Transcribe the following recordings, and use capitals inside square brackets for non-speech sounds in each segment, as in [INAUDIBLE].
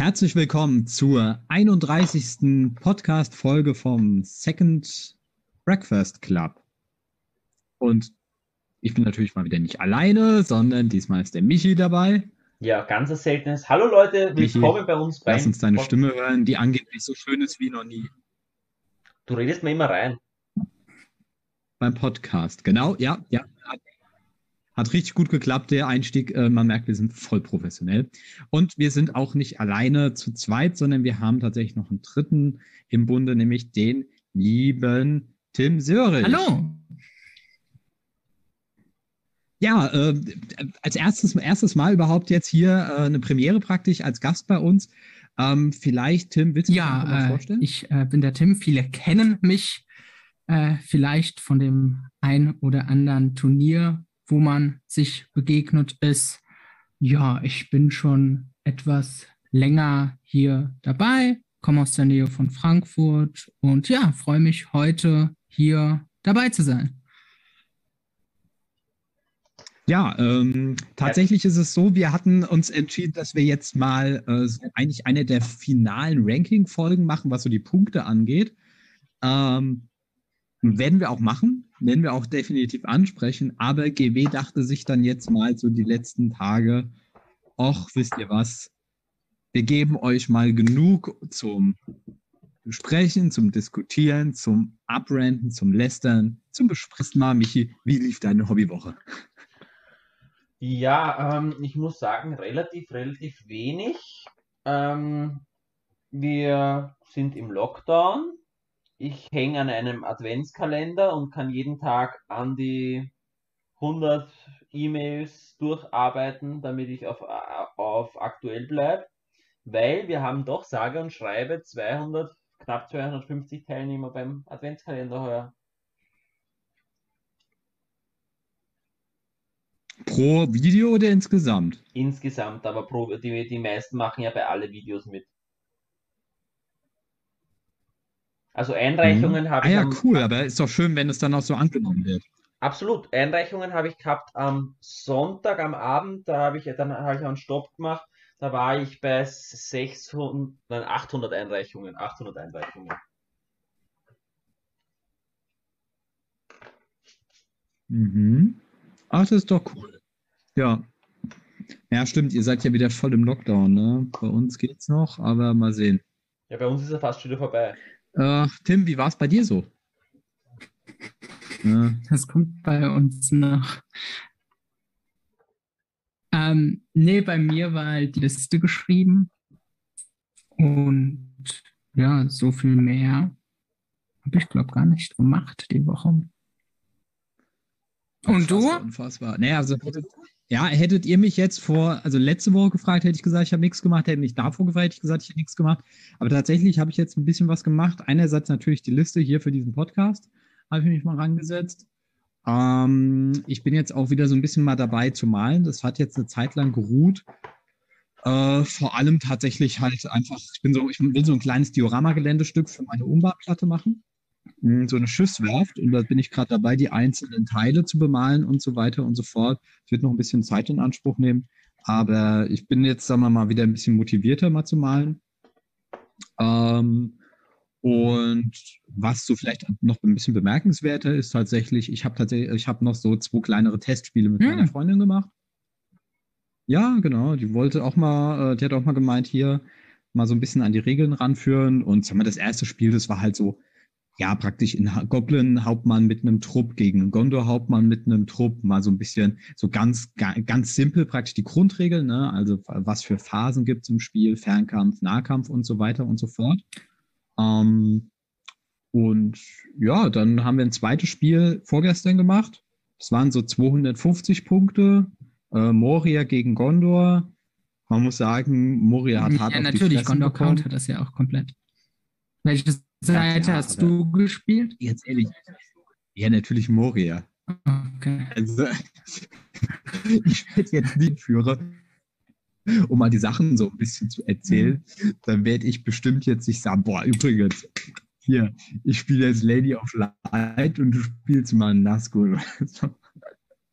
Herzlich willkommen zur 31. Podcast-Folge vom Second Breakfast Club. Und ich bin natürlich mal wieder nicht alleine, sondern diesmal ist der Michi dabei. Ja, ganz seltenes. Hallo Leute, willkommen Michi, bei uns. Lass uns deine Podcast. Stimme hören, die angeblich so schön ist wie noch nie. Du redest mir immer rein. Beim Podcast, genau, ja, ja. Hat richtig gut geklappt, der Einstieg. Äh, man merkt, wir sind voll professionell. Und wir sind auch nicht alleine zu zweit, sondern wir haben tatsächlich noch einen dritten im Bunde, nämlich den lieben Tim Sörich. Hallo. Ja, äh, als erstes, erstes Mal überhaupt jetzt hier äh, eine Premiere praktisch als Gast bei uns. Ähm, vielleicht, Tim, willst du ja, dich mal äh, vorstellen? Ich äh, bin der Tim. Viele kennen mich äh, vielleicht von dem ein oder anderen Turnier, wo man sich begegnet ist. Ja, ich bin schon etwas länger hier dabei, komme aus der Nähe von Frankfurt und ja, freue mich heute hier dabei zu sein. Ja, ähm, tatsächlich ist es so, wir hatten uns entschieden, dass wir jetzt mal äh, so eigentlich eine der finalen Ranking-Folgen machen, was so die Punkte angeht. Ähm, werden wir auch machen nennen wir auch definitiv ansprechen. Aber GW dachte sich dann jetzt mal so die letzten Tage, ach, wisst ihr was, wir geben euch mal genug zum Besprechen, zum Diskutieren, zum Abrenten, zum Lästern, zum Besprechen. Mal, Michi, wie lief deine Hobbywoche? Ja, ähm, ich muss sagen, relativ, relativ wenig. Ähm, wir sind im Lockdown ich hänge an einem Adventskalender und kann jeden Tag an die 100 E-Mails durcharbeiten, damit ich auf, auf aktuell bleibe, weil wir haben doch sage und schreibe 200, knapp 250 Teilnehmer beim Adventskalender heuer. Pro Video oder insgesamt? Insgesamt, aber pro, die, die meisten machen ja bei alle Videos mit. Also Einreichungen mhm. habe ah, ich. Ah ja, cool, aber ist doch schön, wenn es dann auch so angenommen wird. Absolut. Einreichungen habe ich gehabt am Sonntag am Abend, da habe ich dann habe ich einen Stopp gemacht. Da war ich bei 600, nein, 800 Einreichungen, 800 Einreichungen. Mhm. Ach, das ist doch cool. Ja. Ja, stimmt, ihr seid ja wieder voll im Lockdown, ne? Bei uns geht's noch, aber mal sehen. Ja, bei uns ist er fast wieder vorbei. Äh, Tim, wie war es bei dir so? Das kommt bei uns noch. Ähm, nee, bei mir war halt die Liste geschrieben. Und ja, so viel mehr habe ich, glaube gar nicht gemacht die Woche. Und du? Unfassbar. Naja, also ja, hättet ihr mich jetzt vor, also letzte Woche gefragt, hätte ich gesagt, ich habe nichts gemacht, hätte mich davor gefragt, hätte ich gesagt, ich habe nichts gemacht. Aber tatsächlich habe ich jetzt ein bisschen was gemacht. Einerseits natürlich die Liste hier für diesen Podcast, habe ich mich mal rangesetzt. Ähm, ich bin jetzt auch wieder so ein bisschen mal dabei zu malen. Das hat jetzt eine Zeit lang geruht. Äh, vor allem tatsächlich halt einfach, ich bin so, ich will so ein kleines Diorama-Geländestück für meine Umbauplatte machen. So eine Schiffswerft und da bin ich gerade dabei, die einzelnen Teile zu bemalen und so weiter und so fort. Es wird noch ein bisschen Zeit in Anspruch nehmen, aber ich bin jetzt, sagen wir mal, wieder ein bisschen motivierter mal zu malen. Ähm, und was so vielleicht noch ein bisschen bemerkenswerter ist tatsächlich, ich habe tatsächlich, ich habe noch so zwei kleinere Testspiele mit hm. meiner Freundin gemacht. Ja, genau. Die wollte auch mal, äh, die hat auch mal gemeint, hier mal so ein bisschen an die Regeln ranführen. Und sagen wir, das erste Spiel, das war halt so, ja, praktisch in Goblin-Hauptmann mit einem Trupp gegen Gondor-Hauptmann mit einem Trupp, mal so ein bisschen, so ganz, ganz simpel praktisch die Grundregeln, ne? also was für Phasen gibt es im Spiel, Fernkampf, Nahkampf und so weiter und so fort. Ähm, und ja, dann haben wir ein zweites Spiel vorgestern gemacht. Das waren so 250 Punkte. Äh, Moria gegen Gondor. Man muss sagen, Moria hat hart Ja, natürlich, Gondor countet das ja auch komplett. Welches Seite hast du gespielt? Jetzt ehrlich. Ja, natürlich Moria. Okay. Also, [LAUGHS] ich werde jetzt nie Führer, um mal die Sachen so ein bisschen zu erzählen. Mhm. Dann werde ich bestimmt jetzt nicht sagen, boah, übrigens, hier, ich spiele jetzt Lady of Light und du spielst mal Nazgul.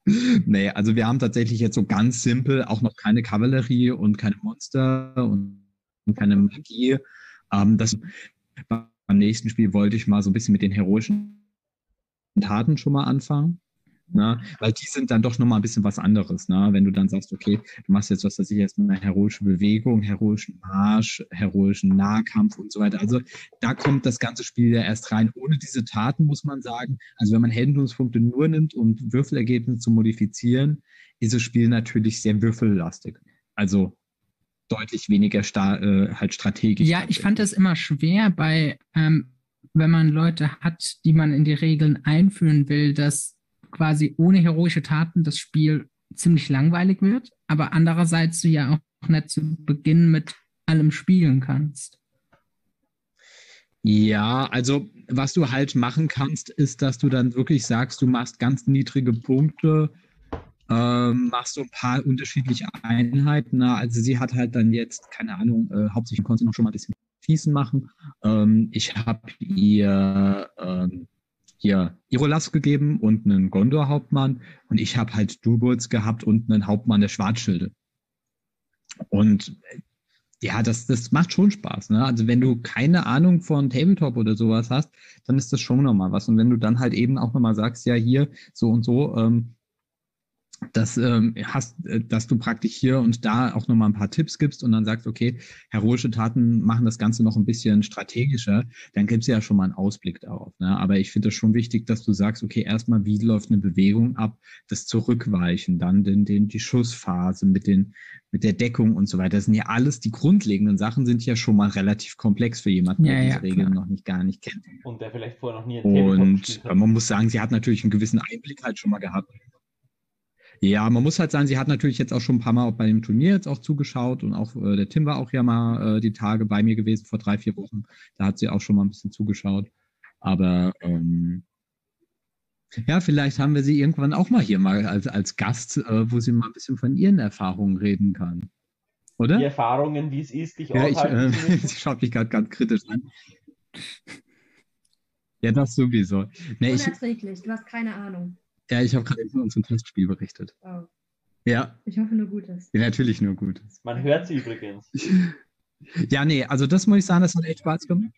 nee, also wir haben tatsächlich jetzt so ganz simpel auch noch keine Kavallerie und keine Monster und keine Magie. Ähm, das beim nächsten Spiel wollte ich mal so ein bisschen mit den heroischen Taten schon mal anfangen. Ne? Weil die sind dann doch nochmal ein bisschen was anderes. Ne? Wenn du dann sagst, okay, du machst jetzt, was weiß ich, erstmal eine heroische Bewegung, heroischen Marsch, heroischen Nahkampf und so weiter. Also da kommt das ganze Spiel ja erst rein. Ohne diese Taten muss man sagen, also wenn man Handlungspunkte nur nimmt, um Würfelergebnisse zu modifizieren, ist das Spiel natürlich sehr würfellastig. Also deutlich weniger sta äh, halt strategisch. Ja, ich fand das immer schwer bei, ähm, wenn man Leute hat, die man in die Regeln einführen will, dass quasi ohne heroische Taten das Spiel ziemlich langweilig wird, aber andererseits du ja auch nicht zu Beginn mit allem spielen kannst. Ja, also was du halt machen kannst, ist, dass du dann wirklich sagst, du machst ganz niedrige Punkte, ähm, machst du ein paar unterschiedliche Einheiten. Na, also sie hat halt dann jetzt, keine Ahnung, äh, hauptsächlich konnte sie noch schon mal ein bisschen Schießen machen. Ähm, ich habe ihr ähm, hier Irolas gegeben und einen Gondor-Hauptmann und ich habe halt Durbulz gehabt und einen Hauptmann der Schwarzschilde. Und ja, das, das macht schon Spaß. Ne? Also wenn du keine Ahnung von Tabletop oder sowas hast, dann ist das schon nochmal was. Und wenn du dann halt eben auch nochmal sagst, ja, hier so und so, ähm, dass, ähm, hast, äh, dass du praktisch hier und da auch nochmal ein paar Tipps gibst und dann sagst, okay, heroische Taten machen das Ganze noch ein bisschen strategischer, dann gibst du ja schon mal einen Ausblick darauf. Ne? Aber ich finde es schon wichtig, dass du sagst, okay, erstmal, wie läuft eine Bewegung ab, das Zurückweichen, dann den, den, die Schussphase mit, den, mit der Deckung und so weiter. Das sind ja alles, die grundlegenden Sachen sind ja schon mal relativ komplex für jemanden, Ja, der ja, diese Regeln klar. noch nicht gar nicht kennt. Und der vielleicht vorher noch nie ein Und man muss sagen, sie hat natürlich einen gewissen Einblick halt schon mal gehabt. Ja, man muss halt sagen, sie hat natürlich jetzt auch schon ein paar Mal auch bei dem Turnier jetzt auch zugeschaut und auch äh, der Tim war auch ja mal äh, die Tage bei mir gewesen vor drei, vier Wochen. Da hat sie auch schon mal ein bisschen zugeschaut. Aber ähm, ja, vielleicht haben wir sie irgendwann auch mal hier mal als, als Gast, äh, wo sie mal ein bisschen von ihren Erfahrungen reden kann. Oder? Die Erfahrungen, wie es ist, dich Ja, ich, äh, [LAUGHS] sie schaut mich gerade ganz kritisch an. Ja, das sowieso. Nee, ich, Unerträglich, du hast keine Ahnung. Ja, ich habe gerade von unserem Testspiel berichtet. Oh. Ja, Ich hoffe nur Gutes. ja, natürlich nur gut. Man hört sie übrigens. [LAUGHS] Ja, nee, also das muss ich sagen, das hat echt Spaß gemacht.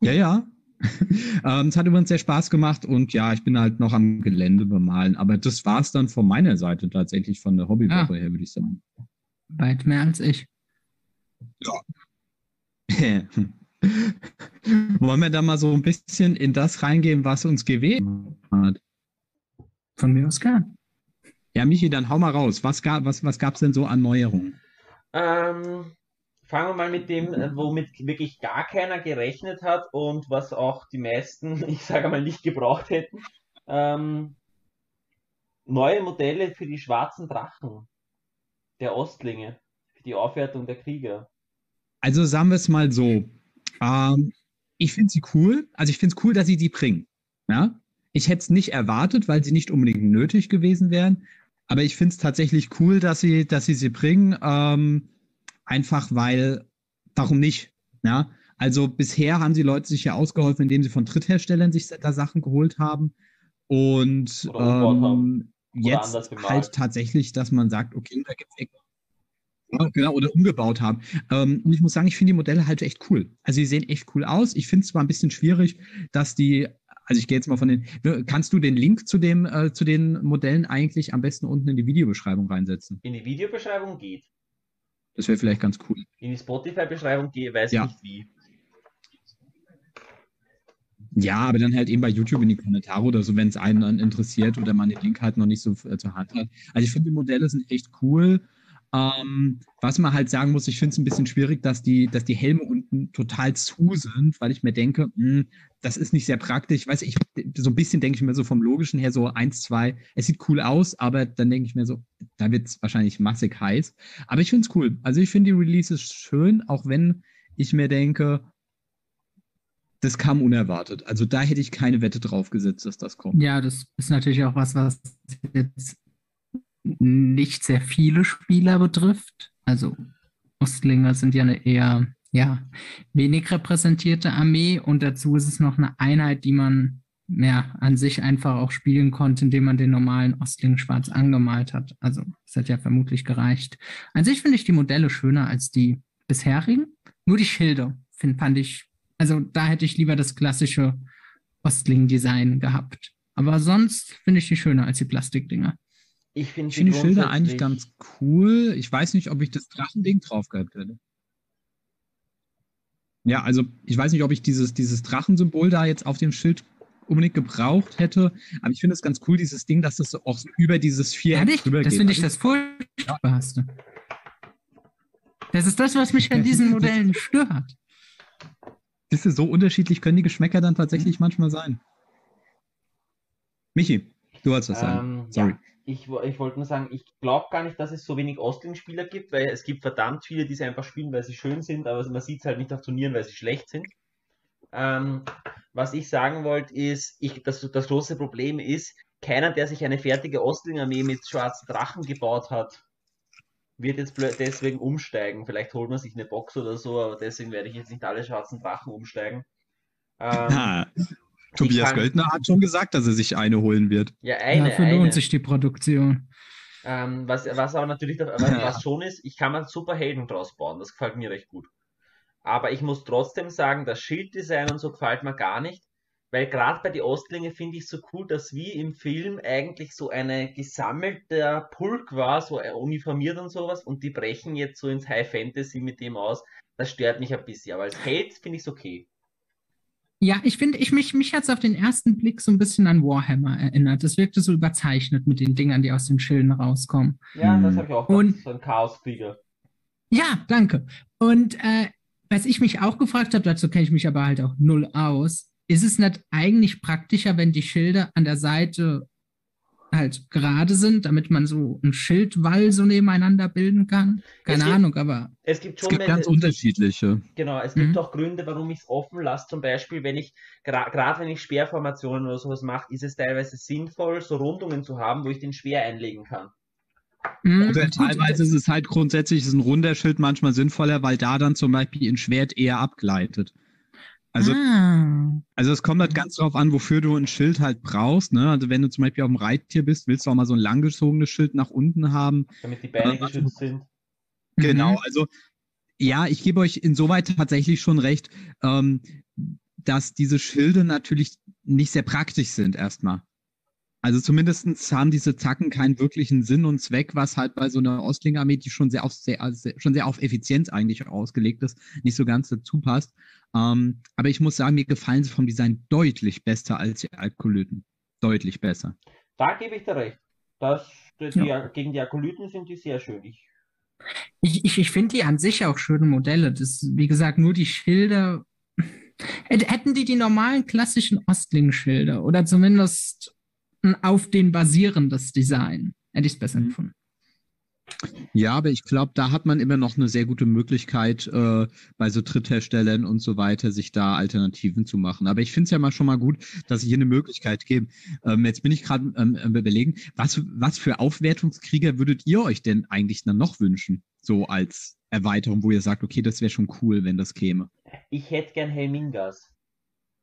Ja, ja. [LAUGHS] ähm, es hat übrigens sehr Spaß gemacht und ja, ich bin halt noch am Gelände bemalen. Aber das war es dann von meiner Seite tatsächlich von der Hobbywoche Ah. her, würde ich sagen. Weit mehr als ich. [LAUGHS] Wollen wir da mal so ein bisschen in das reingehen, was uns gewählt hat? Von mir aus gern. Ja, Michi, dann hau mal raus. Was gab was, was gab's denn so an Neuerungen? Ähm, fangen wir mal mit dem, äh, womit wirklich gar keiner gerechnet hat und was auch die meisten, [LAUGHS] ich sage mal, nicht gebraucht hätten. Ähm, neue Modelle für die schwarzen Drachen der Ostlinge, für die Aufwertung der Krieger. Also sagen wir es mal so. Ähm, ich finde sie cool. Also ich finde es cool, dass sie die bringen. Ja? Ich hätte es nicht erwartet, weil sie nicht unbedingt nötig gewesen wären. Aber ich finde es tatsächlich cool, dass sie, dass sie sie bringen. Ähm, einfach weil, warum nicht? Ja? Also bisher haben die Leute sich ja ausgeholfen, indem sie von Drittherstellern sich da Sachen geholt haben. Und haben. ähm, Oder jetzt halt tatsächlich, dass man sagt, okay, da gibt es genau, oder umgebaut haben. Ähm, und ich muss sagen, ich finde die Modelle halt echt cool. Also die sehen echt cool aus. Ich finde es zwar ein bisschen schwierig, dass die, also ich gehe jetzt mal von den, kannst du den Link zu dem, äh, zu den Modellen eigentlich am besten unten in die Videobeschreibung reinsetzen? In die Videobeschreibung geht. Das wäre vielleicht ganz cool. In die Spotify-Beschreibung gehe, weiß Ja. nicht wie. Ja, aber dann halt eben bei YouTube in die Kommentare oder so, wenn es einen dann interessiert oder man den Link halt noch nicht so äh, zur Hand hat. Also ich finde, die Modelle sind echt cool. Ähm, was man halt sagen muss, ich finde es ein bisschen schwierig, dass die, dass die Helme unten total zu sind, weil ich mir denke, mh, das ist nicht sehr praktisch. Weiß ich, so ein bisschen denke ich mir so vom Logischen her so eins, zwei, es sieht cool aus, aber dann denke ich mir so, da wird es wahrscheinlich massig heiß. Aber ich finde es cool. Also ich finde die Releases schön, auch wenn ich mir denke, das kam unerwartet. Also da hätte ich keine Wette drauf gesetzt, dass das kommt. Ja, das ist natürlich auch was, was jetzt nicht sehr viele Spieler betrifft. Also Ostlinger sind ja eine eher ja, wenig repräsentierte Armee und dazu ist es noch eine Einheit, die man ja, an sich einfach auch spielen konnte, indem man den normalen Ostling schwarz angemalt hat. Also das hat ja vermutlich gereicht. An sich finde ich die Modelle schöner als die bisherigen. nur die Schilder find, fand ich, also da hätte ich lieber das klassische Ostling-Design gehabt. Aber sonst finde ich die schöner als die Plastikdinger. Ich finde Ich finde die Schilder eigentlich ganz cool. Ich weiß nicht, ob ich das Drachending drauf gehabt hätte. Ja, also ich weiß nicht, ob ich dieses, dieses Drachensymbol da jetzt auf dem Schild unbedingt gebraucht hätte, aber ich finde es ganz cool, dieses Ding, dass das so auch so über dieses Viereck Ehrlich? drüber Das geht. finde ich Also, das Furchtbarste. Das ist das, was mich an diesen Modellen stört. Siehst du, so unterschiedlich können die Geschmäcker dann tatsächlich manchmal sein. Michi, du wolltest was sagen. Ähm, Sorry. Ja, ich, ich wollte nur sagen, ich glaube gar nicht, dass es so wenig Ostling-Spieler gibt, weil es gibt verdammt viele, die sie einfach spielen, weil sie schön sind, aber man sieht es halt nicht auf Turnieren, weil sie schlecht sind. Ähm, was ich sagen wollte, ist, ich, das, das große Problem ist, keiner, der sich eine fertige Ostling-Armee mit schwarzen Drachen gebaut hat, wird jetzt deswegen umsteigen. Vielleicht holt man sich eine Box oder so, aber deswegen werde ich jetzt nicht alle schwarzen Drachen umsteigen. Ähm, Ha, Tobias kann- Göldner hat schon gesagt, dass er sich eine holen wird. ja, eine, Dafür eine. lohnt sich die Produktion. Ähm, was, was aber natürlich, was, was schon ist, ich kann mir super Helden draus bauen. Das gefällt mir recht gut. Aber ich muss trotzdem sagen, das Schilddesign und so gefällt mir gar nicht, weil gerade bei die Ostlinge finde ich so cool, dass wie im Film eigentlich so eine gesammelter Pulk war, so äh, uniformiert und sowas, und die brechen jetzt so ins High Fantasy mit dem aus. Das stört mich ein bisschen, aber als Held finde ich es okay. Ja, ich finde, ich, mich, mich hat es auf den ersten Blick so ein bisschen an Warhammer erinnert. Das wirkte so überzeichnet mit den Dingern, die aus den Schilden rauskommen. Ja, Hm. das habe ich auch Und- gedacht, so ein Chaoskrieger. Ja, danke. Und äh, was ich mich auch gefragt habe, dazu kenne ich mich aber halt auch null aus, ist es nicht eigentlich praktischer, wenn die Schilder an der Seite halt gerade sind, damit man so einen Schildwall so nebeneinander bilden kann? Keine Es gibt- Ahnung, aber Es gibt Es schon gibt wenn- ganz unterschiedliche. Genau, es gibt Mhm. auch Gründe, warum ich es offen lasse. Zum Beispiel, wenn ich, gerade wenn ich Speerformationen oder sowas mache, ist es teilweise sinnvoll, so Rundungen zu haben, wo ich den Speer einlegen kann. mh, Oder gut, teilweise ist es halt grundsätzlich ist ein runder Schild manchmal sinnvoller, weil da dann zum Beispiel ein Schwert eher abgleitet. Also, ah, also es kommt halt ganz drauf an, wofür du ein Schild halt brauchst. Ne? Also wenn du zum Beispiel auf dem Reittier bist, willst du auch mal so ein langgezogenes Schild nach unten haben. Damit die Beine Ja, geschützt sind. Genau, mhm. also ja, ich gebe euch insoweit tatsächlich schon recht, ähm, dass diese Schilde natürlich nicht sehr praktisch sind erstmal. Also zumindestens haben diese Zacken keinen wirklichen Sinn und Zweck, was halt bei so einer Ostling-Armee, die schon sehr auf sehr, sehr, schon sehr auf Effizienz eigentlich ausgelegt ist, nicht so ganz dazu passt. Ähm, aber ich muss sagen, mir gefallen sie vom Design deutlich besser als die Alkolyten. Deutlich besser. Da gebe ich dir recht. Das, die, Ja. gegen die Akolyten sind die sehr schön. Ich, Ich, ich, ich finde die an sich auch schöne Modelle. Das, wie gesagt, nur die Schilder. Hätt- Hätten die die normalen klassischen Ostling-Schilder oder zumindest ein auf den basierendes Design, hätte ich es besser Mhm. gefunden. Ja, aber ich glaube, da hat man immer noch eine sehr gute Möglichkeit, äh, bei so Drittherstellern und so weiter, sich da Alternativen zu machen. Aber ich finde es ja mal schon mal gut, dass sie hier eine Möglichkeit geben. Ähm, jetzt bin ich gerade ähm, überlegen, was, was für Aufwertungskrieger würdet ihr euch denn eigentlich dann noch wünschen? So als Erweiterung, wo ihr sagt, okay, das wäre schon cool, wenn das käme. ich hätte gern Helmingas.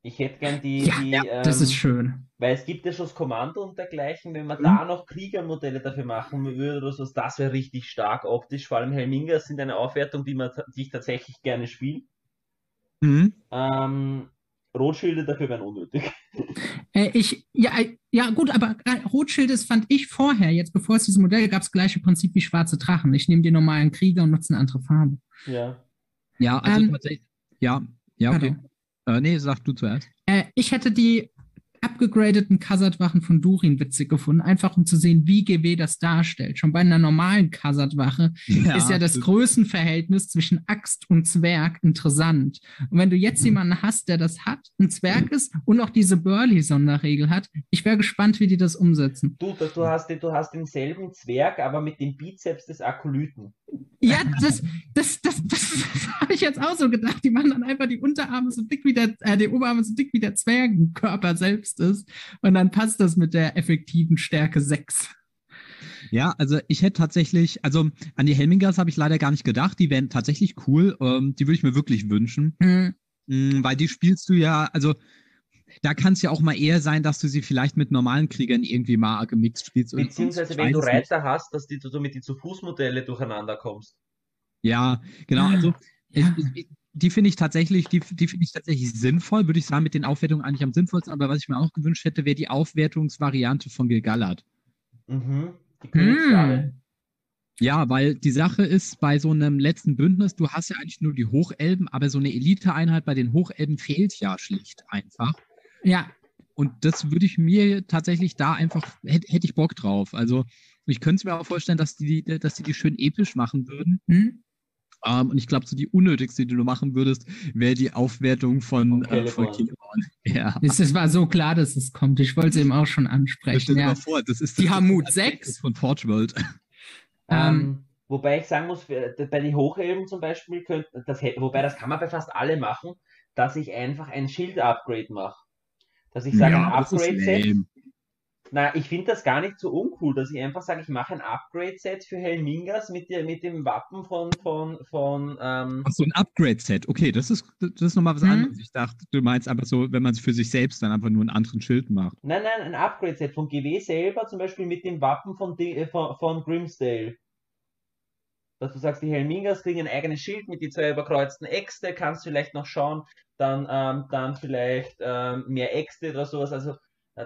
Ich hätte gern die, Ja, die ja, das ähm, ist schön. Weil es gibt ja schon das Kommando und dergleichen, wenn man Mhm. da noch Kriegermodelle dafür machen würde oder so, das wäre richtig stark optisch. Vor allem Helmingas sind eine Aufwertung, die, man, die ich tatsächlich gerne spiele. Mhm. Ähm, Rotschilde dafür wären unnötig. Äh, ich, ja, äh, ja, gut, aber äh, Rothschildes fand ich vorher, jetzt bevor es dieses Modell gab, das gleiche Prinzip wie schwarze Drachen. Ich nehme den normalen Krieger und nutze eine andere Farbe. Ja. Ja, also Ähm, tatsächlich. Ja, ja, okay. Pardon. Äh, nee, sag du zuerst. Äh, ich hätte die abgegradeten Khazad-Wachen von Durin witzig gefunden, einfach um zu sehen, wie GW das darstellt. Schon bei einer normalen Khazad-Wache ist ja das. Größenverhältnis zwischen Axt und Zwerg interessant. Und wenn du jetzt jemanden hast, der das hat, ein Zwerg ist und noch diese Burley-Sonderregel hat, ich wäre gespannt, wie die das umsetzen. Du, du, du, hast, den- du hast denselben Zwerg, aber mit dem Bizeps des Akolyten. Ja, das, das, das, das, [LAUGHS] habe ich jetzt auch so gedacht. Die machen dann einfach die Unterarme so dick wie der, äh, die Oberarme so dick wie der Zwergenkörper selbst ist. Und dann passt das mit der effektiven Stärke 6. Ja, also ich hätte tatsächlich, also an die Helmingers habe ich leider gar nicht gedacht. Die wären tatsächlich cool. Ähm, die würde ich mir wirklich wünschen. Hm. Mm, Weil die spielst du ja, also da kann es ja auch mal eher sein, dass du sie vielleicht mit normalen Kriegern irgendwie mal gemixt spielst. oder Beziehungsweise, wenn du weiß es nicht. Reiter hast, dass die, du mit die zu Fußmodelle durcheinander kommst. Ja, genau. Also Ja. ich, ich, die finde ich tatsächlich, die, die finde ich tatsächlich sinnvoll, würde ich sagen, mit den Aufwertungen eigentlich am sinnvollsten. Aber was ich mir auch gewünscht hätte, wäre die Aufwertungsvariante von Gilgalad. Mhm. Die. Hm. Ja, weil die Sache ist, bei so einem letzten Bündnis, du hast ja eigentlich nur die Hochelben, aber so eine Elite-Einheit bei den Hochelben fehlt ja schlicht einfach. Ja, Und das würde ich mir tatsächlich da einfach, hätte hätte ich Bock drauf. Also ich könnte es mir auch vorstellen, dass die, dass die die schön episch machen würden. hm? Ähm, und ich glaube, so die unnötigste, die du machen würdest, wäre die Aufwertung von, Von äh, von. [LAUGHS] Ja. es, es war so klar, dass es kommt. Ich wollte es eben auch schon ansprechen. stell dir Ja. mal vor, das ist Die das haben Mut das sechs. von Forge World. [LAUGHS] Ähm, Ähm, wobei ich sagen muss, bei den Hochelben zum Beispiel, könnt, das, hätte- wobei das kann man bei fast alle machen, dass ich einfach ein Schild-Upgrade mache. Dass ich sage, ein das ist Upgrade-Set. Na, ich finde das gar nicht so uncool, dass ich einfach sage, ich mache ein Upgrade-Set für Helmingas mit, der, mit dem Wappen von, von, von ähm, Ach so, ein Upgrade-Set. Okay, das ist, das ist nochmal was Mhm. anderes. Ich dachte, du meinst einfach so, wenn man es für sich selbst dann einfach nur einen anderen Schild macht. Nein, nein, ein Upgrade-Set von GW selber, zum Beispiel mit dem Wappen von, äh, von, von Grimsdale. Dass du sagst, die Helmingas kriegen ein eigenes Schild mit die zwei überkreuzten Äxte, kannst vielleicht noch schauen, dann, ähm, dann vielleicht ähm, mehr Äxte oder sowas. Also,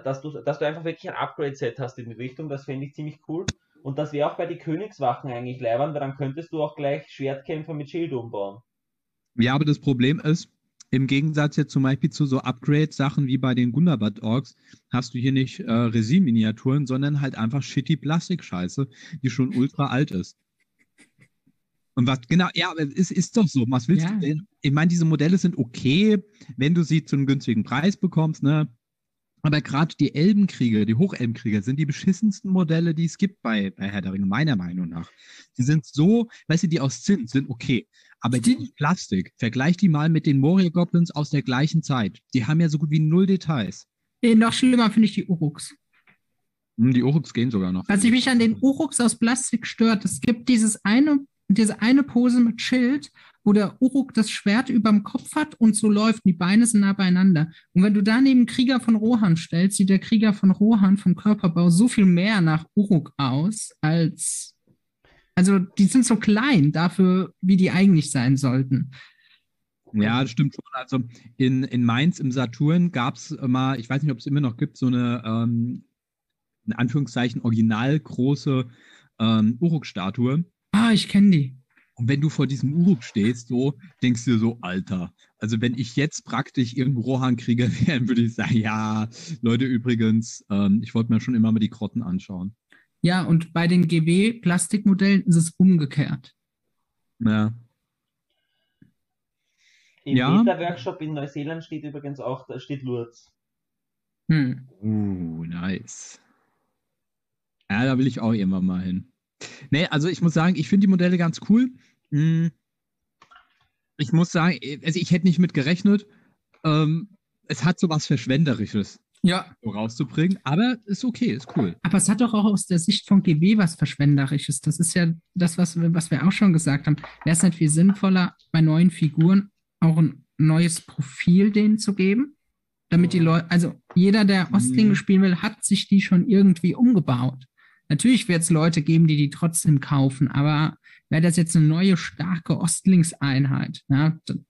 dass du, dass du einfach wirklich ein Upgrade-Set hast in die Richtung, das fände ich ziemlich cool. Und das wäre auch bei den Königswachen eigentlich leibern, weil dann könntest du auch gleich Schwertkämpfer mit Schild umbauen. Ja, aber das Problem ist, im Gegensatz jetzt zum Beispiel zu so Upgrade-Sachen wie bei den Gundabad-Orks, hast du hier nicht äh, Resin-Miniaturen, sondern halt einfach shitty Plastik-Scheiße, die schon ultra alt ist. Und was, genau, ja, aber es ist doch so. Was willst Ja. du denn? Ich meine, diese Modelle sind okay, wenn du sie zu einem günstigen Preis bekommst, ne? Aber gerade die Elbenkrieger, die Hochelbenkrieger sind die beschissensten Modelle, die es gibt bei, bei Herr der Ringe, meiner Meinung nach. Die sind so, weißt du, die aus Zinn sind okay. Aber die aus Plastik, vergleich die mal mit den Moria Goblins aus der gleichen Zeit. Die haben ja so gut wie null Details. eh, noch schlimmer finde ich die Uruks. Hm, Die Uruks gehen sogar noch. Was ich mich an den Uruks aus Plastik stört, es gibt dieses eine, diese eine Pose mit Schild, wo der Uruk das Schwert überm Kopf hat und so läuft, die Beine sind nah beieinander. Und wenn du daneben Krieger von Rohan stellst, sieht der Krieger von Rohan vom Körperbau so viel mehr nach Uruk aus, als. Also, die sind so klein dafür, wie die eigentlich sein sollten. Ja, das stimmt schon. Also in, in Mainz im Saturn gab es mal, ich weiß nicht, ob es immer noch gibt, so eine, ähm, in Anführungszeichen, original große ähm, Uruk-Statue. Ah, ich kenne die. Und wenn du vor diesem Uruk stehst, so, denkst du dir so, Alter. Also wenn ich jetzt praktisch irgendwo Rohan-Krieger [LAUGHS] wäre, würde ich sagen, ja, Leute, übrigens, ähm, ich wollte mir schon immer mal die Krotten anschauen. Ja, und bei den GW-Plastikmodellen ist es umgekehrt. Ja. Im Ja. Beta-Workshop in Neuseeland steht übrigens auch, da steht Lourdes. Hm. Uh, nice. Ja, da will ich auch irgendwann mal hin. Nee, also ich muss sagen, ich finde die Modelle ganz cool. Hm. Ich muss sagen, also ich hätte nicht mit gerechnet. Ähm, es hat so was Verschwenderisches Ja, so rauszubringen, aber ist okay, ist cool. Aber es hat doch auch aus der Sicht von GW was Verschwenderisches. Das ist ja das, was, wir- was wir auch schon gesagt haben. Wäre es nicht viel sinnvoller, bei neuen Figuren auch ein neues Profil denen zu geben? Damit die Leute, also jeder, der Ostlinge Mhm. spielen will, hat sich die schon irgendwie umgebaut. Natürlich wird es Leute geben, die die trotzdem kaufen, aber wäre das jetzt eine neue, starke Ostlingseinheit, ja, dann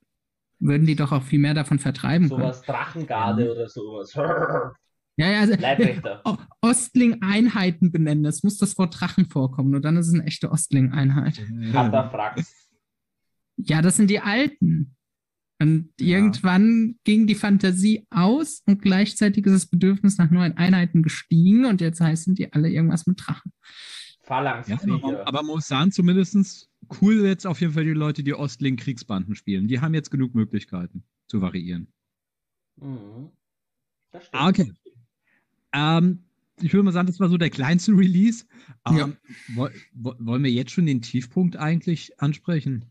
würden die doch auch viel mehr davon vertreiben können. Sowas Drachengarde oder sowas. Ja, ja, also, Leibwächter. O- Ostling-Einheiten benennen. Es muss das Wort Drachen vorkommen, nur dann ist es eine echte Ostling-Einheit. Katafrax. Ja, das sind die Alten. Und irgendwann ging die Fantasie aus und gleichzeitig ist das Bedürfnis nach neuen Einheiten gestiegen und jetzt heißen die alle irgendwas mit Drachen. Ja, Phalanxkrieger. aber, muss sagen, zumindest cool jetzt auf jeden Fall die Leute, die Ostling-Kriegsbanden spielen. Die haben jetzt genug Möglichkeiten zu variieren. Mhm. Ah, okay. Ähm, ich würde mal sagen, das war so der kleinste Release. Ähm, Ja. wo, wo, wollen wir jetzt schon den Tiefpunkt eigentlich ansprechen?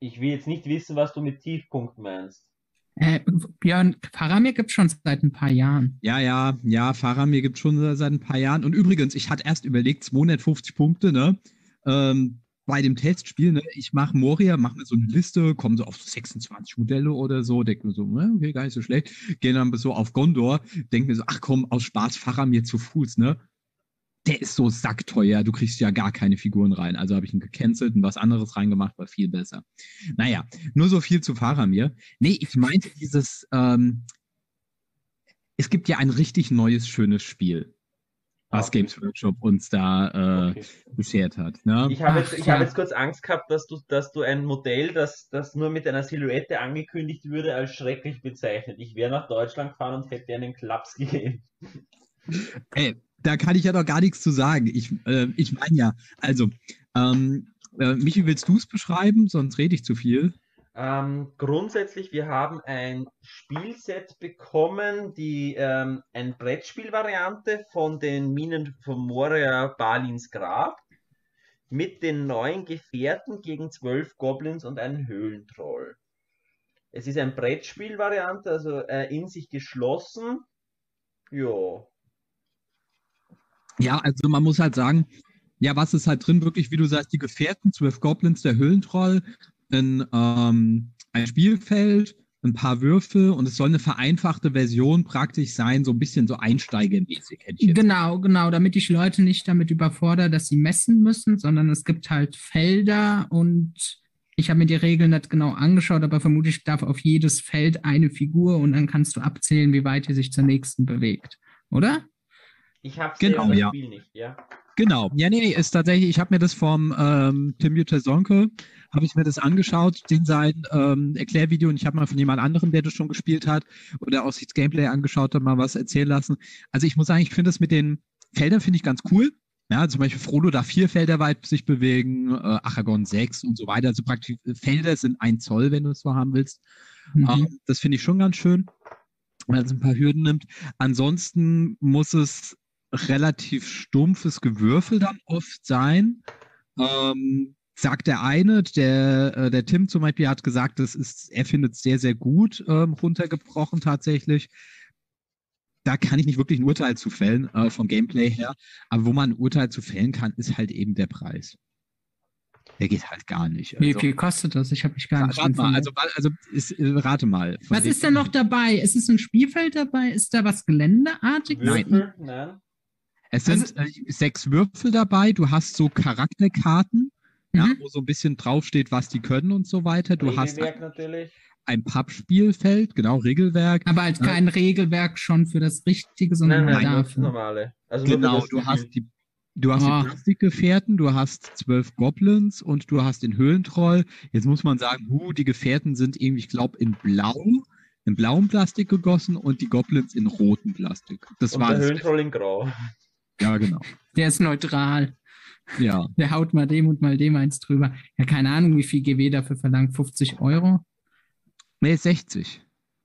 Ich will jetzt nicht wissen, was du mit Tiefpunkt meinst. Äh, Björn, Faramir gibt es schon seit ein paar Jahren. Ja, ja, ja, Faramir gibt es schon seit ein paar Jahren. Und übrigens, ich hatte erst überlegt, 250 Punkte, ne? Ähm, bei dem Testspiel, ne? Ich mache Moria, mache mir so eine Liste, komme so auf 26 Modelle oder so, denke mir so, ne, okay, gar nicht so schlecht. Gehe dann so auf Gondor, denke mir so, ach komm, aus Spaß Faramir zu Fuß, ne? Der ist so sackteuer, du kriegst ja gar keine Figuren rein. Also habe ich ihn gecancelt und was anderes reingemacht, war viel besser. Naja, nur so viel zu Faramir. Nee, ich meinte dieses, ähm, es gibt ja ein richtig neues, schönes Spiel, was Okay. Games Workshop uns da äh, Okay. beschert hat. Ne? Ich habe jetzt, ich habe jetzt kurz Angst gehabt, dass du, dass du ein Modell, das, das nur mit einer Silhouette angekündigt würde, als schrecklich bezeichnet. Ich wäre nach Deutschland gefahren und hätte dir einen Klaps [LAUGHS] gegeben. Ey, da kann ich ja noch gar nichts zu sagen. Ich, äh, ich meine ja, also, ähm, äh, Michi, willst du es beschreiben? Sonst rede ich zu viel. Ähm, grundsätzlich, wir haben ein Spielset bekommen, die ähm, ein Brettspielvariante von den Minen von Moria Balins Grab mit den neuen Gefährten gegen zwölf Goblins und einen Höhlentroll. Es ist ein Brettspielvariante, also äh, in sich geschlossen. Ja. Ja, also man muss halt sagen, ja, was ist halt drin? Wirklich, wie du sagst, die Gefährten, zwölf Goblins, der Höhlentroll, ein, ähm, ein Spielfeld, ein paar Würfel und es soll eine vereinfachte Version praktisch sein, so ein bisschen so einsteigermäßig, hätte ich jetzt. Genau, genau, damit ich Leute nicht damit überfordere, dass sie messen müssen, sondern es gibt halt Felder und ich habe mir die Regeln nicht genau angeschaut, aber vermutlich darf auf jedes Feld eine Figur und dann kannst du abzählen, wie weit die sich zur nächsten bewegt, oder? Ich habe Genau, das ja. Spiel nicht, ja. Genau. Ja, nee, nee, ist tatsächlich, ich habe mir das vom ähm, Tim Jutesonke, habe ich mir das angeschaut, den sein ähm, Erklärvideo und ich habe mal von jemand anderem, der das schon gespielt hat oder auch sich das Gameplay angeschaut hat, mal was erzählen lassen. Also ich muss sagen, ich finde das mit den Feldern finde ich ganz cool. Ja, zum Beispiel Frodo darf vier Felder weit sich bewegen, äh, Aragorn sechs und so weiter. Also praktisch äh, Felder sind ein Zoll, wenn du es so haben willst. Mhm. Ähm, das finde ich schon ganz schön, weil es ein paar Hürden nimmt. Ansonsten muss es relativ stumpfes Gewürfel dann oft sein. Ähm, sagt der eine, der, äh, der Tim zum Beispiel hat gesagt, das ist, er findet es sehr, sehr gut ähm, runtergebrochen tatsächlich. Da kann ich nicht wirklich ein Urteil zu fällen, äh, vom Gameplay her. Aber wo man ein Urteil zu fällen kann, ist halt eben der Preis. Der geht halt gar nicht. Wie Also, viel kostet das? Ich habe mich gar nicht rate mal, also, also ist, rate mal. Was ist denn noch dabei? Ist es ein Spielfeld dabei? Ist da was Geländeartiges? Nein. Nein. Es sind Also- äh, sechs Würfel dabei. Du hast so Charakterkarten, ja, Mhm. wo so ein bisschen draufsteht, was die können und so weiter. Du hast Regelwerk natürlich. ein Pappspielfeld, genau, Regelwerk. Aber halt kein Regelwerk schon für das Richtige, sondern Nein, nein, dafür. normale. Also Genau, das du Spiel. hast die, du hast Ah. die Plastikgefährten, du hast zwölf Goblins und du hast den Höhlentroll. Jetzt muss man sagen, huh, die Gefährten sind irgendwie, ich glaube, in blau, in blauem Plastik gegossen und die Goblins in rotem Plastik. Das Und war der Höhentroll in Grau. Ja, genau. Der ist neutral. Ja. [LAUGHS] Der haut mal dem und mal dem eins drüber. Ja, keine Ahnung, wie viel GW dafür verlangt. 50 Euro? Nee, 60.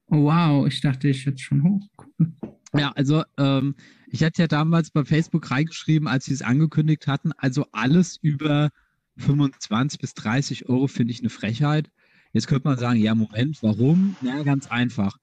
Oh, wow, ich dachte, ich hätte schon hoch. Cool. [LAUGHS] Ja, also ähm, ich hatte ja damals bei Facebook reingeschrieben, als sie es angekündigt hatten, also alles über 25 bis 30 Euro finde ich eine Frechheit. Jetzt könnte man sagen, ja, Moment, warum? Na, ganz einfach.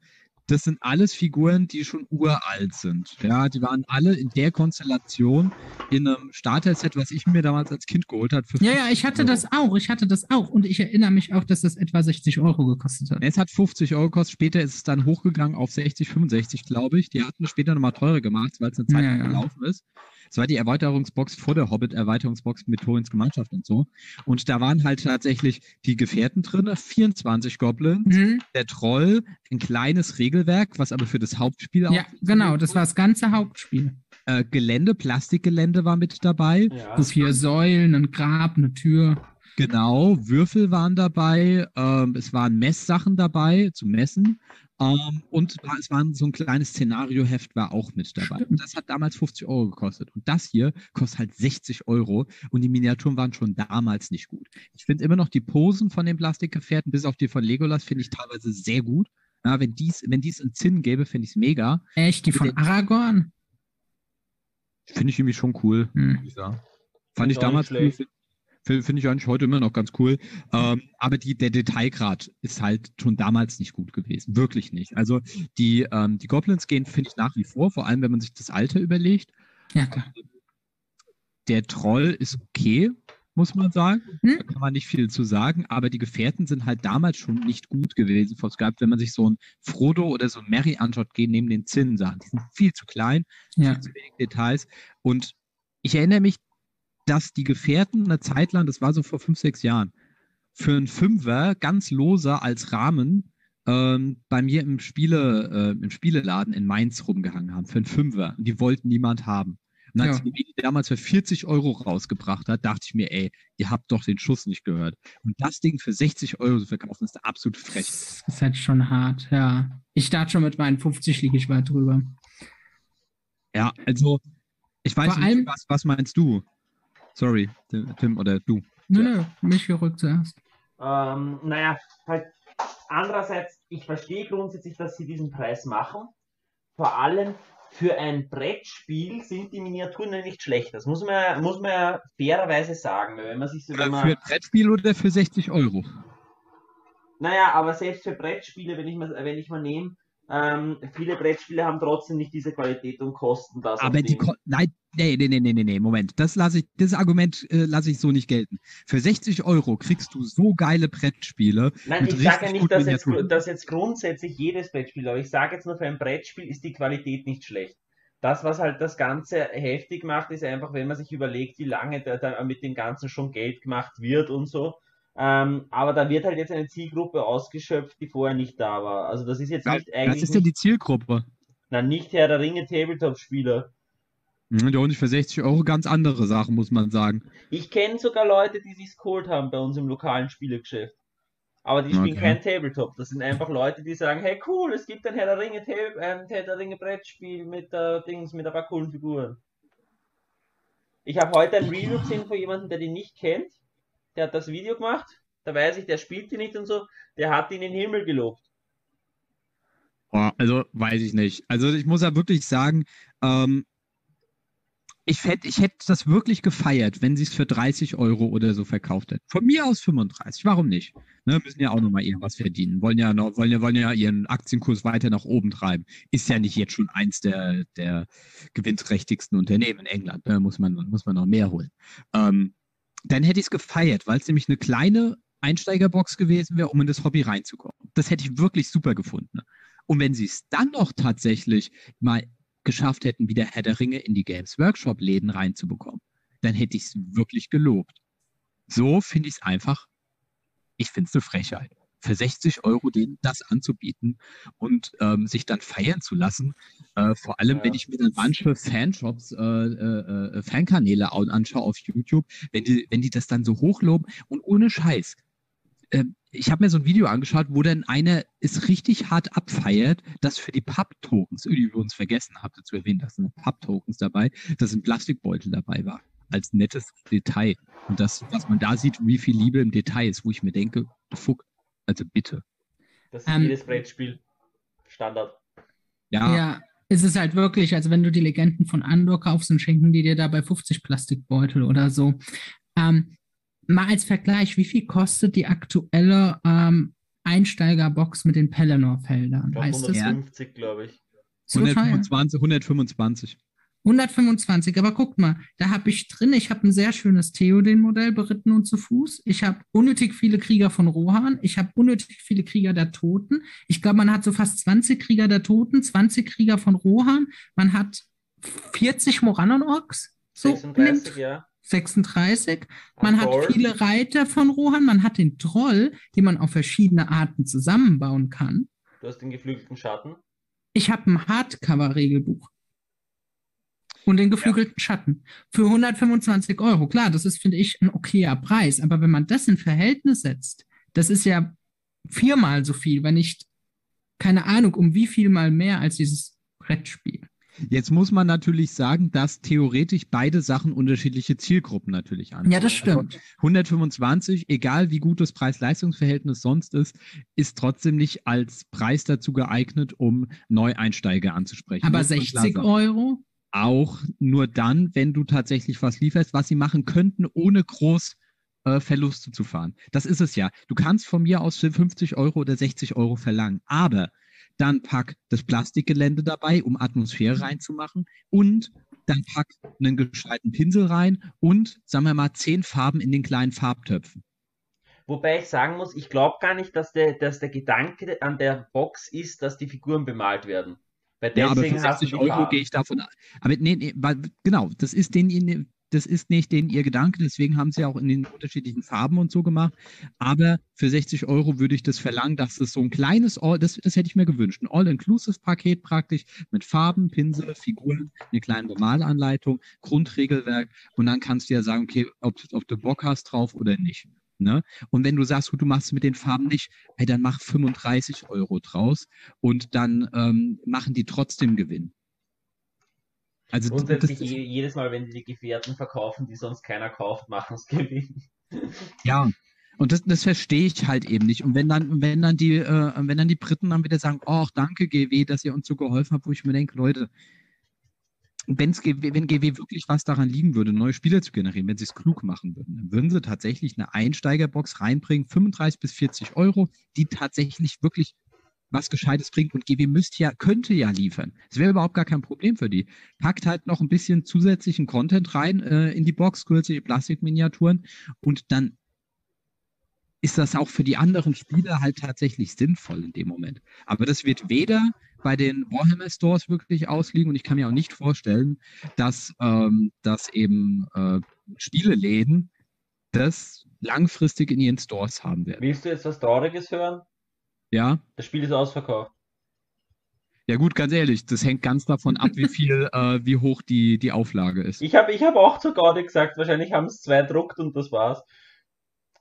Das sind alles Figuren, die schon uralt sind. Ja, die waren alle in der Konstellation in einem Starter-Set, was ich mir damals als Kind geholt habe. Ja, ja, ich hatte 50 das auch. Ich hatte das auch. Und ich erinnere mich auch, dass das etwa 60 Euro gekostet hat. Es hat 50 Euro gekostet, später ist es dann hochgegangen auf 60, 65, glaube ich. Die hatten es später nochmal teurer gemacht, weil es eine Zeit Ja, lang ja. gelaufen ist. Es war die Erweiterungsbox vor der Hobbit-Erweiterungsbox mit Torins Gemeinschaft und so. Und da waren halt tatsächlich die Gefährten drin, 24 Goblins, Mhm. der Troll, ein kleines Regelwerk, was aber für das Hauptspiel Ja, auch genau, das war das ganze Hauptspiel. äh, Gelände, Plastikgelände war mit dabei. Ja. So vier Säulen, ein Grab, eine Tür. Genau, Würfel waren dabei, ähm, es waren Messsachen dabei zum Messen ähm, und es war so ein kleines Szenarioheft war auch mit dabei. Stimmt. Und das hat damals 50 Euro gekostet. Und das hier kostet halt 60 Euro und die Miniaturen waren schon damals nicht gut. Ich finde immer noch die Posen von den Plastikgefährten, bis auf die von Legolas, finde ich teilweise sehr gut. Ja, wenn dies, wenn dies in Zinn gäbe, finde ich es mega. Echt, die von Aragorn? Finde ich irgendwie schon cool. Hm. ich Fand ich damals cool. Finde find ich eigentlich heute immer noch ganz cool. Ähm, aber die, der Detailgrad ist halt schon damals nicht gut gewesen. Wirklich nicht. Also die, ähm, die Goblins gehen, finde ich, nach wie vor, vor allem wenn man sich das Alter überlegt. Ja, klar. Der Troll ist okay, muss man sagen. Hm? Da kann man nicht viel zu sagen. Aber die Gefährten sind halt damals schon nicht gut gewesen. Es gab, wenn man sich so ein Frodo oder so ein Mary anschaut, gehen neben den Zinnen-Sachen. Die sind viel zu klein Ja. viel zu wenig Details. Und ich erinnere mich, dass die Gefährten eine Zeit lang, das war so vor fünf, sechs Jahren, für einen Fünfer ganz loser als Rahmen ähm, bei mir im, Spiele, äh, im Spieleladen in Mainz rumgehangen haben, für einen Fünfer. Und die wollten niemand haben. Und als Ja. die damals für 40 Euro rausgebracht hat, dachte ich mir, ey, ihr habt doch den Schuss nicht gehört. Und das Ding für 60 Euro zu verkaufen, ist absolut frech. Das ist halt schon hart, ja. Ich starte schon mit meinen 50 liege ich weit drüber. Ja, also, ich weiß Vor nicht, allem- was, was meinst du? Sorry, Tim oder du. Nö, nö, mich gerückt zuerst. Ähm, naja, halt andererseits, ich verstehe grundsätzlich, dass sie diesen Preis machen. Vor allem für ein Brettspiel sind die Miniaturen ja nicht schlecht. Das muss man, ja- muss man ja fairerweise sagen. Wenn man sich so, wenn Für man, ein Brettspiel oder für 60 Euro? naja, aber selbst für Brettspiele, wenn ich mal, wenn ich mal nehme, ähm, viele Brettspiele haben trotzdem nicht diese Qualität und kosten das. Aber die Ko Nein, nee, nee, nee, nee, nee, Moment. Das lasse ich, das Argument äh, lasse ich so nicht gelten. Für 60 Euro kriegst du so geile Brettspiele. Nein, ich sage ja nicht, dass jetzt, dass jetzt grundsätzlich jedes Brettspiel, aber ich sage jetzt nur, für ein Brettspiel ist die Qualität nicht schlecht. Das, was halt das Ganze heftig macht, ist einfach, wenn man sich überlegt, wie lange da, da mit dem Ganzen schon Geld gemacht wird und so. Ähm, aber da wird halt jetzt eine Zielgruppe ausgeschöpft, die vorher nicht da war. Also das ist jetzt nicht Was eigentlich ist denn die Zielgruppe? na, nicht Herr der Ringe Tabletop-Spieler. Hm, Ja, und für 60 Euro ganz andere Sachen, muss man sagen. Ich kenne sogar Leute, die sich's geholt haben bei uns im lokalen Spielegeschäft. Aber die spielen Okay. kein Tabletop. Das sind einfach Leute, die sagen, hey cool, es gibt ein Herr der Ringe, Tab ein Herr der Ringe Brettspiel mit äh, Dings, mit ein paar coolen Figuren. Ich habe heute ein Review gesehen von jemandem, der die nicht kennt. Der hat das Video gemacht. Da weiß ich, der spielt die nicht und so. Der hat ihn in den Himmel gelobt. Also weiß ich nicht. Also ich muss ja wirklich sagen, ähm, ich, hätt, ich hätte das wirklich gefeiert, wenn sie es für 30 Euro oder so verkauft hätten. Von mir aus 35, warum nicht? Ne, müssen ja auch nochmal irgendwas verdienen. Wollen ja, noch, wollen, ja, wollen ja ihren Aktienkurs weiter nach oben treiben. Ist ja nicht jetzt schon eins der, der gewinnträchtigsten Unternehmen in England. Ne? Muss, man, muss man noch mehr holen. Ähm, dann hätte ich es gefeiert, weil es nämlich eine kleine Einsteigerbox gewesen wäre, um in das Hobby reinzukommen. Das hätte ich wirklich super gefunden. Und wenn sie es dann noch tatsächlich mal geschafft hätten, wieder Herr der Ringe in die Games Workshop Läden reinzubekommen, dann hätte ich es wirklich gelobt. So finde ich es einfach, ich finde es eine Frechheit. Für 60 Euro denen das anzubieten und ähm, sich dann feiern zu lassen. Äh, vor allem, Ja. wenn ich mir dann manche Fanshops, äh, äh, äh, Fankanäle au- anschaue auf YouTube, wenn die, wenn die das dann so hochloben und ohne Scheiß. Ähm, ich habe mir so ein Video angeschaut, wo dann einer es richtig hart abfeiert, dass für die Pub-Tokens, die wir uns vergessen habt zu erwähnen, dass sind Pub-Tokens dabei, dass ein Plastikbeutel dabei war. Als nettes Detail. Und das, dass man da sieht, wie viel Liebe im Detail ist, wo ich mir denke, fuck, also bitte. Das ist Ähm, jedes Brettspiel. Standard. Ja, Ja, es ist halt wirklich, also wenn du die Legenden von Andor kaufst, dann schenken die dir dabei 50 Plastikbeutel oder so. Ähm, mal als Vergleich, wie viel kostet die aktuelle ähm, Einsteigerbox mit den Pelennor-Feldern? Ich glaub, Heißt das 150, glaube ich. so teuer? 125, 125. 125, aber guckt mal, da habe ich drin, ich habe ein sehr schönes Theoden-Modell beritten und zu Fuß. Ich habe unnötig viele Krieger von Rohan. Ich habe unnötig viele Krieger der Toten. Ich glaube, man hat so fast 20 Krieger der Toten, 20 Krieger von Rohan. Man hat 40 Morannon-Orks. So 36, nimmt- ja. 36. Man hat viele Reiter von Rohan. Man hat den Troll, den man auf verschiedene Arten zusammenbauen kann. Du hast den geflügelten Schatten. Ich habe ein Hardcover-Regelbuch. Und den geflügelten Schatten. Für 125 Euro. Klar, das ist, finde ich, ein okayer Preis. Aber wenn man das in Verhältnis setzt, das ist ja viermal so viel, wenn nicht, keine Ahnung, um wie viel mal mehr als dieses Brettspiel. Jetzt muss man natürlich sagen, dass theoretisch beide Sachen unterschiedliche Zielgruppen natürlich ansprechen. Ja, das Also stimmt. 125, egal wie gut das Preis-Leistungs-Verhältnis sonst ist, ist trotzdem nicht als Preis dazu geeignet, um Neueinsteiger anzusprechen. Aber Muss man klar 60 sagen. Euro? Auch nur dann, wenn du tatsächlich was lieferst, was sie machen könnten, ohne groß äh, Verluste zu fahren. Das ist es ja. Du kannst von mir aus für 50 Euro oder 60 Euro verlangen, aber dann pack das Plastikgelände dabei, um Atmosphäre reinzumachen und dann pack einen gescheiten Pinsel rein und, sagen wir mal, zehn Farben in den kleinen Farbtöpfen. Wobei ich sagen muss, ich glaube gar nicht, dass der, dass der Gedanke an der Box ist, dass die Figuren bemalt werden. Weil Ja, aber für hast du 60 die Euro gehe ich davon aus. Aber nee, nee, weil, genau, das ist den, das ist nicht den ihr Gedanke, deswegen haben sie auch in den unterschiedlichen Farben und so gemacht. Aber für 60 Euro würde ich das verlangen, dass das so ein kleines All, das, das hätte ich mir gewünscht. Ein All-Inclusive-Paket praktisch mit Farben, Pinsel, Figuren, eine kleine Normalanleitung, Grundregelwerk und dann kannst du ja sagen, okay, ob, ob du Bock hast drauf oder nicht. Ne? Und wenn du sagst, gut, du machst es mit den Farben nicht, hey, dann mach 35 Euro draus und dann ähm, machen die trotzdem Gewinn. Also Grundsätzlich das, je, jedes Mal, wenn die die Gefährten verkaufen, die sonst keiner kauft, machen es Gewinn. [LAUGHS] ja, und das, das verstehe ich halt eben nicht. Und wenn dann, wenn dann die, äh, wenn dann die Briten dann wieder sagen, oh, danke GW, dass ihr uns so geholfen habt, wo ich mir denke, Leute, wenn's wenn GW wirklich was daran liegen würde, neue Spieler zu generieren, wenn sie es klug machen würden, dann würden sie tatsächlich eine Einsteigerbox reinbringen, 35 bis 40 Euro, die tatsächlich wirklich was Gescheites bringt und GW müsste ja, könnte ja liefern. Es wäre überhaupt gar kein Problem für die. Packt halt noch ein bisschen zusätzlichen Content rein äh, in die Box, kürzliche Plastikminiaturen und dann ist das auch für die anderen Spieler halt tatsächlich sinnvoll in dem Moment. Aber das wird weder bei den Warhammer Stores wirklich ausliegen und ich kann mir auch nicht vorstellen, dass, ähm, dass eben äh, Spieleläden das langfristig in ihren Stores haben werden. Willst du jetzt was Trauriges hören? Ja, Das Spiel ist ausverkauft. ja gut, ganz ehrlich, das hängt ganz davon ab, wie viel, [LAUGHS] äh, wie hoch die, die Auflage ist. Ich habe ich hab auch zu Gaudi gesagt, wahrscheinlich haben es zwei druckt und das war's.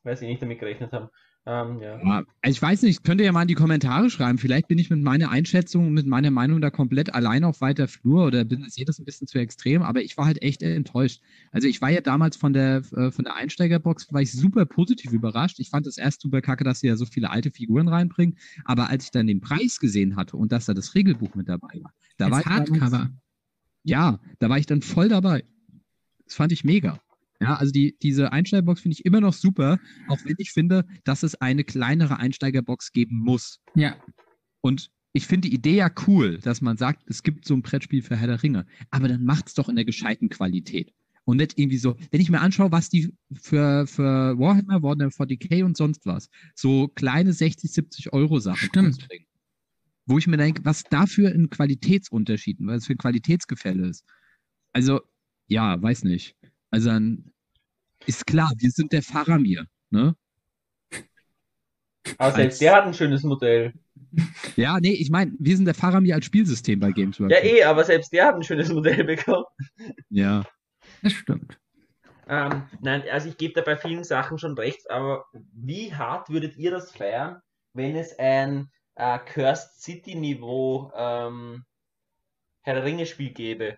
Weil sie nicht damit gerechnet haben. Ähm, ja. Ja, ich weiß nicht, könnt ihr ja mal in die Kommentare schreiben. Vielleicht bin ich mit meiner Einschätzung, mit meiner Meinung da komplett allein auf weiter Flur oder bin, sehe das ein bisschen zu extrem, aber ich war halt echt enttäuscht. Also ich war ja damals von der, äh, von der Einsteigerbox, war ich super positiv überrascht. Ich fand es erst super kacke, dass sie ja so viele alte Figuren reinbringen, aber als ich dann den Preis gesehen hatte und dass da das Regelbuch mit dabei war, da war Als ich damals- Hardcover. ja, da war ich dann voll dabei. Das fand ich mega. Ja, also die, diese Einsteigerbox finde ich immer noch super, auch wenn ich finde, dass es eine kleinere Einsteigerbox geben muss. Ja, Und ich finde die Idee ja cool, dass man sagt, es gibt so ein Brettspiel für Herr der Ringe, aber dann macht es doch in der gescheiten Qualität. Und nicht irgendwie so, wenn ich mir anschaue, was die für, für Warhammer, Warhammer 40k und sonst was, so kleine 60, 70 Euro Sachen Stimmt. Wo ich mir denke, was dafür ein Qualitätsunterschied, was für ein Qualitätsgefälle ist. Also, ja, weiß nicht. Also dann ist klar, wir sind der Faramir, ne? Aber selbst Als- der hat ein schönes Modell. Ja, nee, ich meine, wir sind der Faramir als Spielsystem bei Games Ja, Workshop. eh, aber selbst der hat ein schönes Modell bekommen. Ja. das stimmt. Ähm, nein, also ich gebe da bei vielen Sachen schon recht, aber wie hart würdet ihr das feiern, wenn es ein äh, Cursed City Niveau ähm, Herr der Ringe Spiel gäbe?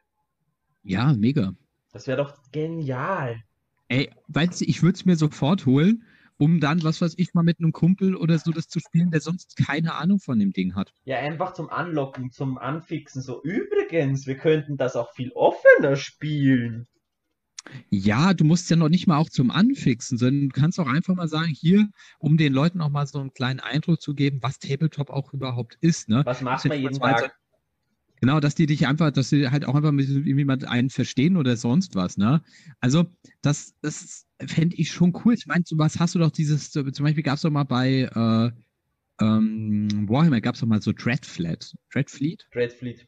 Ja, mega. Das wäre doch genial. Ey, weißt du, ich würde es mir sofort holen, um dann, was weiß ich, mal mit einem Kumpel oder so das zu spielen, der sonst keine Ahnung von dem Ding hat. Ja, einfach zum Anlocken, zum Anfixen. So, übrigens, wir könnten das auch viel offener spielen. Ja, du musst ja noch nicht mal auch zum Anfixen, sondern du kannst auch einfach mal sagen, hier, um den Leuten auch mal so einen kleinen Eindruck zu geben, was Tabletop auch überhaupt ist, ne? Was macht man jeden Tag? Genau, dass die dich einfach, dass sie halt auch einfach mit mal einen verstehen oder sonst was, ne? Also, das, das fände ich schon cool. Ich meine, was hast du doch dieses, zum Beispiel gab es doch mal bei äh, ähm, Warhammer gab es doch mal so Dreadfleet. Dreadfleet? Dreadfleet.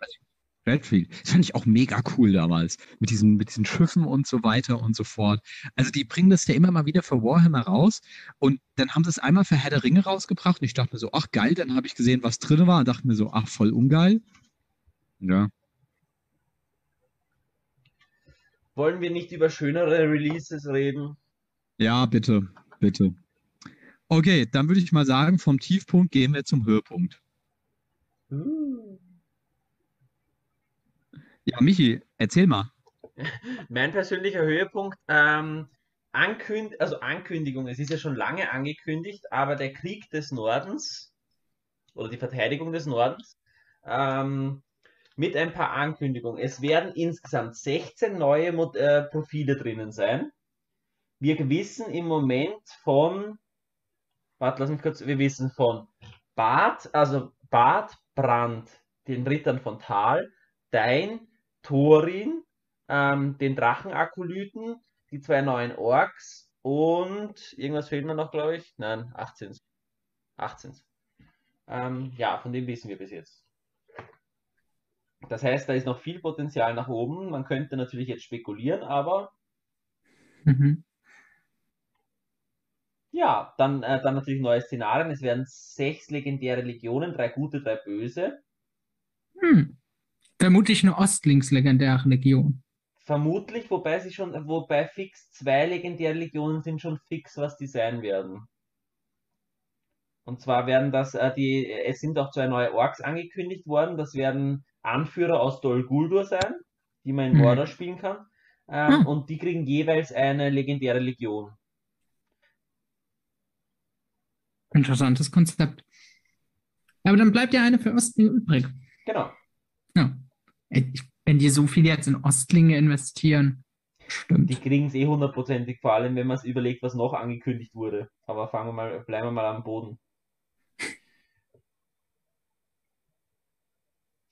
Dreadfleet. Das fand ich auch mega cool damals. Mit diesen, mit diesen Schiffen und so weiter und so fort. Also die bringen das ja immer mal wieder für Warhammer raus. Und dann haben sie es einmal für Herr der Ringe rausgebracht. Und ich dachte mir so, ach geil, dann habe ich gesehen, was drin war und dachte mir so, ach, voll ungeil. Ja. Wollen wir nicht über schönere Releases reden? Ja, bitte, bitte. Okay, dann würde ich mal sagen, vom Tiefpunkt gehen wir zum Höhepunkt. Uh. Ja, Michi, erzähl mal. [LAUGHS] Mein persönlicher Höhepunkt, ähm, Ankünd also Ankündigung, es ist ja schon lange angekündigt, aber der Krieg des Nordens oder die Verteidigung des Nordens ähm, mit ein paar Ankündigungen. Es werden insgesamt 16 neue Mod äh, Profile drinnen sein. Wir wissen im Moment von, warte, lass mich kurz, wir wissen von Bart, also Bart Brand, den Rittern von Tal, Dein, Thorin, ähm, den Drachenakolyten, die zwei neuen Orks und irgendwas fehlt mir noch, glaube ich. Nein, 18. 18. Ähm, ja, von dem wissen wir bis jetzt. Das heißt, da ist noch viel Potenzial nach oben. Man könnte natürlich jetzt spekulieren, aber Mhm. ja, dann, äh, dann natürlich neue Szenarien. Es werden sechs legendäre Legionen, drei gute, drei böse. Hm. Vermutlich eine Ostlinks-legendäre Legion. Vermutlich, wobei sie schon, wobei fix zwei legendäre Legionen sind schon fix, was die sein werden. Und zwar werden das, äh, die, es sind auch zwei neue Orks angekündigt worden. Das werden Anführer aus Dol Guldur sein, die man in Mhm. Mordor spielen kann. Ähm, Hm. Und die kriegen jeweils eine legendäre Legion. Interessantes Konzept. Aber dann bleibt ja eine für Ostlinge übrig. Genau. Ja. Wenn die so viel jetzt in Ostlinge investieren, stimmt. Die kriegen es eh hundertprozentig, vor allem wenn man es überlegt, was noch angekündigt wurde. Aber fangen wir mal, bleiben wir mal am Boden.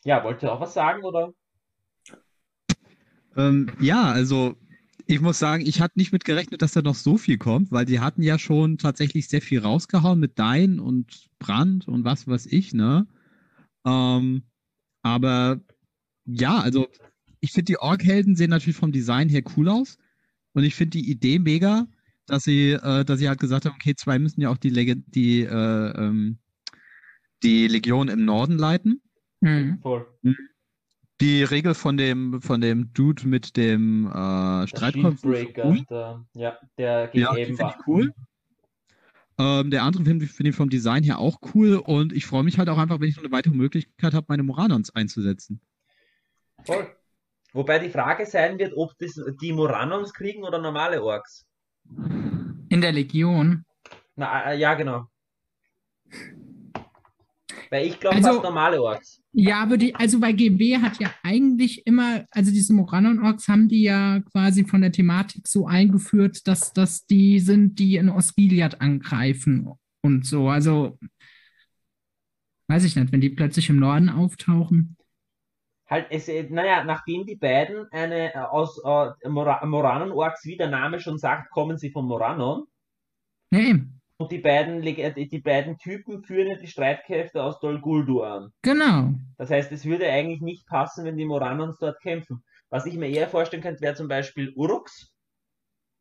Ja, wollt ihr auch was sagen, oder? Ähm, ja, also ich muss sagen, ich hatte nicht mit gerechnet, dass da noch so viel kommt, weil sie hatten ja schon tatsächlich sehr viel rausgehauen mit Dein und Brand und was weiß ich, ne? Ähm, aber ja, also ich finde die Ork-Helden sehen natürlich vom Design her cool aus und ich finde die Idee mega, dass sie, äh, dass sie halt gesagt haben, okay, zwei müssen ja auch die, Leg die, äh, ähm, die Legion im Norden leiten. Mhm. Voll. Die Regel von dem, von dem Dude mit dem äh. Shieldbreaker, Cool. der, ja, der gegen Ja, Eben finde war. ich cool. Ähm, der andere finde find ich vom Design her auch cool und ich freue mich halt auch einfach, wenn ich noch eine weitere Möglichkeit habe, meine Moranons einzusetzen. Voll. Wobei die Frage sein wird, ob das die Moranons kriegen oder normale Orks. In der Legion. Na, äh, ja, genau. Weil ich glaube Also- normale Orks. Ja, aber die, also bei GW hat ja eigentlich immer, also diese Moranon-Orks haben die ja quasi von der Thematik so eingeführt, dass das die sind, die in Osgiliath angreifen und so. Also, weiß ich nicht, wenn die plötzlich im Norden auftauchen. Halt, es, äh, naja, nachdem die beiden eine äh, aus äh, Mora Moranon-Orks, wie der Name schon sagt, kommen sie von Moranon. Eben. Und die beiden, äh, die beiden Typen führen ja die Streitkräfte aus Dol Guldur an. Genau. Das heißt, es würde eigentlich nicht passen, wenn die Moranons dort kämpfen. Was ich mir eher vorstellen könnte, wäre zum Beispiel Uruks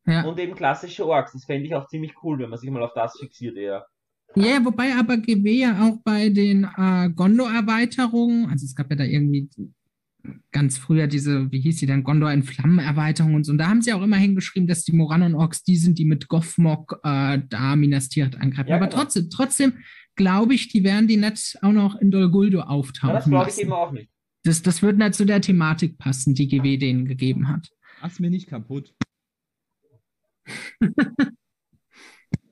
Ja. und eben klassische Orks. Das fände ich auch ziemlich cool, wenn man sich mal auf das fixiert eher. Ja, wobei aber GW ja auch bei den äh, Gondor-Erweiterungen, also es gab ja da irgendwie ganz früher diese, wie hieß die denn, Gondor in Flammen-Erweiterung und so, und da haben sie auch immer hingeschrieben, dass die Moranon-Orks die sind, die mit Gothmog äh, da Minas Tirith angreifen. Ja, aber genau. trotzdem, trotzdem glaube ich, die werden die nicht auch noch in Dol Guldur Ja, das auftauchen glaube ich lassen. eben auch nicht. Das, das würde nicht zu der Thematik passen, die GW denen gegeben hat. Mach's mir nicht kaputt. [LAUGHS]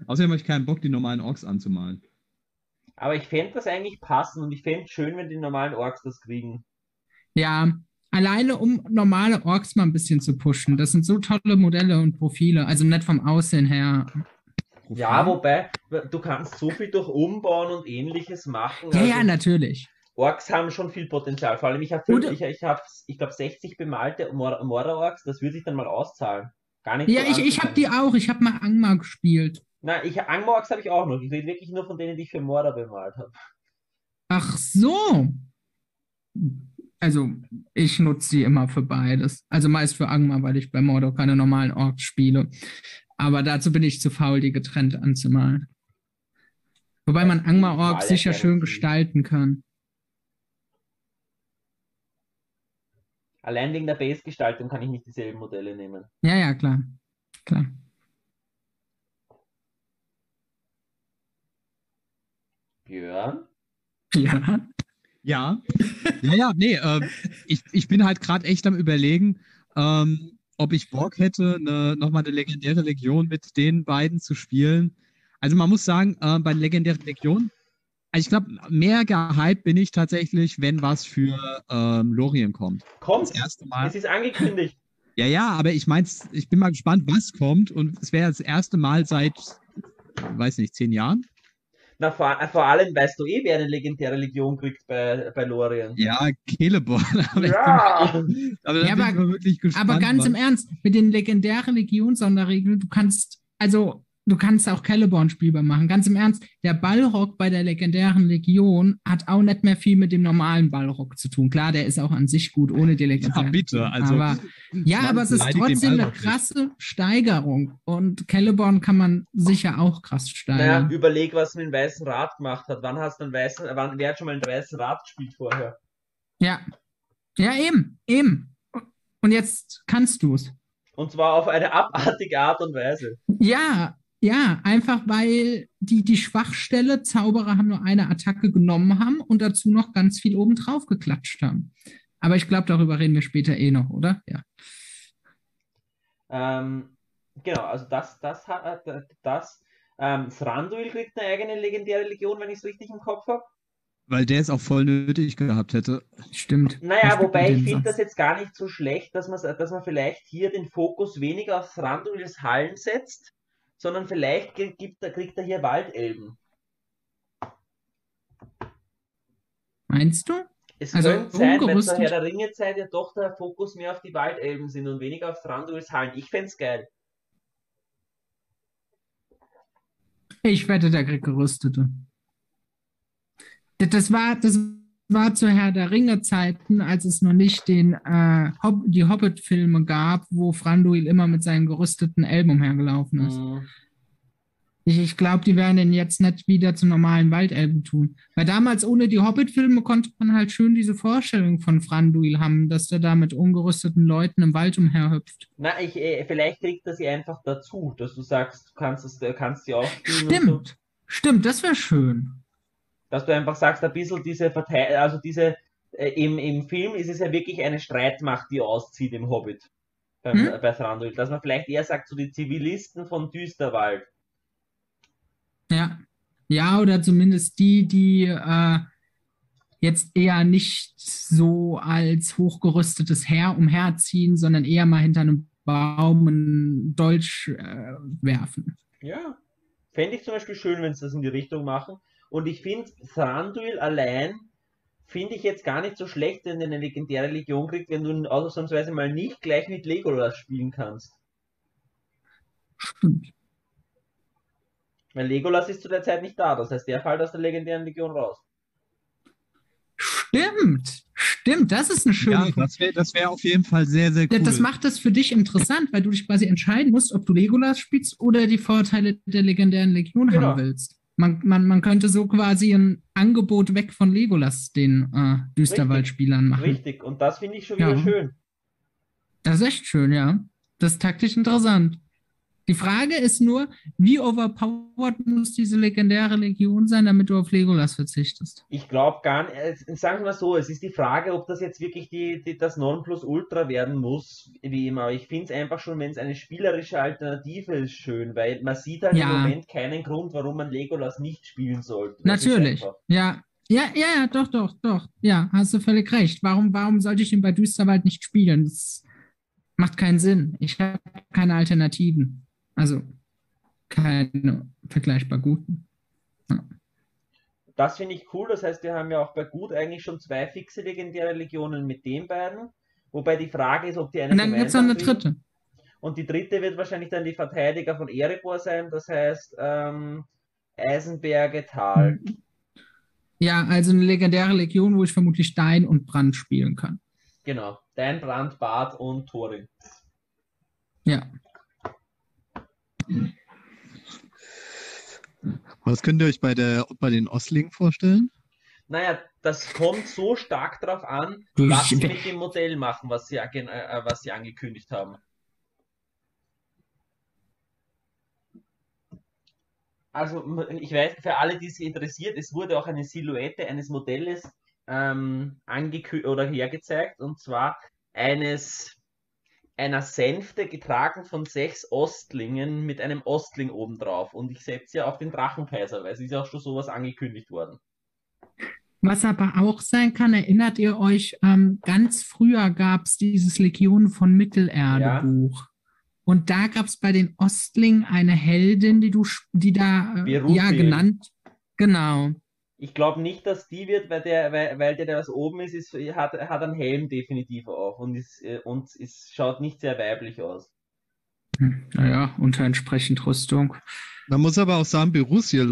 Außerdem habe ich keinen Bock, die normalen Orks anzumalen. Aber ich fände das eigentlich passend und ich fände es schön, wenn die normalen Orks das kriegen. Ja, alleine um normale Orks mal ein bisschen zu pushen. Das sind so tolle Modelle und Profile. Also nicht vom Aussehen her. Ja, wobei, du kannst so viel durch Umbauen und ähnliches machen. Ja, Also, ja, natürlich. Orks haben schon viel Potenzial. Vor allem, ich habe, ich, ich, hab, ich glaube, 60 bemalte Mor Mordor-Orks, das würde sich dann mal auszahlen. Gar nicht Ja, so ich, ich habe die auch. Ich habe mal Angmar gespielt. Nein, ich, Angmar-Orks habe ich auch noch. Ich rede wirklich nur von denen, die ich für Mordor bemalt habe. Ach so. Also, ich nutze sie immer für beides. Also meist für Angmar, weil ich bei Mordor keine normalen Orks spiele. Aber dazu bin ich zu faul, die getrennt anzumalen. Wobei man Ich Angmar-Orks male sicher schön gestalten kann. Allein wegen der Base-Gestaltung kann ich nicht dieselben Modelle nehmen. Ja, ja, klar. Klar. Björn? Ja. Ja. Ja, ja, nee, ähm, ich, ich bin halt gerade echt am überlegen, ähm, ob ich Bock hätte, eine, nochmal eine legendäre Legion mit den beiden zu spielen. Also man muss sagen, äh, bei legendären Legion, also ich glaube, mehr gehypt bin ich tatsächlich, wenn was für ähm, Lorien kommt. Kommt! Das erste Mal. Es ist angekündigt. Ja, ja, aber ich mein's, ich bin mal gespannt, was kommt. Und es wäre das erste Mal seit, weiß nicht, zehn Jahren. Na, vor, vor allem weißt du eh, wer eine legendäre Legion kriegt bei, bei Lorien. Ja, Celeborn. [LAUGHS] aber Ja! bin, aber Ja, aber- gespannt. Aber ganz was- im Ernst, mit den legendären Legions-Sonderregeln, du kannst, also du kannst auch Celeborn spielbar machen. Ganz im Ernst, der Ballrock bei der legendären Legion hat auch nicht mehr viel mit dem normalen Ballrock zu tun. Klar, der ist auch an sich gut ohne die legendären. Ja, bitte. Also, aber, ja, aber es ist trotzdem eine Ballrock nicht. krasse Steigerung. Und Celeborn kann man sicher auch krass Naja, steigern. überleg, was man mit dem weißen Rad gemacht hat. Wann hast du einen weißen, wann, wer hat schon mal einen weißen Rad gespielt vorher? Ja. Ja, eben, eben. Und jetzt kannst du es. Und zwar auf eine abartige Art und Weise. Ja, ja, einfach weil die, die Schwachstelle, Zauberer haben nur eine Attacke genommen haben und dazu noch ganz viel obendrauf geklatscht haben. Aber ich glaube, darüber reden wir später eh noch, oder? Ja. Ähm, genau, also das, das hat äh, das. Ähm, Thranduil kriegt eine eigene legendäre Legion, wenn ich es richtig im Kopf habe. weil der es auch voll nötig gehabt hätte. Stimmt. Naja, Das wobei ich finde das jetzt gar nicht so schlecht, dass man, dass man vielleicht hier den Fokus weniger auf Thranduils Hallen setzt, sondern vielleicht gibt, kriegt er hier Waldelben. Meinst du? Es Also könnte sein, wenn zur Herr der Ringe-Zeit ja doch der Fokus mehr auf die Waldelben sind und weniger auf Thranduils Hallen. Ich fänd's geil. Ich wette, der kriegt Gerüstete. Das- Das war, das war zu Herr der Ringe-Zeiten, als es noch nicht den, äh, Hob die Hobbit-Filme gab, wo Franduil immer mit seinen gerüsteten Elben umhergelaufen ist. Mhm. Ich, ich glaube, die werden den jetzt nicht wieder zu normalen Waldelben tun. Weil damals ohne die Hobbit-Filme konnte man halt schön diese Vorstellung von Franduil haben, dass der da mit ungerüsteten Leuten im Wald umherhüpft. Na, ich, äh, vielleicht kriegt er sie einfach dazu, dass du sagst, du kannst es, du kannst sie auch und so. Stimmt. Stimmt, das wäre schön. Dass du einfach sagst, ein bisschen diese Partei, also diese, äh, im, im Film ist es ja wirklich eine Streitmacht, die auszieht im Hobbit. Beim, Hm? äh, bei Thranduil. Dass man vielleicht eher sagt, so die Zivilisten von Düsterwald. Ja. Ja, oder zumindest die, die äh, jetzt eher nicht so als hochgerüstetes Heer umherziehen, sondern eher mal hinter einem Baum einen Dolch äh, werfen. Ja. Fände ich zum Beispiel schön, wenn sie das in die Richtung machen. Und ich finde, Thranduil allein finde ich jetzt gar nicht so schlecht, wenn er eine legendäre Legion kriegt, wenn du ihn ausnahmsweise mal nicht gleich mit Legolas spielen kannst. Stimmt. Weil Legolas ist zu der Zeit nicht da, das heißt, der fällt aus der legendären Legion raus. Stimmt. Stimmt, das ist ein schöner Ja, das wäre das wär auf jeden Fall sehr, sehr Ja, cool. Das macht das für dich interessant, weil du dich quasi entscheiden musst, ob du Legolas spielst oder die Vorteile der legendären Legion Genau. haben willst. Man, man, man könnte so quasi ein Angebot weg von Legolas den äh, Düsterwald-Spielern machen. Richtig, und das finde ich schon wieder Ja. schön. Das ist echt schön, ja. Das ist taktisch interessant. Die Frage ist nur, wie overpowered muss diese legendäre Legion sein, damit du auf Legolas verzichtest? Ich glaube gar nicht, sagen wir mal so, es ist die Frage, ob das jetzt wirklich die, die, das Nonplusultra werden muss, wie immer. Aber ich finde es einfach schon, wenn es eine spielerische Alternative ist, schön, weil man sieht halt Ja. im Moment keinen Grund, warum man Legolas nicht spielen sollte. Das Natürlich. Ja. Ja, ja, ja, doch, doch, doch. Ja, hast du völlig recht. Warum, warum sollte ich ihn bei Düsterwald nicht spielen? Das macht keinen Sinn. Ich habe keine Alternativen. Also keine vergleichbar guten. Das finde ich cool, das heißt, wir haben ja auch bei Gut eigentlich schon zwei fixe legendäre Legionen mit den beiden. Wobei die Frage ist, ob die eine Und dann gibt es eine dritte. Und die dritte wird wahrscheinlich dann die Verteidiger von Erebor sein, das heißt ähm, Eisenberge Tal. Ja, also eine legendäre Legion, wo ich vermutlich Stein und Brand spielen kann. Genau. Dein Brand, Bart und Thorin. Ja. Was könnt ihr euch bei, der, bei den Ostlingen vorstellen? Naja, das kommt so stark drauf an, was sie mit dem Modell machen, was sie, agen- äh, was sie angekündigt haben. Also, ich weiß, für alle, die sich interessiert, es wurde auch eine Silhouette eines Modells ähm, angekü oder hergezeigt, und zwar eines einer Sänfte getragen von sechs Ostlingen mit einem Ostling obendrauf. Und ich setze ja auf den Drachenkaiser, weil es ist ja auch schon sowas angekündigt worden. Was aber auch sein kann, erinnert ihr euch, ähm, ganz früher gab es dieses Legion von Mittelerde-Buch. Und da gab es bei den Ostlingen eine Heldin, die du, die da, äh, ja, genannt. Genau. Ich glaube nicht, dass die wird, weil der, weil, weil der, der was oben ist, ist hat, hat einen Helm definitiv auf und ist, äh, und ist, schaut nicht sehr weiblich aus. Hm, Naja, unter entsprechend Rüstung. Man muss aber auch sagen, Berussia,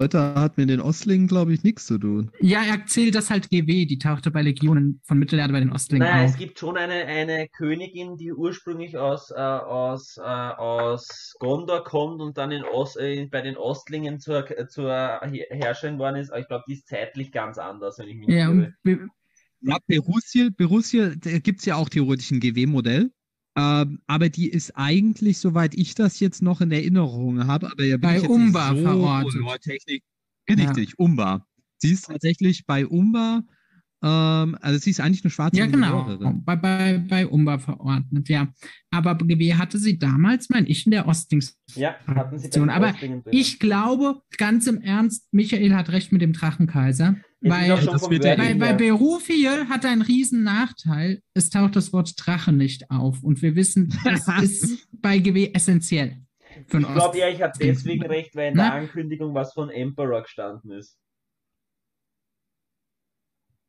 Leute, hat mit den Ostlingen, glaube ich, nichts zu tun. Ja, er zählt das halt GW, die tauchte bei Legionen von Mittelerde bei den Ostlingen Naja, es auf. gibt schon eine, eine Königin, die ursprünglich aus, äh, aus, äh, aus Gondor kommt und dann in Ost, äh, bei den Ostlingen zur, zur Her- Herrscherin worden ist. Aber ich glaube, die ist zeitlich ganz anders, wenn ich mich nicht Ja, irre. und wir- Ja, Berussil, Berussil, da gibt es ja auch theoretisch ein GW-Modell. Ähm, aber die ist eigentlich, soweit ich das jetzt noch in Erinnerung habe, aber ja Bei nicht so verortet. Richtig, Umbar. Sie ist tatsächlich bei Umbar, ähm, also sie ist eigentlich eine schwarze ja, genau, bei, bei, bei Umba verordnet, ja. Aber GW hatte sie damals, meine ich, in der Ostlings. Ja, hatten sie den Aber. Ich glaube, ganz im Ernst, Michael hat recht mit dem Drachenkaiser. Weil, bei her- Berufiel hat er einen riesen Nachteil. Es taucht das Wort Drache nicht auf. Und wir wissen, das [LAUGHS] ist bei GW essentiell. Ich glaube ja, ich habe deswegen recht, weil in der Na? Ankündigung was von Emperor gestanden ist.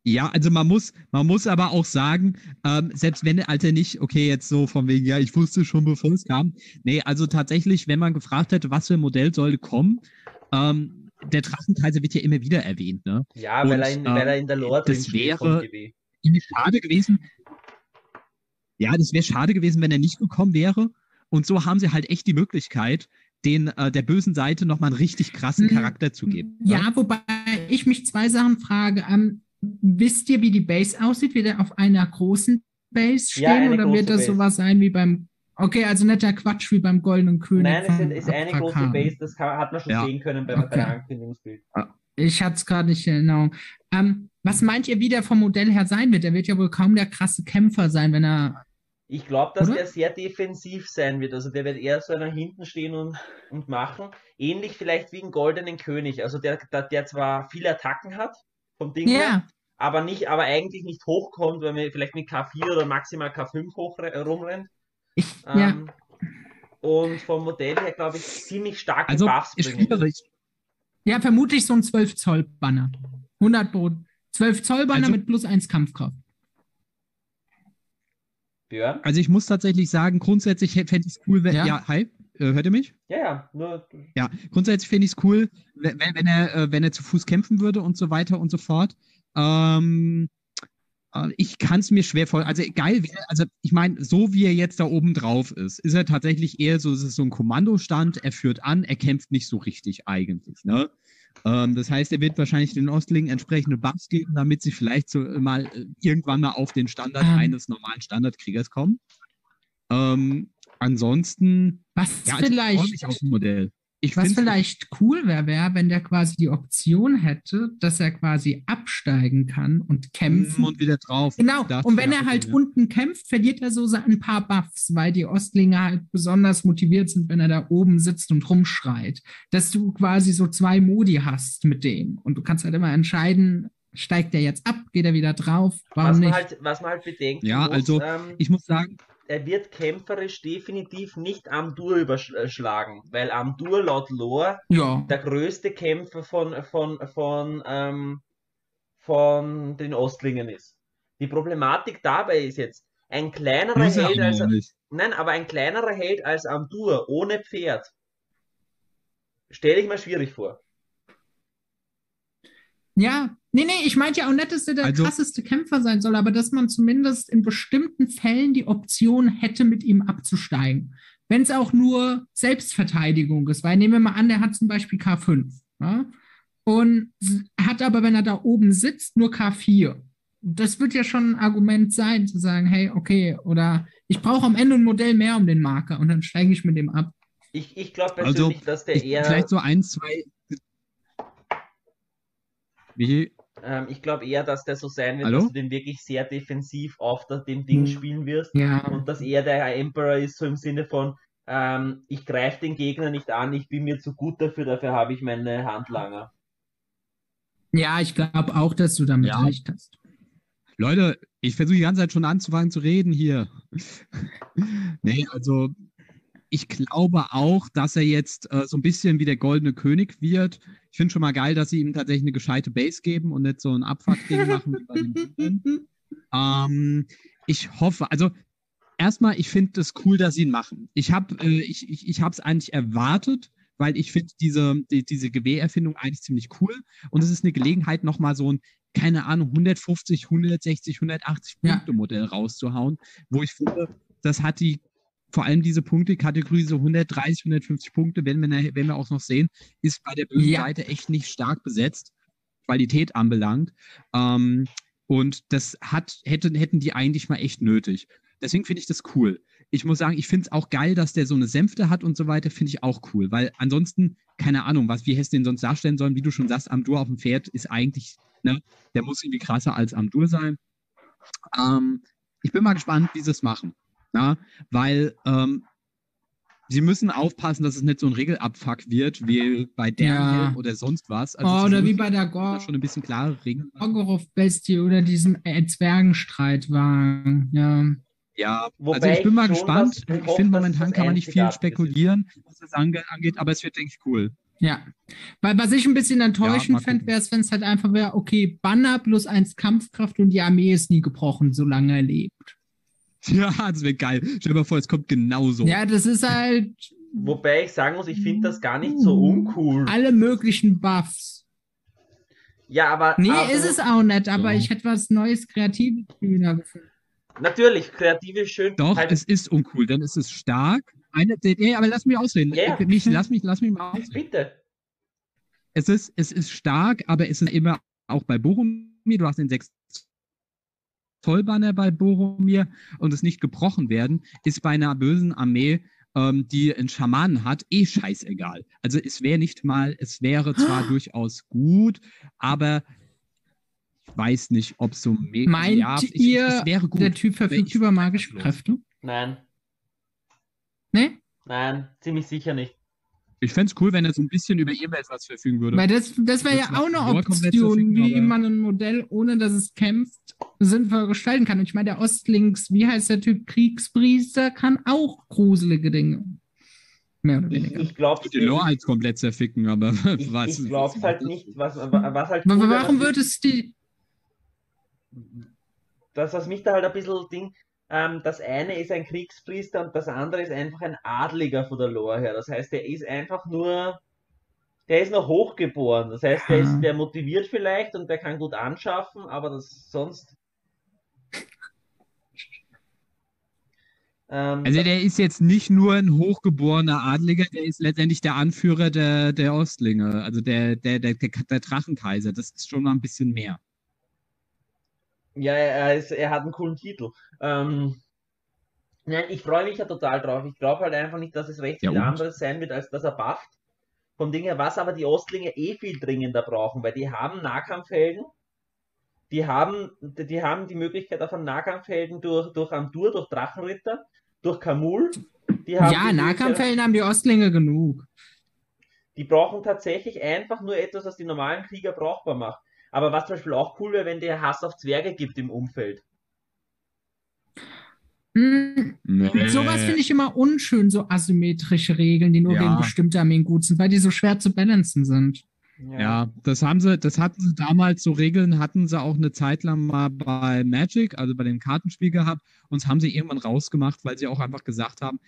Ja, also man muss, man muss aber auch sagen, ähm, selbst wenn der Alter nicht, okay, jetzt so von wegen, ja, ich wusste schon, bevor es kam. Nee, also tatsächlich, wenn man gefragt hätte, was für ein Modell sollte kommen, ähm, der Drachenkaiser wird ja immer wieder erwähnt, ne? Ja, Und, weil, er in, ähm, weil er in der Lore das wäre- schade gewesen. Ja, das wäre schade gewesen, wenn er nicht gekommen wäre. Und so haben sie halt echt die Möglichkeit, den äh, der bösen Seite nochmal einen richtig krassen Mhm. Charakter zu geben. ne? Ja, wobei ich mich zwei Sachen frage. Ähm, wisst ihr, wie die Base aussieht? Wird er auf einer großen Base stehen Ja, oder wird große das Base. sowas sein wie beim. Okay, also nicht der Quatsch wie beim Goldenen König. Nein, es ist, eine große Abrakan. Base, das kann, hat man schon Ja. sehen können bei, Okay. der Ankündigungsbild. Ich hatte es gerade nicht in Erinnerung. Ähm, was meint ihr, wie der vom Modell her sein wird? Er wird ja wohl kaum der krasse Kämpfer sein, wenn er. Ich glaube, dass Oder? der sehr defensiv sein wird. Also der wird eher so nach hinten stehen und, und machen. Ähnlich vielleicht wie ein Goldenen König. Also der, der, der zwar viele Attacken hat vom Ding her, Ja, aber nicht, aber eigentlich nicht hochkommt, weil man vielleicht mit K4 oder maximal K5 hoch äh, rumrennt. ich, ja. Ähm, Und vom Modell her, glaube ich, ziemlich starke Also, Buffs bringen. spielerisch, ja, vermutlich so ein 12 Zoll Banner. 100 Pro. 12 Zoll Banner Also- mit plus 1 Kampfkraft. Björn? also ich muss tatsächlich sagen, grundsätzlich fände ich es cool, wenn. Ja? Ja, hi, hört ihr mich? Ja, ja, nur Ja, grundsätzlich finde ich es cool, wenn, wenn, er, äh, wenn er zu Fuß kämpfen würde und so weiter und so fort. Ähm, äh, ich kann es mir schwer vorstellen. Also geil, wäre- also ich meine, so wie er jetzt da oben drauf ist, ist er tatsächlich eher so, es ist so ein Kommandostand, er führt an, er kämpft nicht so richtig eigentlich. Ne? Ähm, das heißt, er wird wahrscheinlich den Ostlingen entsprechende Buffs geben, damit sie vielleicht so mal äh, irgendwann mal auf den Standard Ähm. eines normalen Standardkriegers kommen. Ähm, ansonsten, Was ja, also ich vielleicht. ein Modell. Ich Was vielleicht cool wäre, wäre, wenn der quasi die Option hätte, dass er quasi absteigen kann und kämpfen. und wieder drauf. Genau, Das und wenn er halt ja. unten kämpft, verliert er so ein paar Buffs, weil die Ostlinge halt besonders motiviert sind, wenn er da oben sitzt und rumschreit. Dass du quasi so zwei Modi hast mit dem. Und du kannst halt immer entscheiden, steigt er jetzt ab, geht er wieder drauf, warum was man, nicht? halt, was man halt bedenken Ja, muss, also, ähm, Ich muss sagen, er wird kämpferisch definitiv nicht Amdur überschlagen, weil Amdur laut Lore ja, der größte Kämpfer von, von, von, ähm, von den Ostlingen ist. Die Problematik dabei ist jetzt, ein kleinerer muss Held als, nicht. nein, aber ein kleinerer Held als Amdur ohne Pferd, stelle ich mir schwierig vor. Ja, nee, nee, ich meinte ja auch nicht, dass er der Also- krasseste Kämpfer sein soll, aber dass man zumindest in bestimmten Fällen die Option hätte, mit ihm abzusteigen. Wenn es auch nur Selbstverteidigung ist, weil nehmen wir mal an, der hat zum Beispiel K5 ja? und hat aber, wenn er da oben sitzt, nur K4. Das wird ja schon ein Argument sein, zu sagen, hey, okay, oder ich brauche am Ende ein Modell mehr um den Marker und dann steige ich mit dem ab. Ich, ich glaube Also, persönlich, dass der Ich, eher, vielleicht so ein, zwei. Wie? ähm, ich glaube eher, dass der so sein wird, Hallo? dass du den wirklich sehr defensiv auf dem Ding Hm. spielen wirst. Ja, Und dass er der Emperor ist, so im Sinne von, ähm, ich greife den Gegner nicht an, ich bin mir zu gut dafür, dafür habe ich meine Handlanger. ja ich glaube auch, dass du damit Ja. recht hast. Leute, ich versuche die ganze Zeit schon anzufangen zu reden hier. [LAUGHS] nee, also ich glaube auch, dass er jetzt äh, so ein bisschen wie der goldene König wird. Ich finde schon mal geil, dass sie ihm tatsächlich eine gescheite Base geben und nicht so ein Abfuck-Ding machen wie bei den. Ähm, ich hoffe, also erstmal, ich finde es cool, dass sie ihn machen. Ich habe äh, ich, ich, ich es eigentlich erwartet, weil ich finde diese, die, diese Gewehrerfindung eigentlich ziemlich cool. Und es ist eine Gelegenheit, nochmal so ein, keine Ahnung, 150, 160, 180 Ja. Punkte Modell rauszuhauen, wo ich finde, das hat die, vor allem diese Punktekategorie, so 130, 150 Punkte, wenn wir, wenn wir auch noch sehen, ist bei der bösen Ja. Seite echt nicht stark besetzt, Qualität anbelangt. Ähm, und das hat, hätten, hätten die eigentlich mal echt nötig. Deswegen finde ich das cool. Ich muss sagen, ich finde es auch geil, dass der so eine Sänfte hat und so weiter, finde ich auch cool, weil ansonsten, keine Ahnung, was, wie hättest du den sonst darstellen sollen, wie du schon sagst, Amdur auf dem Pferd ist eigentlich, ne, der muss irgendwie krasser als Amdur sein. Ähm, ich bin mal gespannt, wie sie es machen, na, weil ähm, sie müssen aufpassen, dass es nicht so ein Regelabfuck wird, wie bei der Ja. oder sonst was. oh, sie oder wie bei der Gor schon ein bisschen klare Regeln. Gorgoroth-Bestie oder diesem äh, Zwergenstreitwagen. Ja. Ja, Wobei also ich bin mal gespannt. Ich finde, momentan kann man nicht viel spekulieren, was das ange angeht, aber es wird, denke ich, cool. Ja. Weil was ich ein bisschen enttäuschend mal fände, wäre es, wenn es halt einfach wäre, okay, Banner plus eins Kampfkraft und die Armee ist nie gebrochen, solange er lebt. [LAUGHS] Ja, das wäre geil. Stell dir mal vor, es kommt genauso. Ja, das ist halt Wobei ich sagen muss, ich finde das gar nicht so uncool. alle möglichen Buffs. Ja, aber. Nee, aber ist es auch nicht, aber Ja. ich hätte was Neues, Kreatives wieder gefunden. Natürlich, kreativ ist schön. Doch, Halt, es ist uncool, denn es ist stark. Eine, nee, aber lass mich ausreden. Ja, ja. Ich- Mich, lass, mich, lass mich mal ausreden. bitte. Es ist, es ist stark, aber es ist immer auch bei Boromir. Du hast den 6 Zoll Banner bei Boromir und es nicht gebrochen werden, ist bei einer bösen Armee, ähm, die einen Schamanen hat, eh scheißegal. Also es wäre nicht mal, es wäre zwar [GASPS] durchaus gut, aber ich weiß nicht, ob so mega. Meint ja, ich, ihr, gut. der Typ verfügt über magische. Kräfte? Nein, Ne? nein, ziemlich sicher nicht. Ich fände es cool, wenn er so ein bisschen über irgendetwas verfügen würde. Weil das, das wäre ja auch eine Option, wie aber- man ein Modell, ohne dass es kämpft, sinnvoll gestalten kann. Und ich meine, der Ostlinks, wie heißt der Typ, Kriegspriester, kann auch gruselige Dinge. Mehr oder Ich, weniger. ich glaube die Lore halt komplett zerficken, aber ich, [LAUGHS] was. ich glaube halt nicht, was, was halt. Cool warum wird es die. das, was mich da halt ein bisschen Ding, ähm, das eine ist ein Kriegspriester und das andere ist einfach ein Adliger von der Lore her. Das heißt, der ist einfach nur, der ist noch hochgeboren. Das heißt, der, ist, der motiviert vielleicht und der kann gut anschaffen, aber das sonst. Ähm, Also der ist jetzt nicht nur ein hochgeborener Adliger, der ist letztendlich der Anführer der, der Ostlinge, also der, der, der, der Drachenkaiser. Das ist schon mal ein bisschen mehr. Ja, er, ist, er hat einen coolen Titel. Ähm, nein, ich freue mich ja total drauf. Ich glaube halt einfach nicht, dass es recht Ja, viel und? anderes sein wird, als dass er bufft. Vom Ding her, was aber die Ostlinge eh viel dringender brauchen, weil die haben Nahkampfhelden. Die haben, die haben die Möglichkeit auf einen Nahkampfhelden durch, durch Amdur, durch Drachenritter, durch Kamul. Ja, Nahkampfhelden haben die Ostlinge genug. die brauchen tatsächlich einfach nur etwas, was die normalen Krieger brauchbar macht. Aber was zum Beispiel auch cool wäre, wenn der Hass auf Zwerge gibt im Umfeld. Hm, Nee. sowas finde ich immer unschön, so asymmetrische Regeln, die nur Ja. gegen bestimmte Armeen gut sind, weil die so schwer zu balancen sind. Ja, das haben sie, das hatten sie damals, so Regeln hatten sie auch eine Zeit lang mal bei Magic, also bei dem Kartenspiel gehabt, und das haben sie irgendwann rausgemacht, weil sie auch einfach gesagt haben,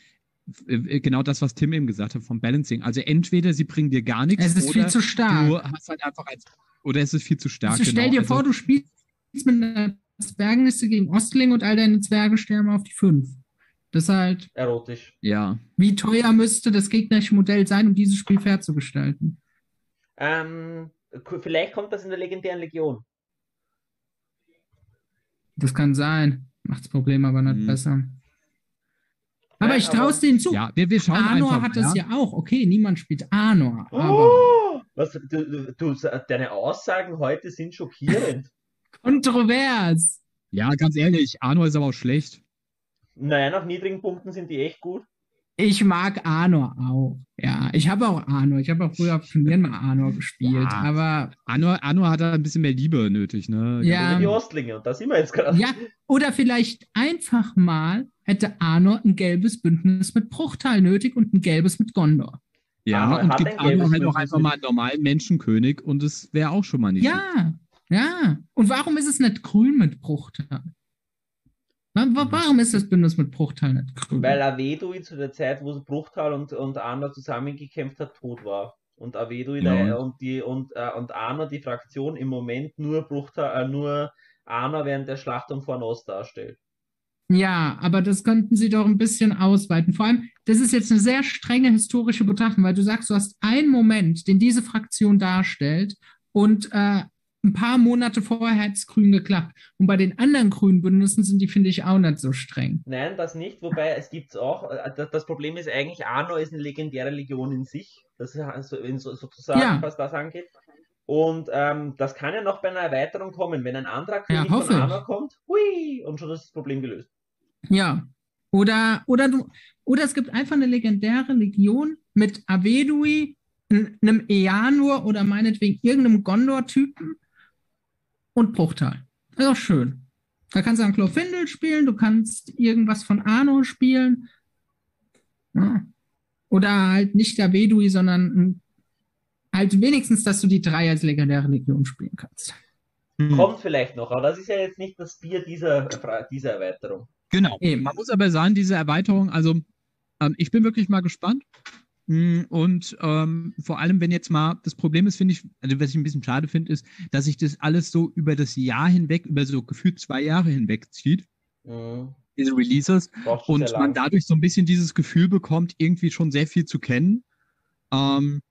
genau das, was Tim eben gesagt hat, vom Balancing. Also entweder sie bringen dir gar nichts Es ist viel oder zu stark. du hast halt einfach als, oder es ist viel zu stark. Also stell genau. dir also, vor, du spielst mit einer Zwergenliste gegen Ostling und all deine Zwerge sterben auf die 5. Das ist halt, Erotisch. Ja, wie teuer müsste das gegnerische Modell sein, um dieses Spiel fair zu gestalten? Ähm, vielleicht kommt das in der legendären Legion. Das kann sein. Macht das Problem aber nicht Mhm. besser. Aber ich traue es denen zu. ja, wir, wir schauen Arnor einfach hat mal, das ja. ja auch. Okay, niemand spielt Arnor. Aber Oh, was, du, du, deine Aussagen heute sind schockierend. [LAUGHS] kontrovers. Ja, ganz ehrlich, Arno ist aber auch schlecht. naja, nach niedrigen Punkten sind die echt gut. Ich mag Arnor auch. Ja, ich habe auch Arnor. Ich habe auch früher auf Turnieren mal Arnor gespielt. Ja. Aber Arno, Arno hat da ein bisschen mehr Liebe nötig, ne? Ja. Wie die Ostlinge. Und da sind wir jetzt gerade. ja, oder vielleicht einfach mal hätte Arnor ein gelbes Bündnis mit Bruchtal nötig und ein gelbes mit Gondor. Ja, Arno und gibt ein Arno gelbes halt auch einfach mal einen normalen Menschenkönig und es wäre auch schon mal nicht. Ja, ja. Und warum ist es nicht grün mit Bruchtal? Wa- Warum ist das Bündnis mit Bruchtal nicht grün? Weil Avedui zu der Zeit, wo Bruchtal und, und Arno zusammengekämpft hat, tot war. Und Avedui Ja. und die und, äh, und Arno die Fraktion im Moment nur Bruchtal, äh, nur Arno während der Schlacht um Fornost darstellt. Ja, aber das könnten sie doch ein bisschen ausweiten. Vor allem, das ist jetzt eine sehr strenge historische Betrachtung, weil du sagst, du hast einen Moment, den diese Fraktion darstellt und äh, ein paar Monate vorher hat es grün geklappt. Und bei den anderen grünen Bündnissen sind die, finde ich, auch nicht so streng. Nein, das nicht, wobei es gibt's auch. äh, Das, Problem ist eigentlich, Arno ist eine legendäre Legion in sich. Das ist sozusagen, Ja. was das angeht. Und ähm, das kann ja noch bei einer Erweiterung kommen. Wenn ein anderer Ja, von. Arno kommt, hui, und schon ist das Problem gelöst. Ja. Oder, oder du, oder es gibt einfach eine legendäre Legion mit Avedui, einem Eanur oder meinetwegen irgendeinem Gondor-Typen und Bruchtal. Das ist auch schön. Da kannst du an Glorfindel spielen, du kannst irgendwas von Arno spielen. Ja. Oder halt nicht Avedui, sondern mm, halt wenigstens, dass du die drei als legendäre Legion spielen kannst. Hm. Kommt vielleicht noch, aber das ist ja jetzt nicht das Bier dieser, dieser Erweiterung. Genau. Eben. Man muss aber sagen, diese Erweiterung, also ähm, ich bin wirklich mal gespannt. Mm, Und ähm, vor allem, wenn jetzt mal, das Problem ist, finde ich, also was ich ein bisschen schade finde, ist, dass sich das alles so über das Jahr hinweg, über so gefühlt zwei Jahre hinweg zieht, Mhm. diese Releases, und man dadurch so ein bisschen dieses Gefühl bekommt, irgendwie schon sehr viel zu kennen. Ähm,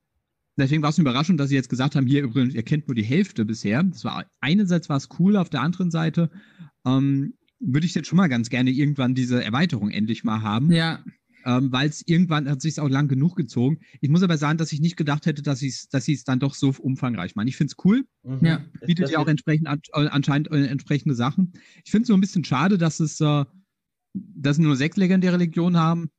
deswegen war es eine Überraschung, dass sie jetzt gesagt haben, hier übrigens, ihr kennt nur die Hälfte bisher. Das war einerseits war es cool, auf der anderen Seite ähm, würde ich jetzt schon mal ganz gerne irgendwann diese Erweiterung endlich mal haben, Ja, ähm, weil es irgendwann hat sich auch lang genug gezogen. Ich muss aber sagen, dass ich nicht gedacht hätte, dass sie es dass sie es dann doch so umfangreich machen. Ich finde es cool, Mhm. Ja. Bietet ja auch entsprechend an, äh, anscheinend äh, entsprechende Sachen. Ich finde es so ein bisschen schade, dass es äh, dass nur sechs legendäre Legionen haben.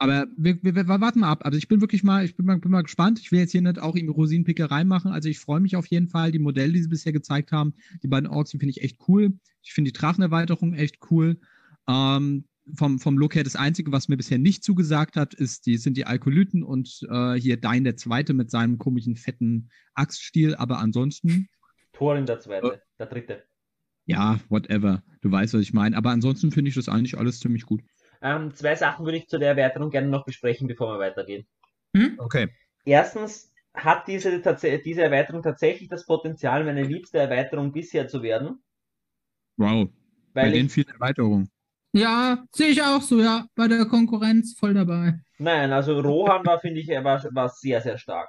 Aber wir, wir, wir warten mal ab. Also ich bin wirklich mal, ich bin mal, bin mal gespannt. Ich will jetzt hier nicht auch irgendwie Rosinenpickerei machen. Also ich freue mich auf jeden Fall. Die Modelle, die sie bisher gezeigt haben, die beiden Orks, die finde ich echt cool. Ich finde die Drachenerweiterung echt cool. Ähm, vom, vom Look her, das Einzige, was mir bisher nicht zugesagt hat, ist die, sind die Alkolyten und äh, hier Dein der Zweite mit seinem komischen, fetten Axtstiel. Aber ansonsten, Thorin der zweite, Äh. der dritte. ja, whatever. Du weißt, was ich meine. Aber ansonsten finde ich das eigentlich alles ziemlich gut. Ähm, zwei Sachen würde ich zu der Erweiterung gerne noch besprechen, bevor wir weitergehen. hm? Okay. Erstens hat diese, diese Erweiterung tatsächlich das Potenzial, meine liebste Erweiterung bisher zu werden, Wow. Bei weil den ich, vielen Erweiterungen. Ja, sehe ich auch so, ja. Bei der Konkurrenz voll dabei. nein, also Rohan war, finde ich, er war, war sehr, sehr stark.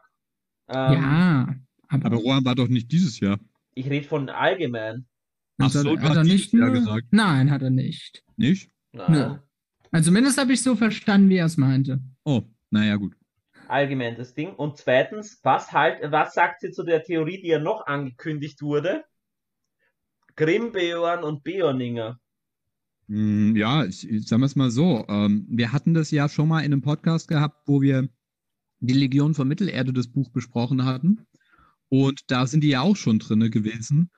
Ähm, ja, aber, Aber Rohan war doch nicht dieses Jahr. Ich rede von allgemein. Ach hat, so, er, du hat er nicht Jahr nur. gesagt. Nein, hat er nicht. Nicht? Nein. Also zumindest habe ich so verstanden, wie er es meinte. Oh, naja, gut. Allgemein das Ding. Und zweitens, was halt, was sagt sie zu der Theorie, die ja noch angekündigt wurde? Grimm, Beorn und Beorninger. Mm, Ja, ich, ich sagen wir es mal so. Ähm, wir hatten das ja schon mal in einem Podcast gehabt, wo wir die Legion von Mittelerde, das Buch besprochen hatten. Und da sind die ja auch schon drinne gewesen.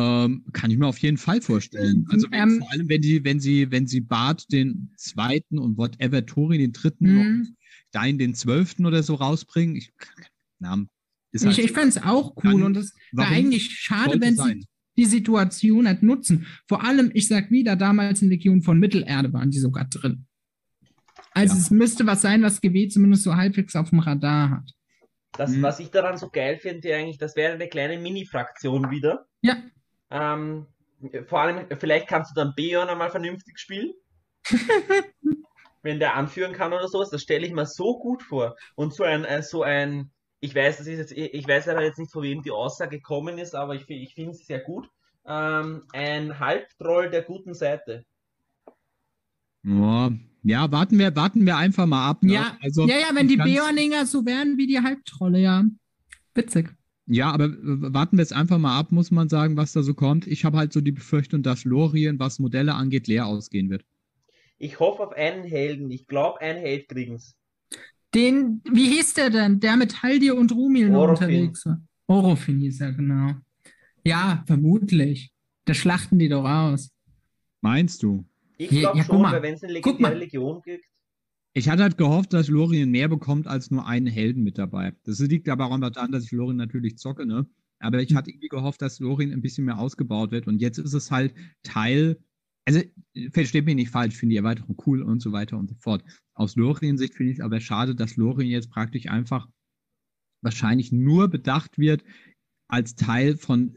Ähm, kann ich mir auf jeden Fall vorstellen. Also wenn, [LAUGHS] Ähm, vor allem, wenn die, wenn sie, wenn sie Bart den zweiten und whatever Tori den dritten und Dein den zwölften oder so rausbringen. Ich Namen. Ist halt Ich, ich fände es auch cool Dann, und es wäre warum eigentlich schade, wenn sein? sie die Situation nicht nutzen. Vor allem, ich sag wieder, damals in Legion von Mittelerde waren die sogar drin. Also Ja. es müsste was sein, was GW zumindest so halbwegs auf dem Radar hat. Das, Mhm. was ich daran so geil finde, eigentlich, das wäre eine kleine Mini-Fraktion wieder. Ja, Ähm, vor allem, vielleicht kannst du dann Beorn einmal vernünftig spielen. [LAUGHS] Wenn der anführen kann oder sowas, das stelle ich mir so gut vor. Und so ein, äh, so ein, ich weiß, das ist jetzt, ich weiß aber jetzt nicht, von wem die Aussage gekommen ist, aber ich, ich finde es sehr gut. Ähm, ein Halbtroll der guten Seite. Ja, ja, warten wir, warten wir einfach mal ab. Ne? ja, also, ja, ja, wenn die Beorninger so wären wie die Halbtrolle, ja. Witzig. Ja, aber warten wir jetzt einfach mal ab, muss man sagen, was da so kommt. Ich habe halt so die Befürchtung, dass Lorien, was Modelle angeht, leer ausgehen wird. Ich hoffe auf einen Helden. Ich glaube, einen Held kriegen's. Den, wie hieß der denn? Der mit Haldir und Rumil unterwegs war. Orofin hieß er, genau. Ja, vermutlich. Da schlachten die doch aus. Meinst du? Ich glaube ja, schon, mal. weil wenn es eine legendäre. Legion gibt. Ich hatte halt gehofft, dass Lorien mehr bekommt als nur einen Helden mit dabei. Das liegt aber auch daran, dass ich Lorien natürlich zocke, ne? Aber ich hatte irgendwie gehofft, dass Lorien ein bisschen mehr ausgebaut wird. Und jetzt ist es halt Teil also versteht mich nicht falsch, ich finde die Erweiterung cool und so weiter und so fort. Aus Lorien-Sicht finde ich es aber schade, dass Lorien jetzt praktisch einfach wahrscheinlich nur bedacht wird als Teil von,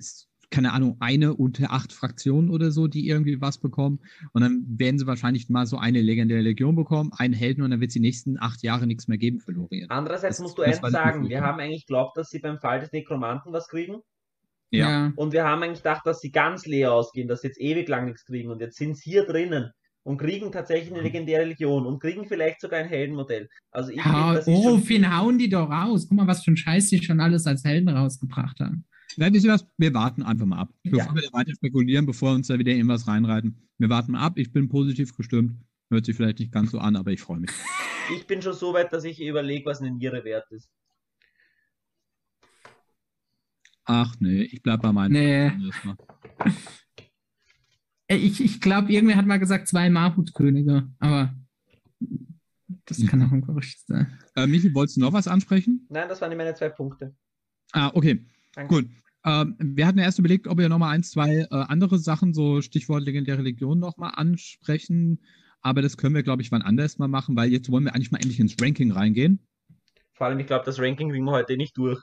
keine Ahnung, eine unter acht Fraktionen oder so, die irgendwie was bekommen. Und dann werden sie wahrscheinlich mal so eine legendäre Legion bekommen, einen Helden und dann wird es die nächsten acht Jahre nichts mehr geben für Lorien. Andererseits Das- musst du eins sagen, wir haben eigentlich geglaubt, dass sie beim Fall des Nekromanten was kriegen. Ja. Und wir haben eigentlich gedacht, dass sie ganz leer ausgehen, dass sie jetzt ewig lang nichts kriegen. Und jetzt sind sie hier drinnen und kriegen tatsächlich eine legendäre Legion und kriegen vielleicht sogar ein Heldenmodell. Also ich Ja, finde, das ist oh, schon Finn, hauen die doch raus. Guck mal, was für ein Scheiß die schon alles als Helden rausgebracht haben. Nein, wisst ihr was? Wir warten einfach mal ab. Bevor Ja. wir da weiter spekulieren, bevor wir uns da wieder irgendwas reinreiten. Wir warten mal ab. Ich bin positiv gestimmt. Hört sich vielleicht nicht ganz so an, aber ich freue mich. Ich bin schon so weit, dass ich überlege, was eine Niere wert ist. Ach nee, ich bleib bei meinen. Nee. Erstmal. Ich, ich glaube, irgendwer hat mal gesagt, zwei Mahut-Könige, aber das kann auch ein Gerücht sein. Äh, Michi, wolltest du noch was ansprechen? Nein, das waren meine zwei Punkte. Ah, okay. Danke. Gut. Ähm, wir hatten erst überlegt, ob wir nochmal ein, zwei äh, andere Sachen, so Stichwort legendäre Legion, nochmal ansprechen. Aber das können wir, glaube ich, wann anders mal machen, weil jetzt wollen wir eigentlich mal endlich ins Ranking reingehen. Vor allem, ich glaube, das Ranking kriegen wir heute nicht durch.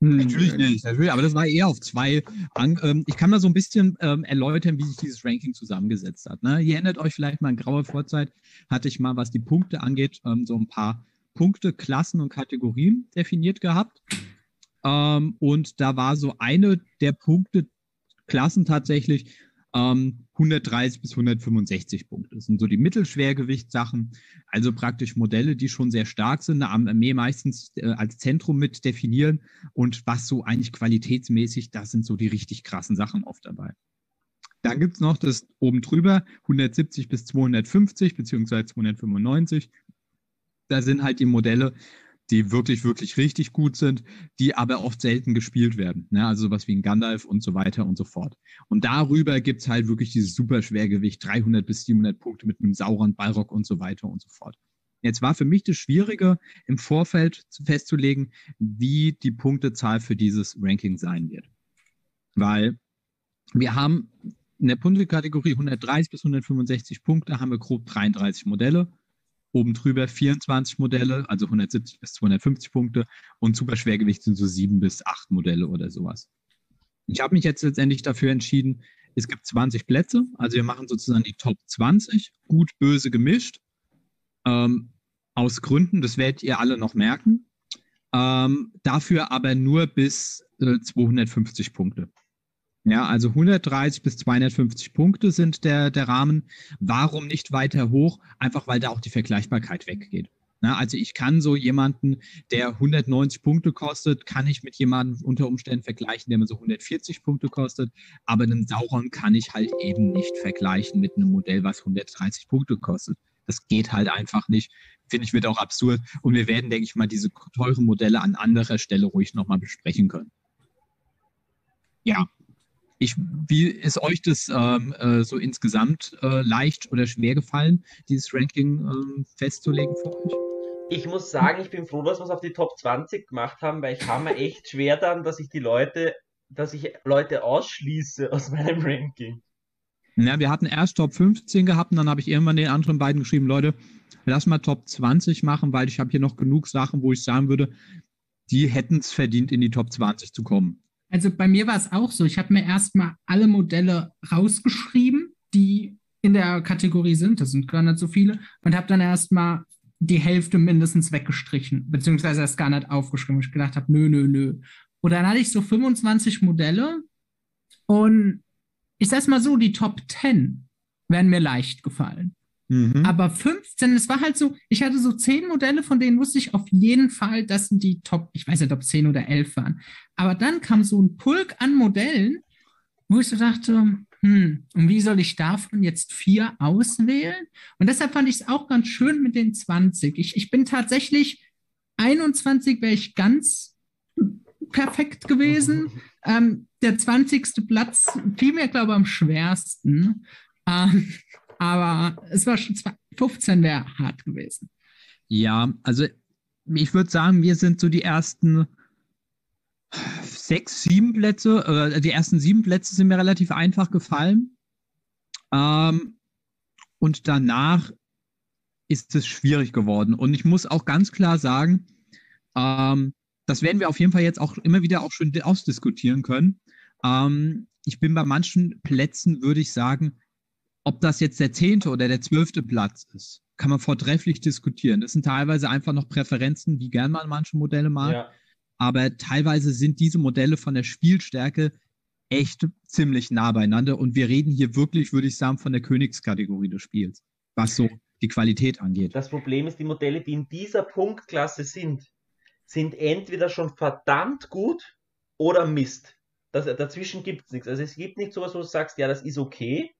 Natürlich nicht, natürlich, aber das war eher auf zwei. An, ähm, ich kann mal so ein bisschen ähm, erläutern, wie sich dieses Ranking zusammengesetzt hat. Ne? Ihr erinnert euch vielleicht mal in grauer Vorzeit, hatte ich mal, was die Punkte angeht, ähm, so ein paar Punkte, Klassen und Kategorien definiert gehabt. Ähm, und da war so eine der Punkte, Klassen tatsächlich, ähm, 130 bis 165 Punkte. Das sind so die Mittelschwergewichtssachen, also praktisch Modelle, die schon sehr stark sind, eine Armee meistens äh, als Zentrum mit definieren und was so eigentlich qualitätsmäßig, das sind so die richtig krassen Sachen oft dabei. Dann gibt es noch das oben drüber, 170 bis 250 beziehungsweise 295. Da sind halt die Modelle, die wirklich, wirklich richtig gut sind, die aber oft selten gespielt werden. Ne? Also sowas wie ein Gandalf und so weiter und so fort. Und darüber gibt es halt wirklich dieses super Schwergewicht, 300 bis 700 Punkte mit einem Sauron, Balrog und so weiter und so fort. Jetzt war für mich das Schwierige, im Vorfeld zu- festzulegen, wie die Punktezahl für dieses Ranking sein wird. Weil wir haben in der Punktekategorie 130 bis 165 Punkte, haben wir grob 33 Modelle. Oben drüber 24 Modelle, also 170 bis 250 Punkte. Und super Schwergewicht sind so sieben bis acht Modelle oder sowas. Ich habe mich jetzt letztendlich dafür entschieden, es gibt 20 Plätze, also wir machen sozusagen die Top 20, gut, böse gemischt. Ähm, aus Gründen, das werdet ihr alle noch merken. Ähm, dafür aber nur bis äh, 250 Punkte. Ja, also 130 bis 250 Punkte sind der, der Rahmen. Warum nicht weiter hoch? Einfach weil da auch die Vergleichbarkeit weggeht. Na, also ich kann so jemanden, der 190 Punkte kostet, kann ich mit jemandem unter Umständen vergleichen, der mir so 140 Punkte kostet. Aber einen Sauron kann ich halt eben nicht vergleichen mit einem Modell, was 130 Punkte kostet. Das geht halt einfach nicht. Finde ich, wird auch absurd. Und wir werden, denke ich mal, diese teuren Modelle an anderer Stelle ruhig nochmal besprechen können. Ja. Ich, wie ist euch das ähm, äh, so insgesamt äh, leicht oder schwer gefallen, dieses Ranking ähm, festzulegen für euch? Ich muss sagen, ich bin froh, dass wir es auf die Top 20 gemacht haben, weil ich habe mir echt schwer dann, dass ich die Leute, dass ich Leute ausschließe aus meinem Ranking. Ja, wir hatten erst Top 15 gehabt und dann habe ich irgendwann den anderen beiden geschrieben, Leute, lass mal Top 20 machen, weil ich habe hier noch genug Sachen, wo ich sagen würde, die hätten es verdient, in die Top 20 zu kommen. Also bei mir war es auch so. Ich habe mir erstmal alle Modelle rausgeschrieben, die in der Kategorie sind. Das sind gar nicht so viele. Und habe dann erstmal die Hälfte mindestens weggestrichen, beziehungsweise erst gar nicht aufgeschrieben. weil Ich gedacht habe, nö, nö, nö. Und dann hatte ich so 25 Modelle und ich sag's mal so, die Top 10 wären mir leicht gefallen. Mhm. Aber 15, es war halt so, ich hatte so 10 Modelle, von denen wusste ich auf jeden Fall, das sind die Top, ich weiß nicht, ob 10 oder 11 waren. Aber dann kam so ein Pulk an Modellen, wo ich so dachte, hm, und wie soll ich davon jetzt vier auswählen? Und deshalb fand ich es auch ganz schön mit den 20. Ich, ich bin tatsächlich 21 wäre ich ganz perfekt gewesen. [LAUGHS] Ähm, der 20. Platz fiel mir, glaube ich, am schwersten. Ähm, aber es war schon zwei, 15 wäre hart gewesen. Ja, also ich würde sagen, wir sind so die ersten sechs, sieben Plätze, äh, die ersten sieben Plätze sind mir relativ einfach gefallen. Ähm, und danach ist es schwierig geworden. Und ich muss auch ganz klar sagen, ähm, das werden wir auf jeden Fall jetzt auch immer wieder auch schon ausdiskutieren können. Ähm, ich bin bei manchen Plätzen, würde ich sagen, ob das jetzt der zehnte oder der zwölfte Platz ist, kann man vortrefflich diskutieren. Das sind teilweise einfach noch Präferenzen, wie gern man manche Modelle mag. Ja. Aber teilweise sind diese Modelle von der Spielstärke echt ziemlich nah beieinander. Und wir reden hier wirklich, würde ich sagen, von der Königskategorie des Spiels, was so die Qualität angeht. Das Problem ist, die Modelle, die in dieser Punktklasse sind, sind entweder schon verdammt gut oder Mist. Das, dazwischen gibt es nichts. Also es gibt nicht sowas, wo du sagst, ja, das ist okay,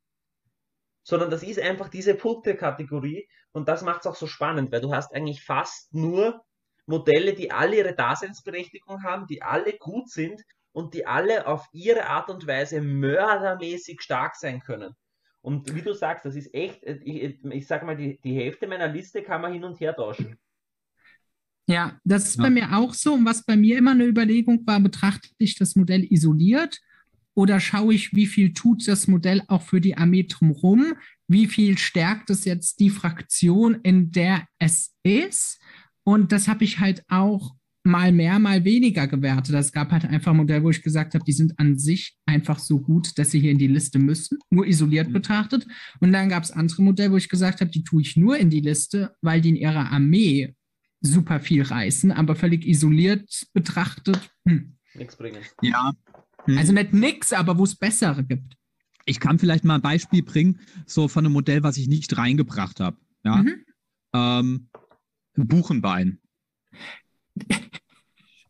sondern das ist einfach diese Punktekategorie und das macht es auch so spannend, weil du hast eigentlich fast nur Modelle, die alle ihre Daseinsberechtigung haben, die alle gut sind und die alle auf ihre Art und Weise mördermäßig stark sein können. Und wie du sagst, das ist echt, ich, ich sag mal, die, die Hälfte meiner Liste kann man hin und her tauschen. Ja, das ist Ja. bei mir auch so. Und was bei mir immer eine Überlegung war, betrachte ich das Modell isoliert oder schaue ich, wie viel tut das Modell auch für die Armee drumherum? Wie viel stärkt es jetzt die Fraktion, in der es ist? Und das habe ich halt auch mal mehr, mal weniger gewertet. Es gab halt einfach Modelle, wo ich gesagt habe, die sind an sich einfach so gut, dass sie hier in die Liste müssen, nur isoliert Mhm. betrachtet. Und dann gab es andere Modelle, wo ich gesagt habe, die tue ich nur in die Liste, weil die in ihrer Armee super viel reißen, aber völlig isoliert betrachtet. Hm. Nichts bringen. Ja. Hm. Also nicht nix, aber wo es bessere gibt. ich kann vielleicht mal ein Beispiel bringen, so von einem Modell, was ich nicht reingebracht habe. Ja. Mhm. Ähm, Buchenbein.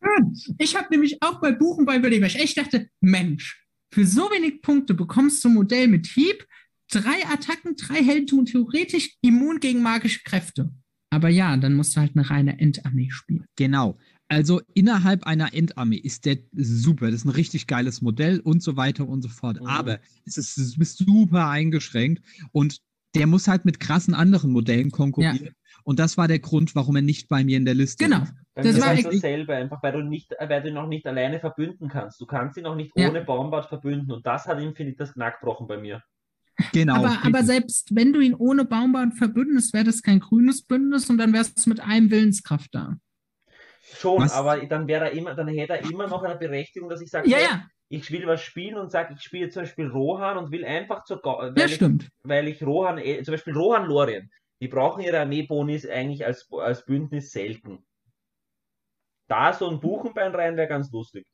Schön. Ich habe nämlich auch bei Buchenbein überlegt, weil ich echt dachte, Mensch, für so wenig Punkte bekommst du ein Modell mit Hieb, drei Attacken, drei Helden und theoretisch immun gegen magische Kräfte. Aber ja, dann musst du halt eine reine Endarmee spielen. Genau. Also innerhalb einer Endarmee ist der super. Das ist ein richtig geiles Modell und so weiter und so fort. Mhm. Aber es ist, du bist super eingeschränkt und der muss halt mit krassen anderen Modellen konkurrieren. Und das war der Grund, warum er nicht bei mir in der Liste Genau. ist. Beim Das war selber, einfach weil du nicht, weil du ihn noch nicht alleine verbünden kannst. Du kannst ihn noch nicht Ja. ohne Baumbart verbünden und das hat ihm, finde ich, das Knack gebrochen bei mir. Genau. aber, aber selbst wenn du ihn ohne Baumbahn verbündest, wäre das kein grünes Bündnis und dann wärst du mit einem Willenskraft da. Schon, Was? aber dann wäre er immer, dann hätte er immer noch eine Berechtigung, dass ich sage, Ja, hey, ja, ich will was spielen und sage, ich spiele zum Beispiel Rohan und will einfach zur Ga- weil, ja, ich, stimmt. weil ich Rohan, eh- zum Beispiel Rohan Lorien, die brauchen ihre Armeebonis eigentlich als, als Bündnis selten. Da so ein Buchenbein rein wäre ganz lustig.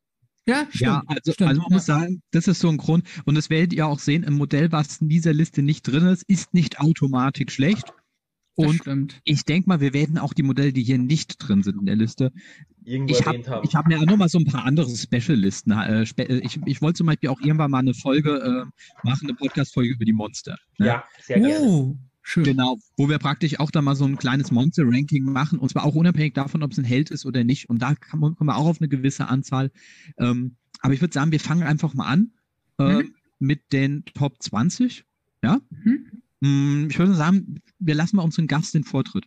Ja, stimmt. Ja, also, stimmt. also man ja. muss sagen, das ist so ein Grund. Und das werdet ihr auch sehen, im Modell, was in dieser Liste nicht drin ist, ist nicht automatisch schlecht. Das Und stimmt. ich denke mal, wir werden auch die Modelle, die hier nicht drin sind in der Liste, Irgendwo ich habe erwähnt haben. ich hab mir auch noch mal so ein paar andere Special-Listen. Äh, spe äh, ich ich wollte zum Beispiel auch irgendwann mal eine Folge äh, machen, eine Podcast-Folge über die Monster. ne? ja, sehr gerne. Oh, schön. Genau, wo wir praktisch auch da mal so ein kleines Monster-Ranking machen und zwar auch unabhängig davon, ob es ein Held ist oder nicht. Und da kommen wir auch auf eine gewisse Anzahl. Ähm, aber ich würde sagen, wir fangen einfach mal an äh, Mhm. mit den Top 20. Ja, Mhm. Mm, ich würde sagen, wir lassen mal unseren Gast den Vortritt.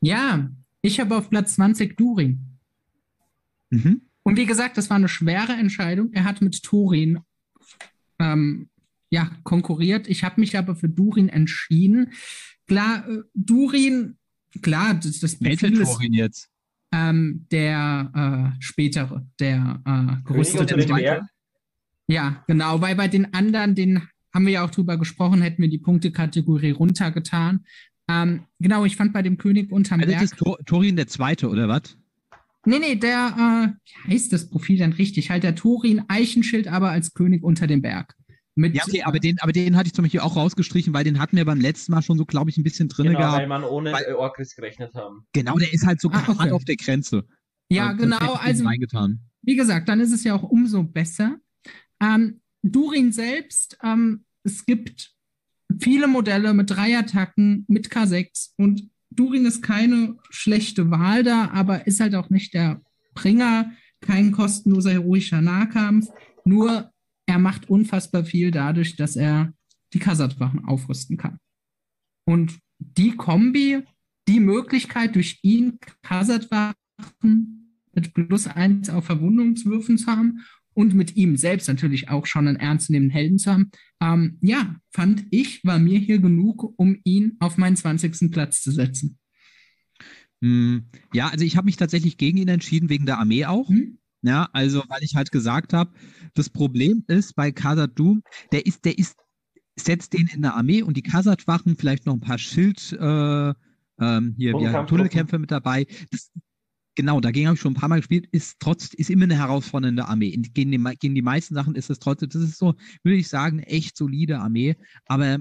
Ja, ich habe auf Platz 20 Durin. Mhm. Und wie gesagt, das war eine schwere Entscheidung. Er hat mit Turin ähm, ja, konkurriert. Ich habe mich aber für Durin entschieden. Klar, äh, Durin, klar, das, das Welcher Profil ist Torin jetzt? ähm, der äh, spätere, der äh, gerüstete. Ja, genau, weil bei den anderen, den haben wir ja auch drüber gesprochen, hätten wir die Punktekategorie runtergetan. Ähm, genau, ich fand bei dem König unterm Also Berg. das ist Tor Torin der Zweite, oder was? Nee, nee, der, äh, wie heißt das Profil denn richtig? Halt der Thorin Eichenschild, aber als König unter dem Berg. Mit, Ja, okay, aber den, aber den hatte ich zum Beispiel auch rausgestrichen, weil den hatten wir beim letzten Mal schon so, glaube ich, ein bisschen drin Genau, gehabt. weil man ohne Weil- Orkris gerechnet haben. Genau, der ist halt so Ah, gerade okay. auf der Grenze. ja, genau, also Reingetan. wie gesagt, dann ist es ja auch umso besser. Ähm, Durin selbst, ähm, es gibt viele Modelle mit drei Attacken, mit K6 und Durin ist keine schlechte Wahl da, aber ist halt auch nicht der Bringer, kein kostenloser heroischer Nahkampf, nur er macht unfassbar viel dadurch, dass er die Kasatwachen aufrüsten kann. Und die Kombi, die Möglichkeit durch ihn Kasatwachen mit plus eins auf Verwundungswürfen zu haben und mit ihm selbst natürlich auch schon einen ernstzunehmenden Helden zu haben, ähm, ja, fand ich, war mir hier genug, um ihn auf meinen 20. Platz zu setzen. Hm, Ja, also ich habe mich tatsächlich gegen ihn entschieden, wegen der Armee auch. Hm? Ja, also weil ich halt gesagt habe, das Problem ist bei Khazad Doom, der ist, der ist, setzt den in der Armee und die Khazad-Wachen, vielleicht noch ein paar Schild, äh, ähm, hier, wie Tunnelkampftruppen. Tunnelkämpfe mit dabei. Das, genau, dagegen habe ich schon ein paar Mal gespielt, ist trotz, ist immer eine herausfordernde Armee. In- Gegen die, gegen die meisten Sachen ist es trotzdem, das ist so, würde ich sagen, echt solide Armee, aber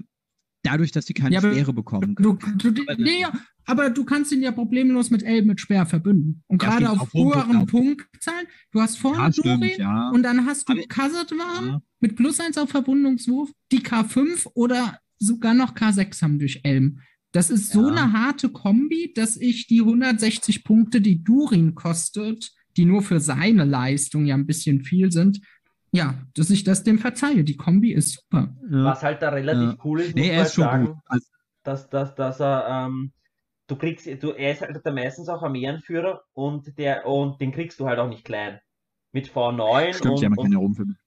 dadurch, dass sie keine Ja, Speere bekommen. Du, du, nee, ja, aber du kannst ihn ja problemlos mit Elben mit Speer verbünden. Und Ja, gerade auf auf höheren Punkt, Punktzahlen, du hast vorne Ja, stimmt, Durin ja. und dann hast du Khazad-Warm Ja. mit plus 1 auf Verwundungswurf, die K5 oder sogar noch K6 haben durch Elm. Das ist so eine harte Kombi, dass ich die 160 Punkte, die Durin kostet, die nur für seine Leistung ja ein bisschen viel sind, ja, dass ich das dem verzeihe. Die Kombi ist super. Ja. Was halt da relativ Ja. cool ist, Nee, muss er man ist schon sagen, gut. Also, dass, dass, dass er, ähm, du kriegst, du, er ist halt da meistens auch Armeeanführer und der, und den kriegst du halt auch nicht klein. Mit V9 stimmt, und, ja, man kann und, ja rumfilmen.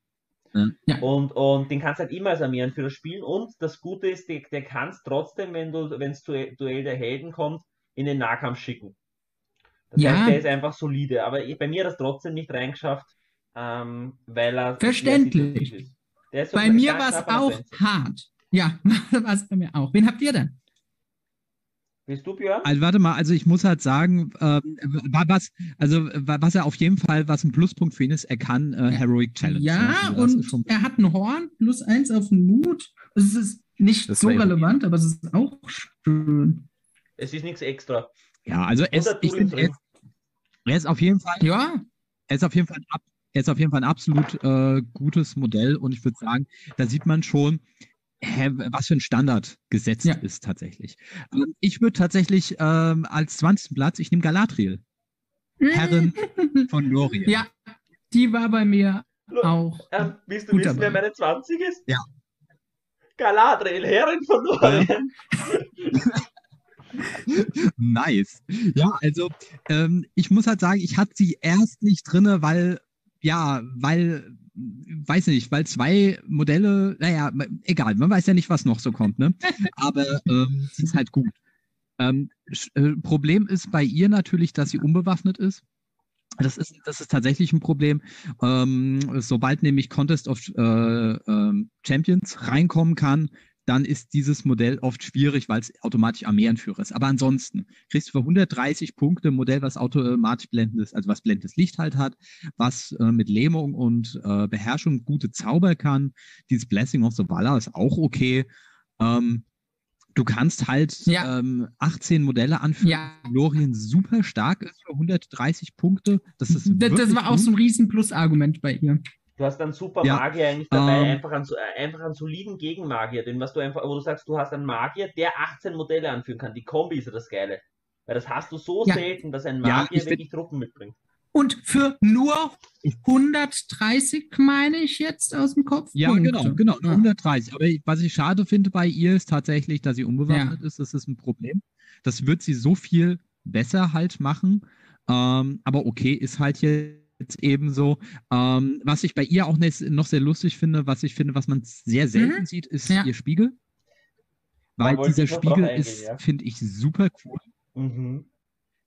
und, und den kannst du halt immer als Armeeanführer spielen und das Gute ist, der, der kannst trotzdem, wenn du, wenn es Duell, Duell der Helden kommt, in den Nahkampf schicken. Das Ja. heißt, der ist einfach solide, aber bei mir hat das trotzdem nicht reingeschafft, ähm, weil er Verständlich. Der ist so Bei mir war es auch Grenze. hart. Ja, [LAUGHS] war es bei mir auch. Wen habt ihr denn? Bist du, Björn? Also warte mal, also ich muss halt sagen, wa- was, also wa- was er auf jeden Fall, was ein Pluspunkt für ihn ist, er kann äh, Heroic Challenge. Ja, und schon- er hat ein Horn, plus eins auf den Mut. Es ist nicht Das so relevant, aber es ist auch schön. Es ist nichts extra. ja, also er ist, Oder ich finde, er, ist- er ist auf jeden Fall, Ja, er ist auf jeden Fall ein, ab- er ist auf jeden Fall ein absolut äh, gutes Modell und ich würde sagen, da sieht man schon, hä, was für ein Standard gesetzt Ja. ist tatsächlich. Ähm, ich würde tatsächlich ähm, als 20. Platz, ich nehme Galadriel, Herrin [LAUGHS] von Lorien. ja, die war bei mir auch. Ähm, willst du Gut wissen, wer dabei. meine 20 ist? Ja. Galadriel, Herrin von Lorien. [LAUGHS] Nice. Ja, also ähm, ich muss halt sagen, ich hatte sie erst nicht drinne, weil, ja, weil, weiß nicht, weil zwei Modelle, naja, egal, man weiß ja nicht, was noch so kommt, ne? [LAUGHS] Aber ähm, sie ist halt gut. Ähm, äh, Problem ist bei ihr natürlich, dass sie unbewaffnet ist. Das ist, das ist tatsächlich ein Problem. Ähm, sobald nämlich Contest of äh, ähm, Champions reinkommen kann, dann ist dieses Modell oft schwierig, weil es automatisch Armeeanführer ist. Aber ansonsten kriegst du für 130 Punkte ein Modell, was automatisch blendendes, also was blendendes Licht halt hat, was äh, mit Lähmung und äh, Beherrschung gute Zauber kann. Dieses Blessing of the Valor ist auch okay. Ähm, du kannst halt Ja. ähm, 18 Modelle anführen. Ja. Lorien super stark ist für 130 Punkte. Das ist Das, das war auch gut. so ein riesen Plus-Argument bei ihr. Du hast einen super Ja, Magier eigentlich dabei, ähm, einfach, einen, einfach einen soliden Gegenmagier, den was du einfach, wo du sagst, du hast einen Magier, der 18 Modelle anführen kann. Die Kombi ist ja das Geile. Weil das hast du so Ja. selten, dass ein Ja, Magier find- wirklich Truppen mitbringt. Und für nur 130 meine ich jetzt aus dem Kopf. Ja, Punkte. genau, genau, nur Ja. 130. Aber ich- was ich schade finde bei ihr ist tatsächlich, dass sie unbewaffnet ist. Das ist ein Problem. Das wird sie so viel besser halt machen. Ähm, aber okay, ist halt jetzt eben so. Ähm, was ich bei ihr auch nes- noch sehr lustig finde, was ich finde, was man sehr selten sieht, ist Ja. ihr Spiegel. Weil dieser Spiegel eingehen, ist, ja. finde ich, super cool. Mhm.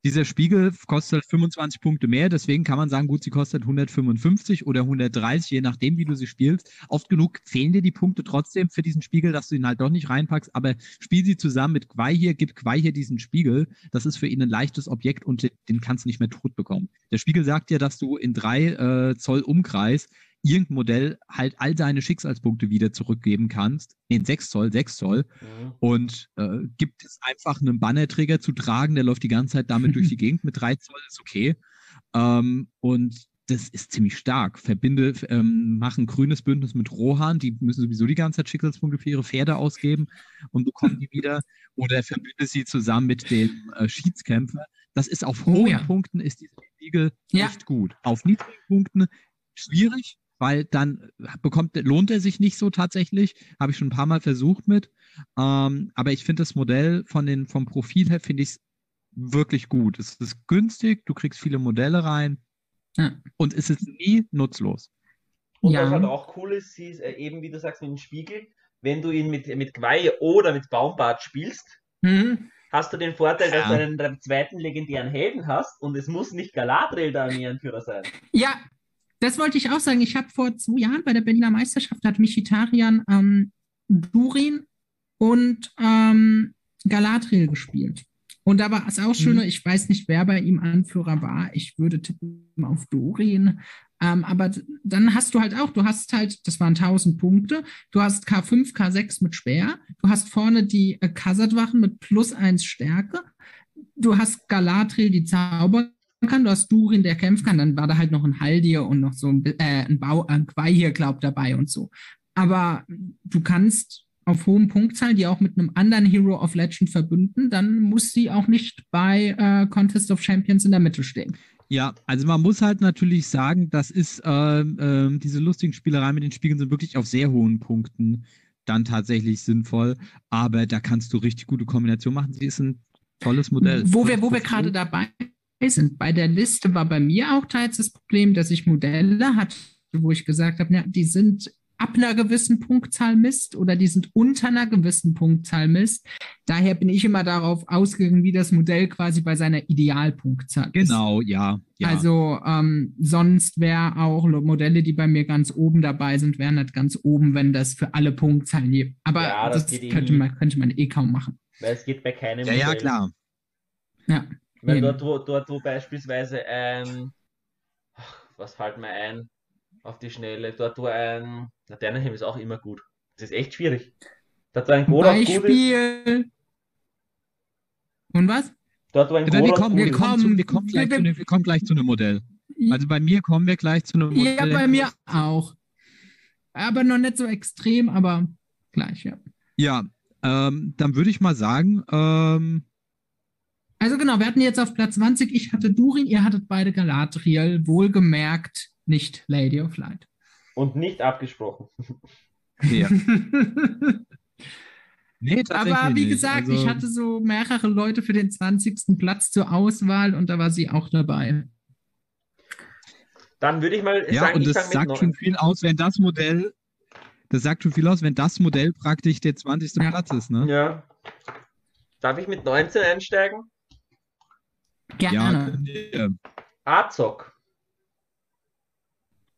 Dieser Spiegel kostet halt 25 Punkte mehr, deswegen kann man sagen, gut, sie kostet 155 oder 130, je nachdem, wie du sie spielst. Oft genug fehlen dir die Punkte trotzdem für diesen Spiegel, dass du ihn halt doch nicht reinpackst, aber spiel sie zusammen mit Quai hier, gib Quai hier diesen Spiegel. Das ist für ihn ein leichtes Objekt und den kannst du nicht mehr tot bekommen. Der Spiegel sagt dir, dass du in drei äh, Zoll Umkreis irgendein Modell halt all seine Schicksalspunkte wieder zurückgeben kannst. In 6 Zoll, 6 Zoll Mhm. und äh, gibt es einfach einen Bannerträger zu tragen, der läuft die ganze Zeit damit durch die [LAUGHS] Gegend mit 3 Zoll, ist okay. Ähm, und das ist ziemlich stark. Verbinde, ähm, machen grünes Bündnis mit Rohan, die müssen sowieso die ganze Zeit Schicksalspunkte für ihre Pferde ausgeben und bekommen die wieder. Oder verbinde sie zusammen mit dem äh, Schiedskämpfer. Das ist auf Oh hohen ja. Punkten ist dieser Spiegel Ja. echt gut. Auf niedrigen Punkten schwierig, weil dann bekommt, lohnt er sich nicht so tatsächlich. Habe ich schon ein paar Mal versucht mit. Ähm, aber ich finde das Modell von den, vom Profil her finde ich es wirklich gut. Es ist günstig, du kriegst viele Modelle rein Ja. und es ist nie nutzlos. Und Ja. was halt auch cool ist, ist äh, eben, wie du sagst, mit dem Spiegel, wenn du ihn mit, mit Gwei oder mit Baumbart spielst, Hm? hast du den Vorteil, dass Ja. du einen zweiten legendären Helden hast und es muss nicht Galadriel der Armeeanführer sein. Ja, das wollte ich auch sagen. Ich habe vor zwei Jahren bei der Berliner Meisterschaft hat Michitarian ähm, Durin und ähm, Galadriel gespielt. Und da war es auch schöner, Mhm. ich weiß nicht, wer bei ihm Anführer war. Ich würde tippen auf Durin. Ähm, aber dann hast du halt auch, du hast halt, das waren 1000 Punkte, du hast K5, K6 mit Speer, du hast vorne die äh, Khazad-Wachen mit plus 1 Stärke, du hast Galadriel, die zaubern kann, du hast Durin, der kämpfen kann, dann war da halt noch ein Haldir und noch so ein, äh, ein Bau, ein Quai hier, glaub, dabei und so. Aber du kannst auf hohem Punktzahl die auch mit einem anderen Hero of Legend verbünden, dann muss sie auch nicht bei äh, Contest of Champions in der Mitte stehen. Ja, also man muss halt natürlich sagen, das ist, ähm, ähm, diese lustigen Spielereien mit den Spiegeln sind wirklich auf sehr hohen Punkten dann tatsächlich sinnvoll, aber da kannst du richtig gute Kombinationen machen. Sie ist ein tolles Modell. Wo wir, wo wir gerade dabei sind, bei der Liste war bei mir auch teils das Problem, dass ich Modelle hatte, wo ich gesagt habe, ja, die sind ab einer gewissen Punktzahl Mist oder die sind unter einer gewissen Punktzahl Mist. Daher bin ich immer darauf ausgegangen, wie das Modell quasi bei seiner Idealpunktzahl ist. Genau, ja. ja. Also ähm, sonst wäre auch Modelle, die bei mir ganz oben dabei sind, wären nicht ganz oben, wenn das für alle Punktzahlen je. Aber Ja, das das, eh könnte, nie. man, könnte man eh kaum machen. Weil es geht bei keinem ja, ja, Modell. klar. Ja. Weil dort, wo, dort, wo beispielsweise ein, ach, was fällt mir ein auf die Schnelle, dort, wo ein, Laternenhelm ist auch immer gut. Das ist echt schwierig. Dort, wo ein gut ist, Beispiel. Und was? dort, wo ein Aber wir kommen, gut wir, ist. kommen zu, wir, kommen gleich zu, einem- wir kommen gleich zu einem Modell. Also bei mir kommen wir gleich zu einem Modell. ja, bei mir auch. Aber noch nicht so extrem, aber gleich, ja. Ja, ähm, dann würde ich mal sagen, ähm, Also genau, wir hatten jetzt auf Platz 20, ich hatte Durin, ihr hattet beide Galadriel, wohlgemerkt nicht Lady of Light. Und nicht abgesprochen. [LAUGHS] ja. [LAUGHS] nee, Aber wie nicht. gesagt, Also, ich hatte so mehrere Leute für den 20. Platz zur Auswahl und da war sie auch dabei. Dann würde ich mal Ja, sagen, und ich das sagt schon viel aus, wenn das Modell, das sagt schon viel aus, wenn das Modell praktisch der 20. Ja. Platz ist, ne? Ja. Darf ich mit 19 einsteigen? Ja, Gerne. ihr. Azog.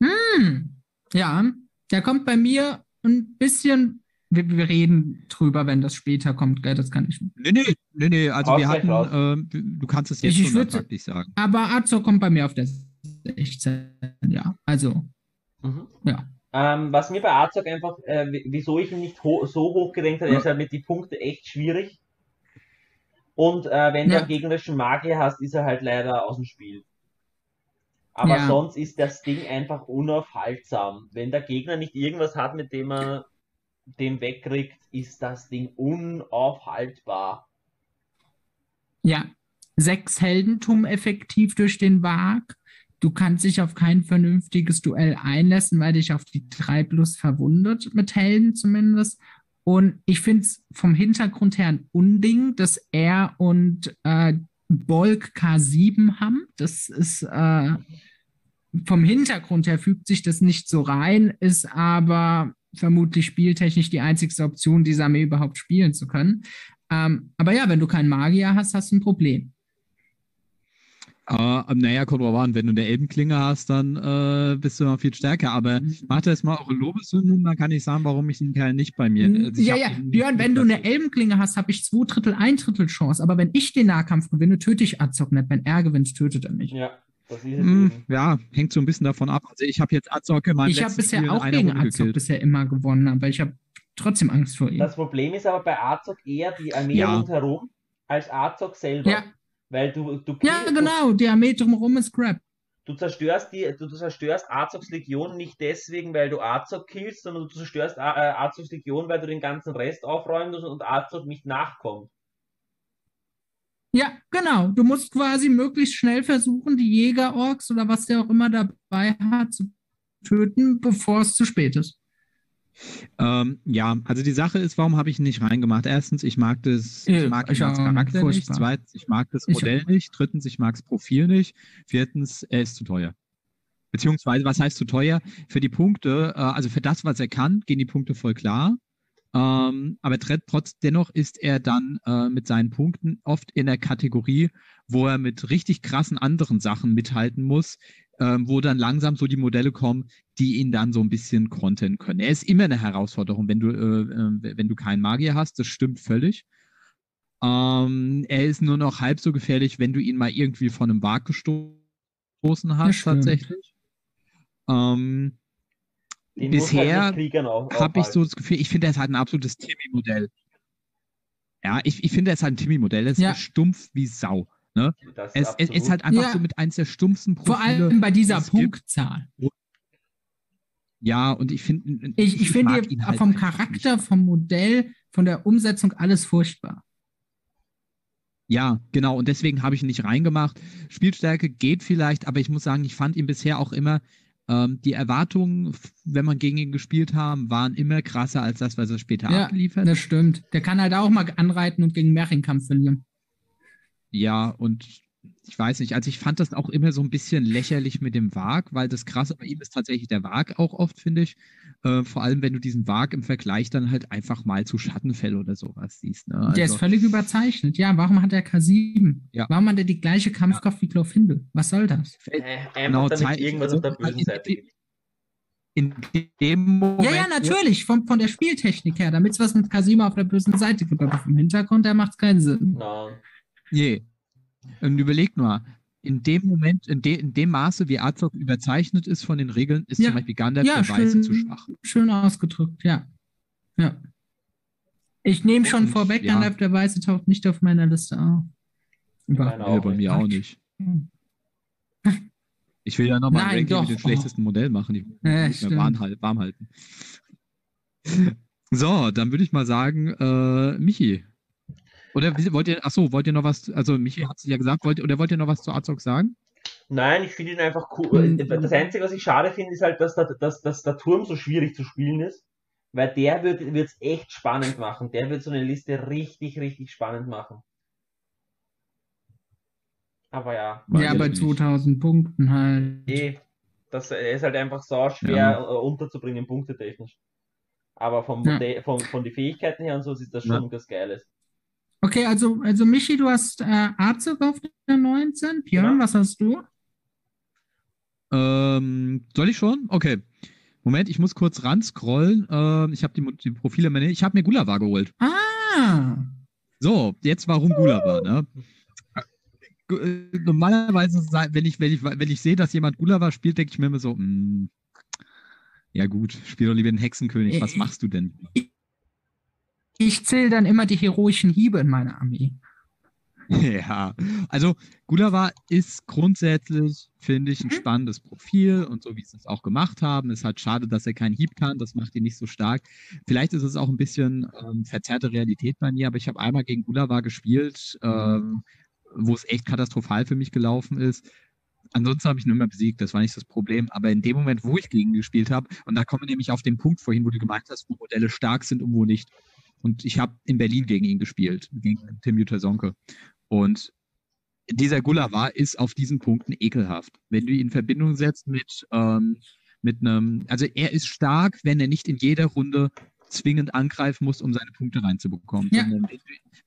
Hm. Ja, der kommt bei mir ein bisschen. Wir, wir reden drüber, wenn das später kommt, gell? Das kann ich. Nee, nee, nee, nee, also Haus wir hatten, ähm, du kannst es jetzt Ich- schon praktisch sagen. Aber Azor kommt bei mir auf der 16. Ja, also. Mhm. Ja. Ähm, was mir bei Azog einfach, äh, wieso ich ihn nicht ho so hoch gedenkt habe, er ist halt mit die Punkte echt schwierig. Und äh, wenn du Ja. einen gegnerischen Magier hast, ist er halt leider aus dem Spiel. Aber Ja. sonst ist das Ding einfach unaufhaltsam. Wenn der Gegner nicht irgendwas hat, mit dem er den wegkriegt, ist das Ding unaufhaltbar. Ja, sechs Heldentum effektiv durch den Wag. Du kannst dich auf kein vernünftiges Duell einlassen, weil dich auf die 3 plus verwundet, mit Helden zumindest. Und ich finde es vom Hintergrund her ein Unding, dass er und äh, Bolk K7 haben. Das ist äh, vom Hintergrund her fügt sich das nicht so rein, ist aber vermutlich spieltechnisch die einzigste Option, diese Armee überhaupt spielen zu können. Ähm, aber ja, wenn du keinen Magier hast, hast du ein Problem. Äh, naja, kommt drauf an, wenn du eine Elbenklinge hast, dann äh, bist du noch viel stärker. Aber macht das mal eure Lobeshymnen, dann kann ich sagen, warum ich den Kerl nicht bei mir. also ich ja, ja, Björn, wenn du eine. Elbenklinge hast, habe ich zwei Drittel, ein Drittel Chance. Aber wenn ich den Nahkampf gewinne, töte ich Azog nicht. Wenn er gewinnt, tötet er mich. Ja, eben. ja, hängt so ein bisschen davon ab. Also ich habe jetzt Azog in meinem Ich habe bisher Spiel auch gegen Runde Azog gekillt. bisher immer gewonnen, aber ich habe trotzdem Angst vor ihm. Das Problem ist aber bei Azog eher die Armee Ja. rundherum als Azog selber. Ja, Weil du, du, ja, genau. Die Armee drumherum ist Crap. du, zerstörst die, du, zerstörst Azogs Legion nicht deswegen, weil du Azog killst, sondern du zerstörst äh, Azogs Legion, weil du den ganzen Rest aufräumen musst und Azog nicht nachkommt. Ja, genau. Du musst quasi möglichst schnell versuchen, die Jäger-Orks oder was der auch immer dabei hat, zu töten, bevor es zu spät ist. Ähm, ja, also die Sache ist, warum habe ich ihn nicht reingemacht? Erstens, ich mag das, Ja, ich mag ich ihn als Charakter nicht. furchtbar. Zweitens, ich mag das Ich- Modell nicht. Drittens, ich mag das Profil nicht. Viertens, er ist zu teuer. Beziehungsweise, was heißt zu teuer? Für die Punkte, äh, also für das, was er kann, gehen die Punkte voll klar. Ähm, aber tr- trotz dennoch ist er dann äh, mit seinen Punkten oft in der Kategorie, wo er mit richtig krassen anderen Sachen mithalten muss, ähm, wo dann langsam so die Modelle kommen, die ihn dann so ein bisschen kontern können. Er ist immer eine Herausforderung, wenn du, äh, äh, wenn du keinen Magier hast, das stimmt völlig. Ähm, er ist nur noch halb so gefährlich, wenn du ihn mal irgendwie von einem Wag gestoßen hast, tatsächlich. Ähm, muss Bisher halt habe ich so das Gefühl, ich finde, er ist halt ein absolutes Timmy-Modell. Ja, ich, ich finde, er ist halt ein Timmy-Modell. Er ist Ja. stumpf wie Sau. Ne? Das Es, es ist halt einfach Ja. so mit eins der stumpfsten Profile. Vor allem bei dieser es gibt. Ja, und ich finde, Ich, ich finde mag ihn halt vom Charakter, nicht. vom Modell, von der Umsetzung alles furchtbar. Ja, genau. Und deswegen habe ich ihn nicht reingemacht. Spielstärke geht vielleicht, aber ich muss sagen, ich fand ihn bisher auch immer, ähm, die Erwartungen, wenn man gegen ihn gespielt haben, waren immer krasser als das, was er später Ja, abgeliefert das stimmt. Der kann halt auch mal anreiten und gegen Mehrringkampf verlieren. Ja, und ich weiß nicht, also ich fand das auch immer so ein bisschen lächerlich mit dem Wag, weil das Krasse bei ihm ist tatsächlich der Wag auch oft, finde ich. Äh, vor allem, wenn du diesen Wag im Vergleich dann halt einfach mal zu Schattenfell oder sowas siehst. Ne? Der ist Also, völlig überzeichnet. Ja, warum hat er K7? Ja. Warum hat er die gleiche Kampfkraft wie Glorfindel? Was soll das? Äh, Genau, damit irgendwas also auf der bösen in- Seite gibt. in dem Moment. ja, ja, natürlich, von, von der Spieltechnik her, damit es was mit Kasima auf der bösen Seite gibt. Aber vom Hintergrund her macht es keinen Sinn. Nein. Nee. Und überleg mal, in dem Moment, in, de, in dem Maße, wie Azog überzeichnet ist von den Regeln, ist Ja. zum Beispiel Gandalf Ja, der Weiße zu schwach. schön ausgedrückt, ja. Ja. Ich nehme schon Und, vorweg, ja. Gandalf der Weiße taucht nicht auf meiner Liste auf. Ja, bei nicht. mir auch nicht. Ich will ja nochmal ein Ranking doch. mit dem schlechtesten Modell machen. Ich muss Ja, mich stimmt. warm, warm halten. So, dann würde ich mal sagen, äh, Michi. Oder wollt ihr, achso, wollt ihr noch was, also Michi hat es ja gesagt, wollt, oder wollt ihr noch was zu Azog sagen? Nein, ich finde ihn einfach cool. Mhm. Das Einzige, was ich schade finde, ist halt, dass der, dass, dass der Turm so schwierig zu spielen ist. Weil der wird es echt spannend machen. Der wird so eine Liste richtig, richtig spannend machen. Aber ja, ja, bei nicht. 2000 Punkten halt. eh, das ist halt einfach so schwer Ja. äh, unterzubringen, punktetechnisch. Aber vom Ja. Von, von den Fähigkeiten her und so ist das schon Ja. was Geiles. Okay, also, also Michi, du hast äh, Azog auf der 19. Björn, Genau. was hast du? Ähm, soll ich schon? Okay. Moment, ich muss kurz ranscrollen. Ähm, ich habe die, die Profile, meine, ich habe mir Gulava geholt. Ah, So, jetzt warum Gulava, ne? Äh, Normalerweise, wenn ich, wenn ich, wenn ich sehe, dass jemand Gulava spielt, denke ich mir immer so, mm, ja gut, spiel doch lieber den Hexenkönig, was machst du denn? Ich zähle dann immer die heroischen Hiebe in meiner Armee. [LAUGHS] Ja, also Gulava ist grundsätzlich, finde ich, ein Mhm. spannendes Profil und so wie sie es auch gemacht haben. Ist halt schade, dass er keinen Hieb kann, das macht ihn nicht so stark. Vielleicht ist es auch ein bisschen ähm, verzerrte Realität bei mir, aber ich habe einmal gegen Gulava gespielt, ähm, wo es echt katastrophal für mich gelaufen ist. Ansonsten habe ich ihn immer besiegt, das war nicht das Problem. Aber in dem Moment, wo ich gegen ihn gespielt habe, und da kommen wir nämlich auf den Punkt vorhin, wo du gemeint hast, wo Modelle stark sind und wo nicht. Und ich habe in Berlin gegen ihn gespielt, gegen Tim Sonke. Und dieser Gulava ist auf diesen Punkten ekelhaft. Wenn du ihn in Verbindung setzt mit, ähm, mit einem, also er ist stark, wenn er nicht in jeder Runde zwingend angreifen muss, um seine Punkte reinzubekommen. Ja. Wenn du,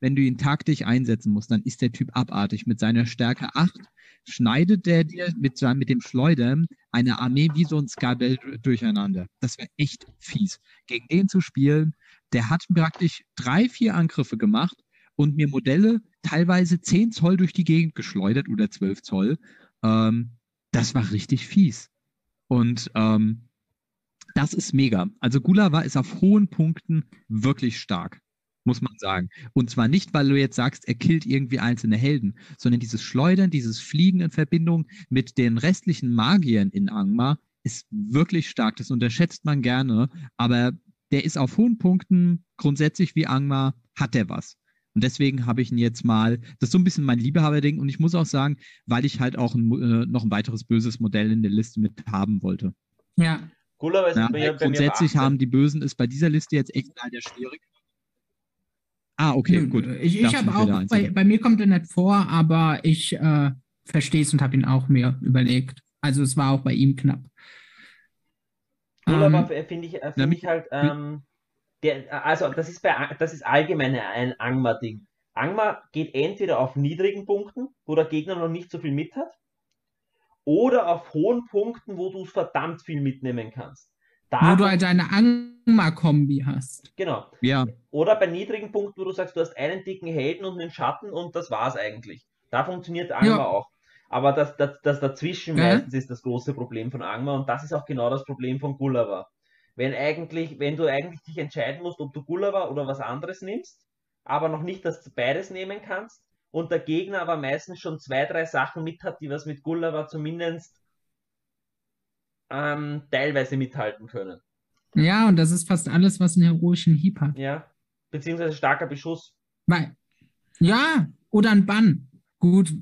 wenn du ihn taktisch einsetzen musst, dann ist der Typ abartig. Mit seiner Stärke 8 schneidet der dir mit, mit dem Schleudern eine Armee wie so ein Skabell durcheinander. Das wäre echt fies. Gegen den zu spielen, der hat praktisch drei, vier Angriffe gemacht und mir Modelle teilweise 10 Zoll durch die Gegend geschleudert oder 12 Zoll. Ähm, das war richtig fies. Und ähm, das ist mega. Also Gulava ist auf hohen Punkten wirklich stark, muss man sagen. Und zwar nicht, weil du jetzt sagst, er killt irgendwie einzelne Helden, sondern dieses Schleudern, dieses Fliegen in Verbindung mit den restlichen Magiern in Angmar ist wirklich stark. Das unterschätzt man gerne, aber der ist auf hohen Punkten grundsätzlich wie Angmar, hat der was. Und deswegen habe ich ihn jetzt mal, das ist so ein bisschen mein Liebehaberding und ich muss auch sagen, weil ich halt auch ein, äh, noch ein weiteres böses Modell in der Liste mit haben wollte. Ja, ist Ja, bei grundsätzlich haben die Bösen ist bei dieser Liste jetzt echt leider schwierig. Ah, okay, Nö, gut. Ich, ich habe auch, bei, bei mir kommt er nicht vor, aber ich äh, verstehe es und habe ihn auch mir überlegt. Also es war auch bei ihm knapp. Ähm, finde ich, äh, na, find ich halt, ähm, der, also das ist bei das ist allgemein ein Angmar-Ding. Angmar geht entweder auf niedrigen Punkten, wo der Gegner noch nicht so viel mit hat, oder auf hohen Punkten, wo du verdammt viel mitnehmen kannst. Da wo du halt eine Angmar-Kombi hast. genau. Ja, Oder bei niedrigen Punkten, wo du sagst, du hast einen dicken Helden und einen Schatten und das war's eigentlich. Da funktioniert Angmar Ja. auch. Aber das, das, das dazwischen Ja. meistens ist das große Problem von Angmar und das ist auch genau das Problem von Gulliver. Wenn eigentlich, wenn du eigentlich dich entscheiden musst, ob du Gulliver oder was anderes nimmst, aber noch nicht das beides nehmen kannst und der Gegner aber meistens schon zwei, drei Sachen mit hat, die was mit Gulliver zumindest ähm, teilweise mithalten können. Ja, und das ist fast alles, was einen heroischen Hieb hat. Ja. Beziehungsweise starker Beschuss. Weil, ja, oder ein Bann. Gut,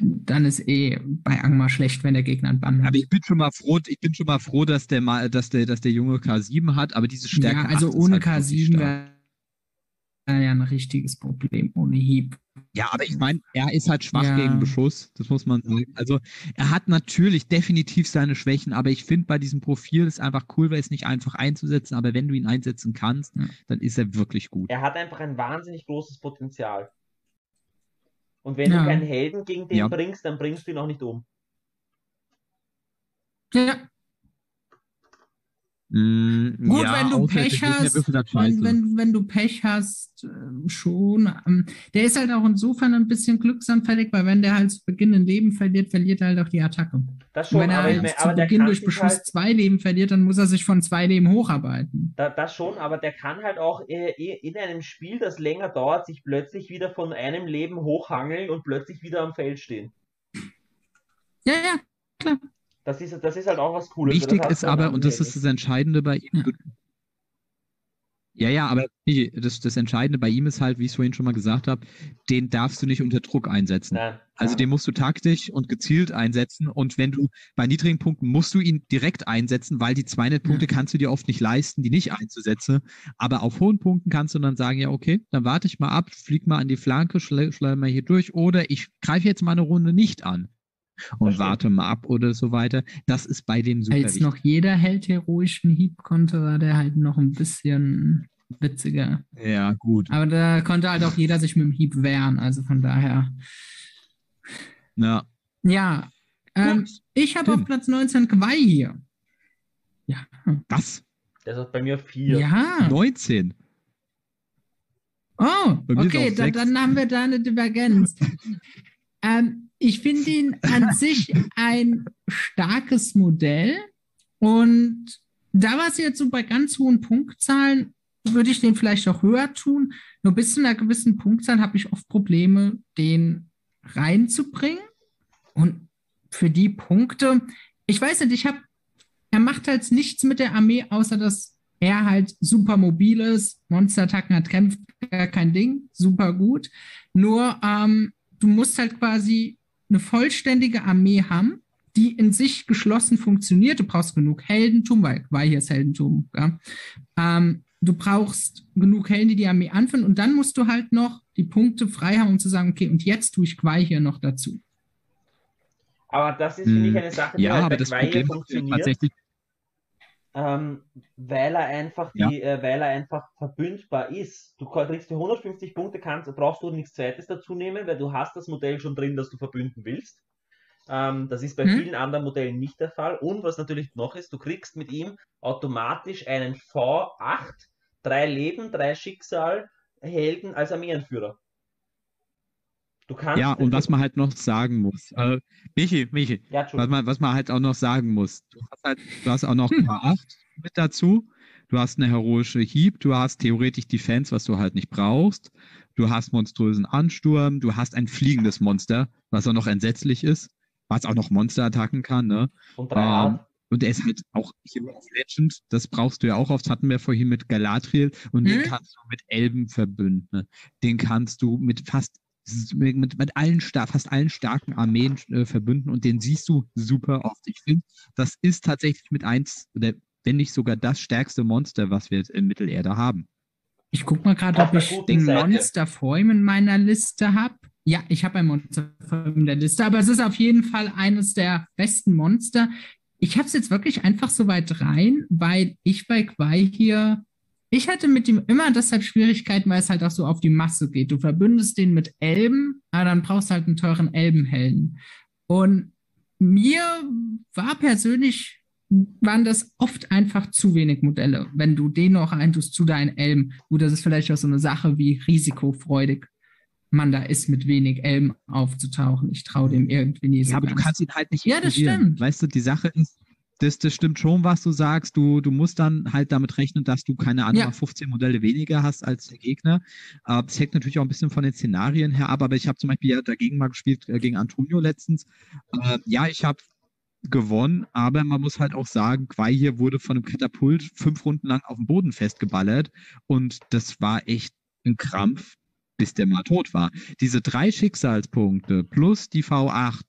dann ist eh bei Angmar schlecht, wenn der Gegner einen Bann hat. aber ich bin schon mal froh, ich bin schon mal froh, dass der mal, dass der, dass der Junge K7 hat, aber diese Stärke. ja, also 8 ist ohne halt wirklich K7 stark. wäre ja ein richtiges Problem, ohne Hieb. Ja, aber ich meine, er ist halt schwach Ja. gegen Beschuss, das muss man sagen. Also er hat natürlich definitiv seine Schwächen, aber ich finde bei diesem Profil ist einfach cool, weil es nicht einfach einzusetzen, aber wenn du ihn einsetzen kannst, Ja. dann ist er wirklich gut. Er hat einfach ein wahnsinnig großes Potenzial. Und wenn Ja. du keinen Helden gegen den Ja. bringst, dann bringst du ihn auch nicht um. Ja, Mm, Gut, ja, wenn du Pech hast, wenn, wenn, wenn du Pech hast, ähm, schon. Ähm, der ist halt auch insofern ein bisschen glücksanfällig, weil wenn der halt zu Beginn ein Leben verliert, verliert er halt auch die Attacke. Das Und schon, wenn er halt mein, zu Beginn durch Beschuss halt, zwei Leben verliert, dann muss er sich von zwei Leben hocharbeiten. da, das schon, aber der kann halt auch äh, in einem Spiel, das länger dauert, sich plötzlich wieder von einem Leben hochhangeln und plötzlich wieder am Feld stehen. Ja, ja, klar. Das ist, das ist halt auch was Cooles. Wichtig das ist aber, und das ist das Entscheidende bei ihm. Ja. Ja, ja, aber das, das Entscheidende bei ihm ist halt, wie ich es vorhin schon mal gesagt habe, den darfst du nicht unter Druck einsetzen. Nein. Also den musst du taktisch und gezielt einsetzen. Und wenn du bei niedrigen Punkten musst du ihn direkt einsetzen, weil die 200 Punkte kannst du dir oft nicht leisten, die nicht einzusetzen. Aber auf hohen Punkten kannst du dann sagen, ja, okay, dann warte ich mal ab, flieg mal an die Flanke, schle schlage mal hier durch oder ich greife jetzt mal eine Runde nicht an und Das warte mal ab oder so weiter. Das ist bei dem super Als wichtig. noch jeder Held heroischen Hieb konnte, war der halt noch ein bisschen witziger. Ja, gut. Aber da konnte halt auch jeder sich mit dem Hieb wehren. Also von daher. Ja. Ja. Ähm, ich habe auf. Platz 19 Quai hier. Ja. Was? Der ist bei mir vier. Ja. 19. Oh, okay, dann, dann haben wir da eine Divergenz. [LAUGHS] ähm, ich finde ihn an sich ein starkes Modell und da war es jetzt so bei ganz hohen Punktzahlen, würde ich den vielleicht auch höher tun. Nur bis zu einer gewissen Punktzahl habe ich oft Probleme, den reinzubringen. Und für die Punkte, ich weiß nicht, ich habe, er macht halt nichts mit der Armee, außer dass er halt super mobil ist, Monsterattacken hat, kämpft, gar kein Ding, super gut. Nur ähm, du musst halt quasi eine vollständige Armee haben, die in sich geschlossen funktioniert. Du brauchst genug Heldentum, weil, weil hier ist Heldentum. Ja? Ähm, du brauchst genug Helden, die die Armee anführen und dann musst du halt noch die Punkte frei haben, um zu sagen, okay, und jetzt tue ich Quai hier noch dazu. Aber das ist, finde ich, Hm. eine Sache, die Ja, halt aber bei das Quai Problem funktioniert. tatsächlich, ähm, weil er einfach Ja. die, äh, weil er einfach verbündbar ist. Du kriegst für 150 Punkte, kannst, brauchst du nichts zweites dazu nehmen, weil du hast das Modell schon drin, das du verbünden willst. Ähm, das ist bei Mhm. vielen anderen Modellen nicht der Fall. Und was natürlich noch ist, du kriegst mit ihm automatisch einen V8, drei Leben, drei Schicksal, Helden als Armeeanführer. Du kannst. ja, und was man halt noch sagen muss. Äh, Michi, Michi, Ja, was man, was man halt auch noch sagen muss. Du hast, halt, du hast auch noch K8 mit dazu. Du hast eine heroische Hieb, du hast theoretisch Defense, was du halt nicht brauchst. Du hast monströsen Ansturm, du hast ein fliegendes Monster, was auch noch entsetzlich ist, was auch noch Monsterattacken kann, ne? Und drei Ähm, und er ist halt auch Hero of Legend, das brauchst du ja auch oft, hatten wir vorhin mit Galadriel und den Mhm. kannst du mit Elben verbünden. Ne? Den kannst du mit fast mit, mit, allen fast allen starken Armeen äh, verbünden und den siehst du super oft. Ich finde, das ist tatsächlich mit eins oder wenn nicht sogar das stärkste Monster, was wir jetzt in Mittelerde haben. Ich gucke mal gerade, ob ich den Seite. Monster vor ihm in meiner Liste habe. ja, ich habe ein Monster in der Liste, aber es ist auf jeden Fall eines der besten Monster. Ich habe es jetzt wirklich einfach so weit rein, weil ich bei Quai hier, ich hatte mit ihm immer deshalb Schwierigkeiten, weil es halt auch so auf die Masse geht. Du verbündest den mit Elben, aber dann brauchst du halt einen teuren Elbenhelden. Und mir war persönlich, waren das oft einfach zu wenig Modelle. Wenn du den noch eintust zu deinen Elben, gut, das ist vielleicht auch so eine Sache wie risikofreudig man da ist, mit wenig Elben aufzutauchen. Ich traue dem irgendwie nie so. Ja, aber du kannst ihn halt nicht Ja, das stimmt. Weißt du, die Sache ist, das, das stimmt schon, was du sagst. Du, du musst dann halt damit rechnen, dass du keine Ahnung, Ja. mal 15 Modelle weniger hast als der Gegner. Äh, Das hängt natürlich auch ein bisschen von den Szenarien her ab, aber ich habe zum Beispiel ja dagegen mal gespielt, äh, gegen Antonio letztens. Äh, ja, ich habe gewonnen, aber man muss halt auch sagen, Quai hier wurde von einem Katapult fünf Runden lang auf dem Boden festgeballert und das war echt ein Krampf, bis der mal tot war. Diese drei Schicksalspunkte plus die V8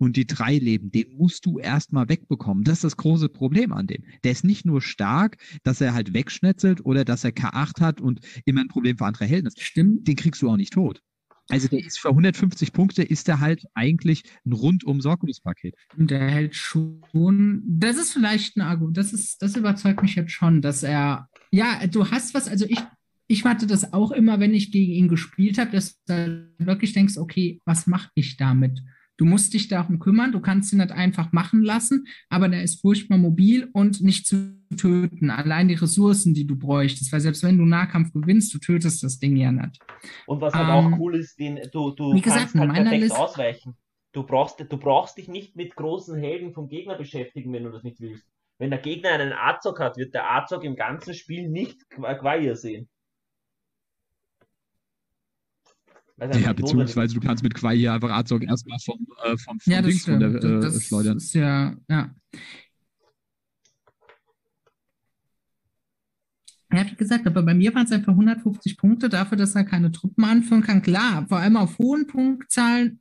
und die drei Leben, den musst du erstmal wegbekommen. Das ist das große Problem an dem. Der ist nicht nur stark, dass er halt wegschnetzelt oder dass er K8 hat und immer ein Problem für andere Helden ist. Stimmt. Den kriegst du auch nicht tot. Also der ist für 150 Punkte, ist der halt eigentlich ein rundum Sorglospaket. Und er hält schon. Das ist vielleicht ein Argument. Das ist, das überzeugt mich jetzt schon, dass er. Ja, du hast was. Also ich, ich hatte das auch immer, wenn ich gegen ihn gespielt habe, dass du wirklich denkst, okay, was mache ich damit? Du musst dich darum kümmern, du kannst ihn nicht einfach machen lassen, aber der ist furchtbar mobil und nicht zu töten. Allein die Ressourcen, die du bräuchtest, weil selbst wenn du Nahkampf gewinnst, du tötest das Ding ja nicht. Und was halt Ähm, auch cool ist, den, du, du wie gesagt, kannst halt perfekt Liste- ausweichen. Du brauchst, du brauchst dich nicht mit großen Helden vom Gegner beschäftigen, wenn du das nicht willst. Wenn der Gegner einen Azog hat, wird der Azog im ganzen Spiel nicht Qu- Quaia sehen. Weil es einfach Ja, beziehungsweise du kannst mit Quai hier einfach Azog erstmal vom, äh, vom, vom Ja, das Dings von der, äh, das schleudern. ist ja, ja. Ja, wie gesagt, aber bei mir waren es einfach 150 Punkte dafür, dass er keine Truppen anführen kann. Klar, vor allem auf hohen Punktzahlen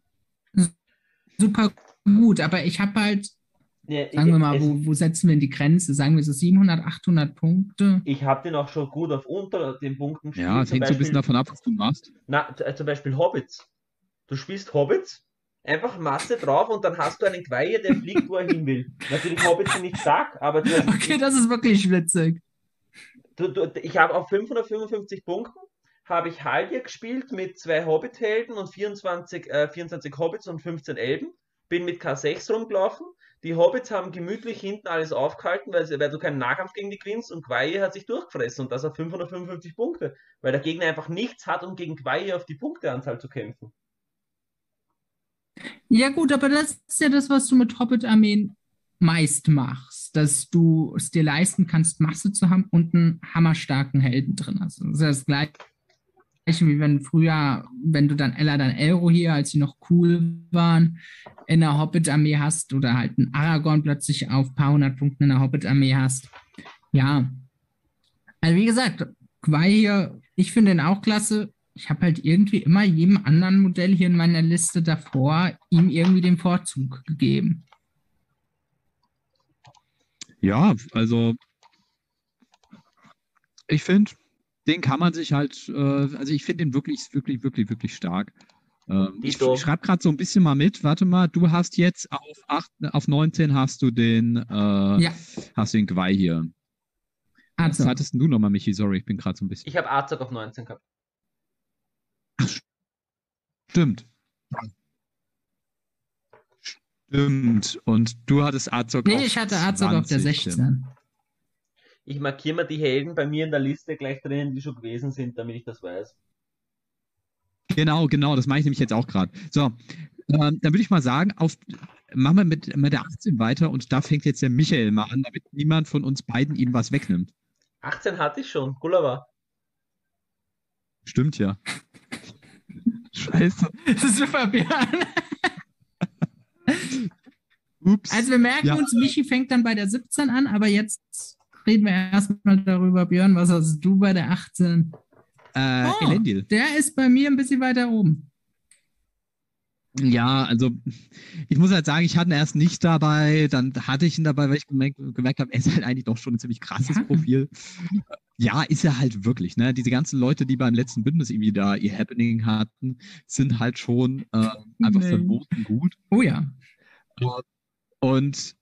super gut, aber ich habe halt, Ja, sagen wir mal, es- wo, wo setzen wir denn die Grenze? Sagen wir so 700, 800 Punkte? Ich habe den auch schon gut auf unter den Punkten gespielt. Ja, es zum hängt so ein bisschen davon ab, was du machst. Na, äh, zum Beispiel Hobbits. Du spielst Hobbits, einfach Masse drauf und dann hast du einen Quaia, der fliegt, wo er hin will. Natürlich Hobbits sind nicht stark, aber du, [LAUGHS] Okay, das ist wirklich witzig. du, du, ich habe auf 555 Punkten habe ich Haldir gespielt mit zwei Hobbit-Helden und 24, äh, 24 Hobbits und 15 Elben. Bin mit K6 rumgelaufen. Die Hobbits haben gemütlich hinten alles aufgehalten, weil, weil du keinen Nahkampf gegen die gewinnst und Quaia hat sich durchgefressen und das auf 555 Punkte, weil der Gegner einfach nichts hat, um gegen Quaia auf die Punkteanzahl zu kämpfen. Ja, gut, aber das ist ja das, was du mit Hobbit-Armeen meist machst, dass du es dir leisten kannst, Masse zu haben und einen hammerstarken Helden drin hast. Das ist das Gleiche, wie wenn früher, wenn du dann Ella, dann Elro hier, als sie noch cool waren, in der Hobbit-Armee hast oder halt einen Aragorn plötzlich auf paar hundert Punkten in der Hobbit-Armee hast. Ja. Also wie gesagt, Quai hier, ich finde ihn auch klasse. Ich habe halt irgendwie immer jedem anderen Modell hier in meiner Liste davor ihm irgendwie den Vorzug gegeben. Ja, also ich finde, den kann man sich halt, äh, also ich finde den wirklich, wirklich, wirklich, wirklich stark. Ähm, ich schreibe gerade so ein bisschen mal mit. Warte mal, du hast jetzt auf, 8, auf 19 hast du den, äh, Ja. hast du den Gwei hier. Was Also, hattest denn du nochmal, Michi? Sorry, ich bin gerade so ein bisschen. Ich habe Azog auf 19 gehabt. Stimmt. Stimmt. Und du hattest Azog nee, auf ich hatte Azog auf der 20, 16. Ich markiere mir die Helden bei mir in der Liste gleich drinnen, die schon gewesen sind, damit ich das weiß. Genau, genau, das mache ich nämlich jetzt auch gerade. So, ähm, dann würde ich mal sagen, auf, machen wir mit, mit der 18 weiter und da fängt jetzt der Michael mal an, damit niemand von uns beiden ihm was wegnimmt. 18 hatte ich schon, Gulava. Stimmt ja. [LAUGHS] Scheiße. Super, Björn. Ups. Also wir merken Ja. uns, Michi fängt dann bei der 17 an, aber jetzt reden wir erstmal darüber, Björn, was hast du bei der 18? äh, Oh. Elendil. Der ist bei mir ein bisschen weiter oben. Ja, also ich muss halt sagen, ich hatte ihn erst nicht dabei, dann hatte ich ihn dabei, weil ich gemerkt, gemerkt habe, er ist halt eigentlich doch schon ein ziemlich krasses Ja. Profil. Ja, ist er halt wirklich, ne? Diese ganzen Leute, die beim letzten Bündnis irgendwie da ihr Happening hatten, sind halt schon äh, einfach Nee. verboten gut. Oh ja. Und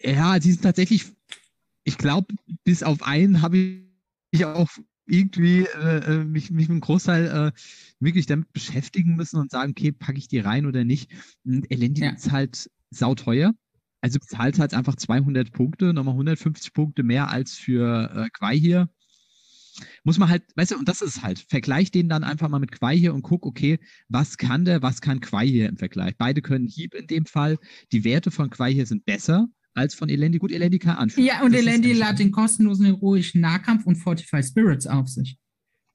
ja, sie sind tatsächlich, ich glaube, bis auf einen habe ich auch irgendwie äh, äh, mich, mich mit einem Großteil äh, wirklich damit beschäftigen müssen und sagen, okay, packe ich die rein oder nicht. Und Elendil Ja. ist halt sauteuer. Also bezahlt halt einfach 200 Punkte, nochmal 150 Punkte mehr als für äh, Quai hier. Muss man halt, weißt du, und das ist halt, vergleich den dann einfach mal mit Quai hier und guck, okay, was kann der, was kann Quai hier im Vergleich? Beide können Hieb in dem Fall. Die Werte von Quai hier sind besser als von Elendi. Gut, Elendi kann anführen. Ja, und Das hat entscheidend. den kostenlosen heroischen Nahkampf und Fortify Spirits auf sich.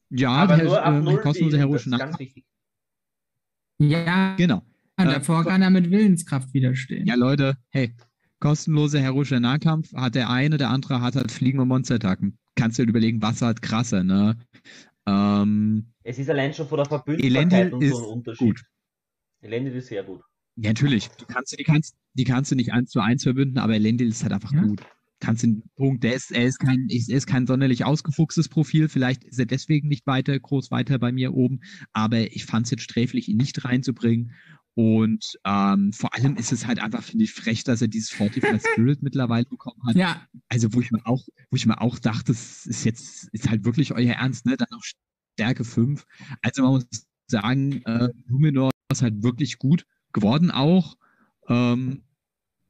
Ja, Aber der, nur ab äh, kostenlose heroische das ist Nahkampf. ganz wichtig. Ja, Genau. und äh, davor kann er mit Willenskraft widerstehen. Ja, Leute, hey, kostenloser heroischer Nahkampf hat der eine, der andere hat halt fliegende Monsterattacken. Kannst du dir überlegen, was halt krasser, ne? Ähm, Es ist allein schon von der Elendil und ist so ein Unterschied. gut. Elendil ist sehr gut. Ja, natürlich. Du kannst, die, kannst, die kannst du nicht eins zu eins verbünden, aber Elendil ist halt einfach Ja. gut. Kannst den Punkt, der ist, er ist kein, er ist kein sonderlich ausgefuchstes Profil. Vielleicht ist er deswegen nicht weiter, groß weiter bei mir oben. Aber ich fand es jetzt sträflich, ihn nicht reinzubringen. Und ähm, vor allem ist es halt einfach, finde ich, frech, dass er dieses Fortify [LAUGHS] Spirit mittlerweile bekommen hat. Ja, Also, wo ich mir auch, wo ich mir auch dachte, das ist jetzt, ist halt wirklich euer Ernst, ne? Dann noch Stärke 5. Also man muss sagen, äh, Numenor ist halt wirklich gut geworden auch. Ähm,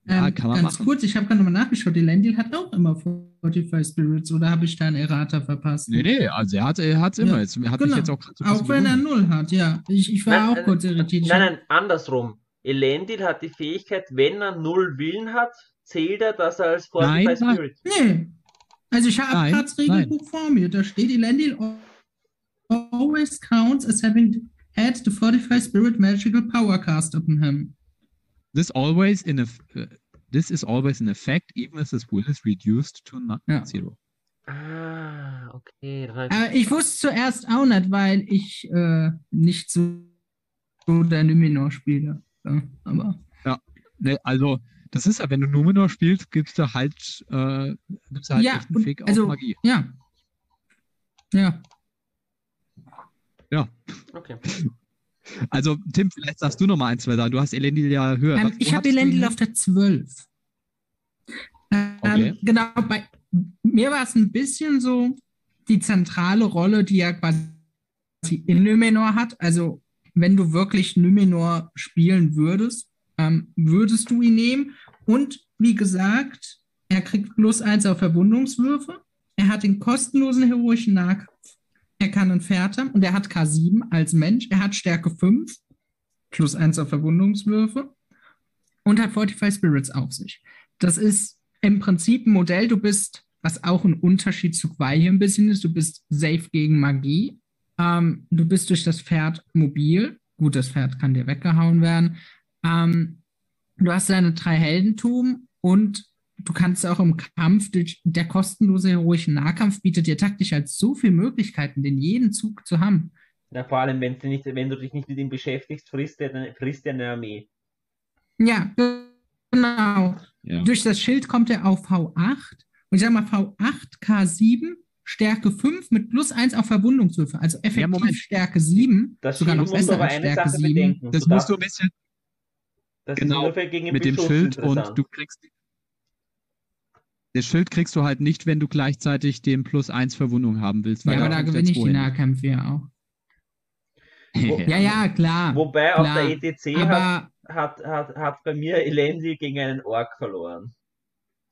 ja, ähm, kann man ganz machen. kurz, ich habe gerade nochmal nachgeschaut, Elendil hat auch immer Fortify Spirits, oder habe ich da ein Errata verpasst? Nee, nee, also er hat er hat's immer. Ja, Jetzt hat mich genau. jetzt auch so Auch wenn er null hat, ja. Ich, ich war Nein, auch äh, kurz irritiert. Ich Nein, nein, andersrum. Elendil hat die Fähigkeit, wenn er null Willen hat, zählt er das als Fortify Nein, nein. Spirit. Nee. Also ich habe Nein, gerade das Regelbuch vor mir. Da steht Elendil always counts as having had the Fortify Spirit magical power cast upon him. This always in a, uh, this is always in effect, even if his will is reduced to not Ja. zero. Ah, okay. dann hab ich- Aber ich wusste zuerst auch nicht, weil ich äh, nicht so, so der Numenor spiele. Ja, aber Ne, also, das ist ja, wenn du Numenor spielst, gibst du halt, äh, gibst du halt Ja, echt einen Fick also- auf Magie. ja. Ja. Okay. Also, Tim, vielleicht sagst du noch mal ein, zwei Sachen. Du hast Elendil ja höher. Ähm, ich habe Elendil auf der 12. Ähm, Okay. Genau, bei mir war es ein bisschen so die zentrale Rolle, die er quasi in Numenor hat. Also, wenn du wirklich Numenor spielen würdest, ähm, würdest du ihn nehmen. Und wie gesagt, er kriegt plus eins auf Verwundungswürfe. Er hat den kostenlosen heroischen Nahkampf. Er kann ein Pferd haben und er hat K7 als Mensch. Er hat Stärke 5, plus eins auf Verwundungswürfe und hat Fortify Spirits auf sich. Das ist im Prinzip ein Modell, du bist, was auch ein Unterschied zu Quai hier ein bisschen ist, du bist safe gegen Magie. Ähm, du bist durch das Pferd mobil. Gut, das Pferd kann dir weggehauen werden. Ähm, du hast deine drei Heldentum und du kannst auch im Kampf, durch, der kostenlose heroische Nahkampf bietet dir taktisch halt so viele Möglichkeiten, den jeden Zug zu haben. Ja, vor allem, wenn du, nicht, wenn du dich nicht mit ihm beschäftigst, frisst er, eine- frisst er eine Armee. Ja, genau. Ja. Durch das Schild kommt er auf V8. Und ich sag mal V8, K7, Stärke 5 mit plus 1 auf Verwundungswürfe. Also effektiv Moment. Stärke 7. Das sogar noch muss besser aber als Stärke Sache 7. bedenken. Das Du musst du ein bisschen Das genau, mit dem Schild und du kriegst. Das Schild kriegst du halt nicht, wenn du gleichzeitig den plus 1 Verwundung haben willst. Ja, aber da gewinne ich die Nahkämpfe ja auch. Wo- Ja, ja, klar. Wobei auf klar. der ETC hat, aber hat, hat, hat bei mir Elendil gegen einen Ork verloren.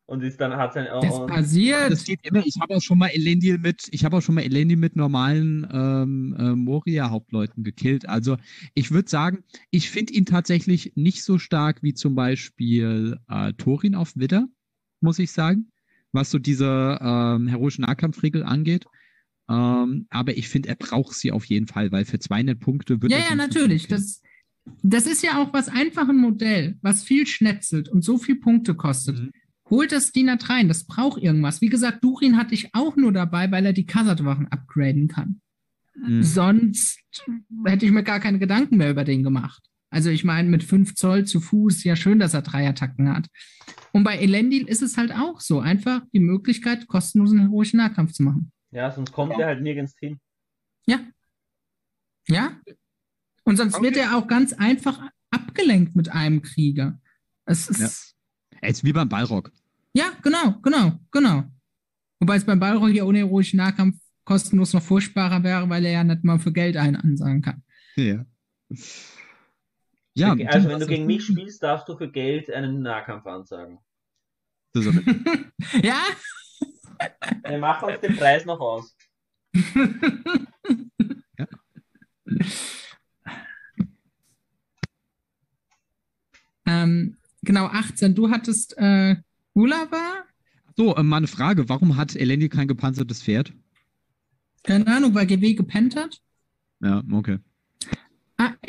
Und ist dann hat sein. das passiert. Das geht immer. Ich habe auch schon mal Elendil mit, ich habe auch schon mal Elendil mit normalen ähm, äh, Moria-Hauptleuten gekillt. Also ich würde sagen, ich finde ihn tatsächlich nicht so stark wie zum Beispiel äh, Thorin auf Widder, muss ich sagen, was so diese ähm, heroischen Nahkampfregel angeht. Ähm, aber ich finde, er braucht sie auf jeden Fall, weil für 200 Punkte wird Ja, ja, natürlich. Das, das ist ja auch was einfach ein Modell, was viel schnetzelt und so viel Punkte kostet. Mhm. Holt das DIN A3 rein, das braucht irgendwas. Wie gesagt, Durin hatte ich auch nur dabei, weil er die Kassertwachen upgraden kann. Mhm. Sonst hätte ich mir gar keine Gedanken mehr über den gemacht. Also ich meine, mit 5 Zoll zu Fuß, ja schön, dass er drei Attacken hat. Und bei Elendil ist es halt auch so, einfach die Möglichkeit, kostenlosen heroischen Nahkampf zu machen. Ja, sonst kommt er halt nirgends hin. Ja. Ja. Und sonst wird er auch ganz einfach abgelenkt mit einem Krieger. Es ist. Jetzt wie beim Ballrock. Ja, genau, genau, genau. Wobei es beim Ballrock ja ohne heroischen Nahkampf kostenlos noch furchtbarer wäre, weil er ja nicht mal für Geld einen ansagen kann. Ja. Ja, also wenn du gegen mich spielst, darfst du für Geld einen Nahkampf ansagen. Das ist aber- [LAUGHS] ja, Wir machen uns den Preis noch aus. [LAUGHS] ähm, genau, 18. Du hattest äh, Gulava? so, äh, mal eine Frage. Warum hat Elendil kein gepanzertes Pferd? Keine Ahnung, weil GW gepennt hat? Ja, okay.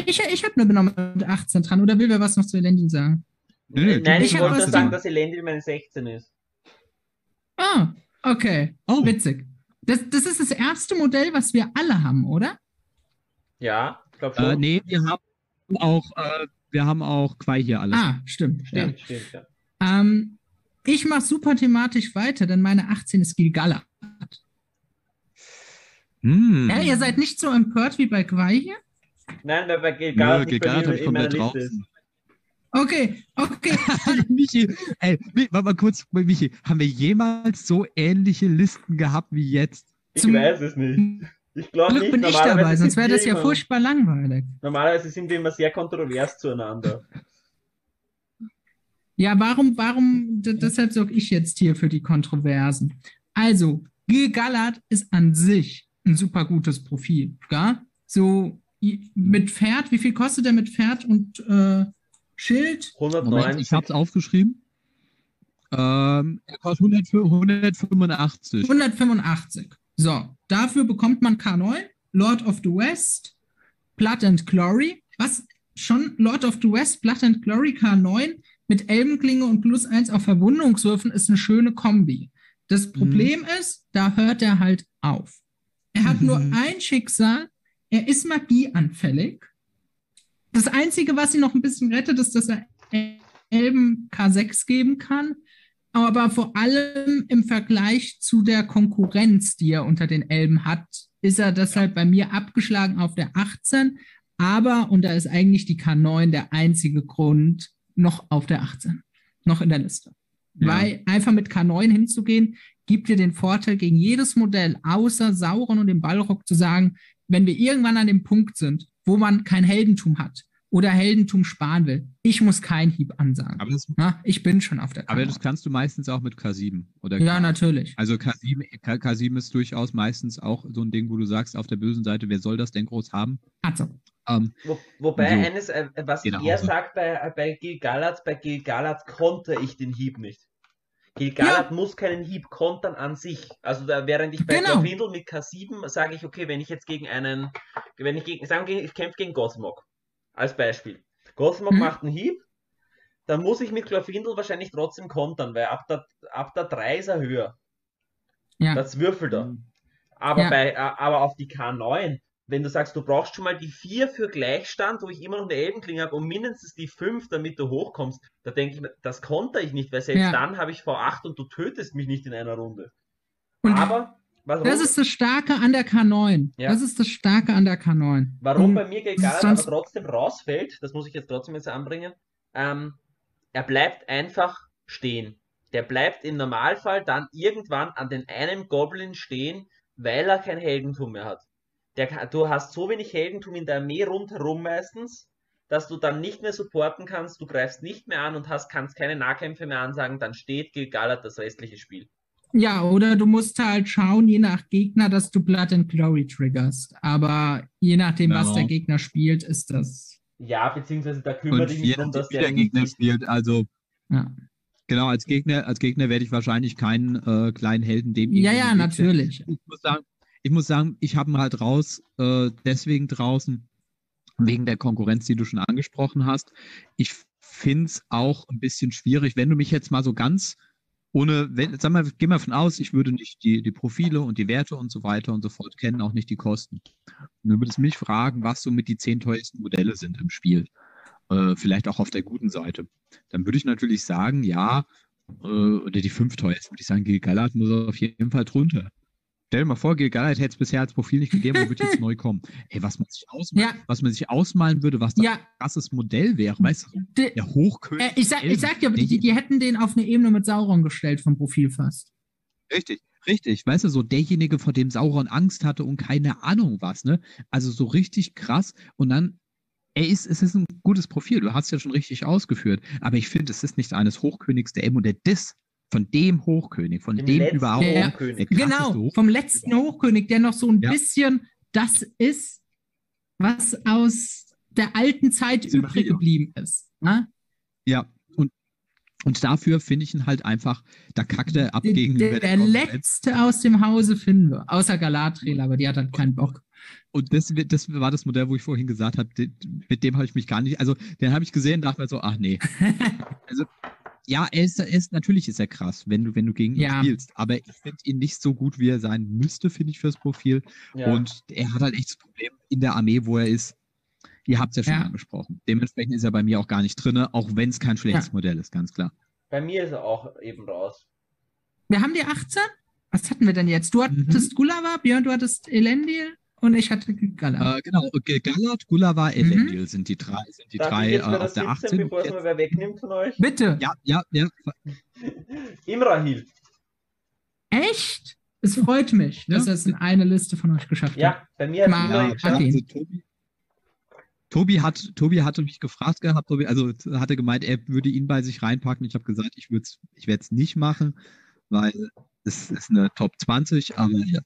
Ich ich habe nur genommen mit 18 dran. Oder will wer was noch zu Elendil sagen? Nö, nö, Nein, ich ich wollte sagen, dass Elendil meine 16 ist. Ah, okay. Oh, Witzig. Das, das ist das erste Modell, was wir alle haben, oder? Ja, ich glaube schon. äh, nee, wir haben auch, äh, wir haben auch Quai hier alles. Ah, stimmt. Stimmt, stimmt, ja. Ja. Ähm, ich mache super thematisch weiter, denn meine 18 ist Gilgala. Hm. Ja, ihr seid nicht so empört wie bei Quai hier? Nein, weil bei bei Gilgalad mir hab ich in meiner komplett draußen. Okay, okay. [LAUGHS] Michi, ey, warte mal kurz, Michi, haben wir jemals so ähnliche Listen gehabt wie jetzt? Ich Zum weiß es nicht. Ich glaube Glück nicht. bin ich Normalerweise dabei, sonst sind wäre das ja immer- furchtbar langweilig. Normalerweise sind wir immer sehr kontrovers zueinander. Ja, warum, warum, deshalb sorge ich jetzt hier für die Kontroversen. Also, Gil Gallard ist an sich ein super gutes Profil, gell? So, mit Pferd, wie viel kostet der mit Pferd und äh, Schild? 109. Moment, ich hab's aufgeschrieben. Ähm, er kostet 100 185. 185. So, dafür bekommt man K9, Lord of the West, Blood and Glory. Was? Schon Lord of the West, Blood and Glory K9 mit Elbenklinge und plus 1 auf Verwundungswürfen ist eine schöne Kombi. Das Problem ist, da hört er halt auf. Er hat nur Mhm. [LAUGHS] ein Schicksal, er ist magieanfällig. Das Einzige, was ihn noch ein bisschen rettet, ist, dass er Elben K6 geben kann aber vor allem im Vergleich zu der Konkurrenz, die er unter den Elben hat, ist er deshalb bei mir abgeschlagen auf der 18. Aber, und da ist eigentlich die K9 der einzige Grund, noch auf der 18, noch in der Liste. Ja. Weil einfach mit K9 hinzugehen, gibt dir den Vorteil gegen jedes Modell, außer Sauron und dem Ballrock, zu sagen, wenn wir irgendwann an dem Punkt sind, wo man kein Heldentum hat oder Heldentum sparen will, ich muss keinen Hieb ansagen. Aber das, Na, ich bin schon auf der aber K9. das kannst du meistens auch mit K7. Oder Ja, K- natürlich. Also K7, K, K7 ist durchaus meistens auch so ein Ding, wo du sagst, auf der bösen Seite, wer soll das denn groß haben? Also, Ähm, Wo, wobei So. eines, äh, was Geh nach er Hause. sagt bei, bei Gilgalad, bei Gilgalad konnte ich den Hieb nicht. Gilgalad muss keinen Hieb kontern an sich. Also da, während ich bei Genau. Glorfindel mit K7 sage ich, okay, wenn ich jetzt gegen einen, wenn ich gegen, sagen wir, ich kämpfe gegen Gothmog, als Beispiel. Gothmog Mhm. macht einen Hieb, dann muss ich mit Glorfindel wahrscheinlich trotzdem kontern, weil ab der, ab der 3 ist er höher. ja. Das würfelt er. Aber, Ja. bei, aber auf die K9, wenn du sagst, du brauchst schon mal die 4 für Gleichstand, wo ich immer noch eine Elbenklinge habe, und mindestens die 5, damit du hochkommst, da denke ich mir, das konnte ich nicht, weil selbst Ja. dann habe ich V8 und du tötest mich nicht in einer Runde. Und aber was das ist das Starke an der K9. Ja. Das ist das Starke an der K9. Warum Und bei mir sonst- aber trotzdem rausfällt, das muss ich jetzt trotzdem jetzt anbringen, ähm, er bleibt einfach stehen. Der bleibt im Normalfall dann irgendwann an den einen Goblin stehen, weil er kein Heldentum mehr hat. Der, kann- du hast so wenig Heldentum in der Armee rundherum meistens, dass du dann nicht mehr supporten kannst, du greifst nicht mehr an und hast, kannst keine Nahkämpfe mehr ansagen, dann steht Gilgalad das restliche Spiel. Ja, oder du musst halt schauen, je nach Gegner, dass du Blood and Glory triggerst. Aber je nachdem, was Ja. der Gegner spielt, ist das. Ja, beziehungsweise da kümmert nicht drum, nachdem, dass wie der der Gegner spielt, also Ja, genau, als Gegner, als Gegner werde ich wahrscheinlich keinen äh, kleinen Helden dem ja, ja natürlich. ich muss sagen, ich muss sagen, ich habe ihn halt raus, äh, deswegen draußen, wegen der Konkurrenz, die du schon angesprochen hast. Ich finde es auch ein bisschen schwierig, wenn du mich jetzt mal so ganz ohne, wenn, sag mal, geh mal von aus, ich würde nicht die, die Profile und die Werte und so weiter und so fort kennen, auch nicht die Kosten. Und du würdest mich fragen, was so mit die zehn teuersten Modelle sind im Spiel. Äh, vielleicht auch auf der guten Seite. Dann würde ich natürlich sagen, ja, äh, oder die fünf teuersten, würde ich sagen, Gilgalad muss auf jeden Fall drunter. Stell dir mal vor, Gilgalad hätte es bisher als Profil nicht gegeben, aber wird jetzt [LAUGHS] neu kommen. Ey, was man sich ausmalen, Ja. was man sich ausmalen würde, was das Ja, ein krasses Modell wäre, weißt du? de, Der Hochkönig. äh, ich, sag, ich sag dir, die, die hätten den auf eine Ebene mit Sauron gestellt vom Profil fast. Richtig, richtig. Weißt du, so derjenige, vor dem Sauron Angst hatte und keine Ahnung was, ne? Also so richtig krass. Und dann, er ist, es ist ein gutes Profil, du hast es ja schon richtig ausgeführt. Aber ich finde, es ist nicht eines Hochkönigs der Elben und der Diss von dem Hochkönig, von Dem dem, überhaupt. Ja. Hochkönig. Der Genau, Hoch- vom letzten Hochkönig, der noch so ein Ja. bisschen das ist, was aus der alten Zeit Silmarillion. übrig geblieben ist. Ne? Ja, und, und dafür finde ich ihn halt einfach, da kackt er ab Der, gegenüber der, der Konkurrenz. letzte aus dem Hause finden wir, außer Galadriel, aber die hat dann keinen Bock. Und das, das war das Modell, wo ich vorhin gesagt habe, mit dem habe ich mich gar nicht, also den habe ich gesehen, dachte mir so, ach nee. [LAUGHS] Also, ja, er ist, er ist, natürlich ist er krass, wenn du, wenn du gegen ihn Ja. spielst, aber ich finde ihn nicht so gut, wie er sein müsste, finde ich, fürs Profil. Ja. Und er hat halt echt das Problem in der Armee, wo er ist. Ihr habt es ja schon Ja. angesprochen. Dementsprechend ist er bei mir auch gar nicht drin, auch wenn es kein schlechtes Ja. Modell ist, ganz klar. Bei mir ist er auch eben raus. Wir haben die 18? Was hatten wir denn jetzt? Du Mhm. hattest Gulava, Björn, du hattest Elendil und ich hatte Galadriel. Äh, genau, Gallard, Gulava, Elendil sind die drei, sind die Darf drei äh, auf der 17, 18. bevor es mir wer wegnimmt von euch? Bitte. Ja, ja, ja. Imrahil. Echt? Es freut mich, dass Ja. er es in eine Liste von euch geschafft hat. Ja, bei mir hat Mal- Ja, geschafft. okay. also Tobi, Tobi, hat, Tobi hatte mich gefragt gehabt, Tobi, also hatte gemeint, er würde ihn bei sich reinpacken. Ich habe gesagt, ich, ich werde es nicht machen, weil es ist eine Top 20, aber ja.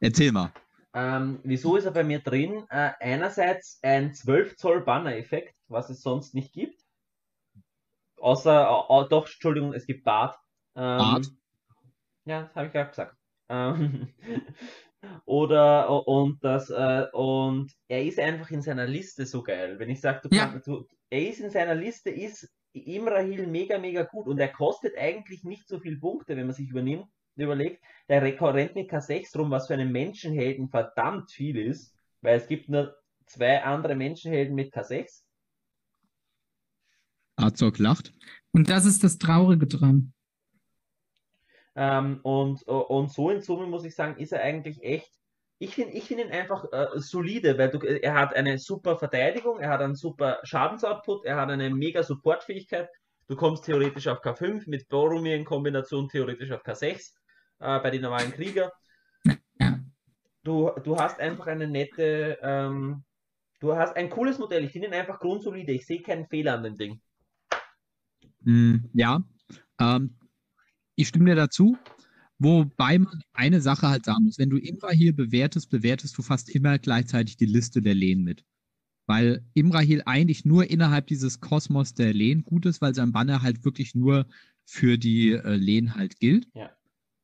Erzähl mal. Ähm, wieso ist er bei mir drin? Äh, einerseits ein 12 Zoll Banner-Effekt, was es sonst nicht gibt. Außer, äh, doch, Entschuldigung, es gibt Bart. Ähm, Bart? Ja, das habe ich gerade gesagt. Ähm, [LAUGHS] oder und das äh, und er ist einfach in seiner Liste so geil. Wenn ich sage, du Ja. kannst, du, er ist in seiner Liste, ist Imrahil mega, mega gut und er kostet eigentlich nicht so viel Punkte, wenn man sich übernimmt, überlegt. Der Rekord rennt mit K6 rum, was für einen Menschenhelden verdammt viel ist, weil es gibt nur zwei andere Menschenhelden mit K6. Azog lacht. Und das ist das Traurige dran. Ähm, und, und so in Summe muss ich sagen, ist er eigentlich echt. Ich finde ich find ihn einfach äh, solide, weil du, er hat eine super Verteidigung, er hat einen super Schadensoutput, er hat eine mega Supportfähigkeit. Du kommst theoretisch auf K5 mit Boromir in Kombination theoretisch auf K6 äh, bei den normalen Krieger. [LAUGHS] Ja. Du, du hast einfach eine nette, ähm, du hast ein cooles Modell. Ich finde ihn einfach grundsolide. Ich sehe keinen Fehler an dem Ding. Mm, ja, ähm, ich stimme dir dazu. Wobei man eine Sache halt sagen muss, wenn du Imrahil bewertest, bewertest du fast immer gleichzeitig die Liste der Lehen mit. Weil Imrahil eigentlich nur innerhalb dieses Kosmos der Lehen gut ist, weil sein Banner halt wirklich nur für die äh, Lehen halt gilt. Ja.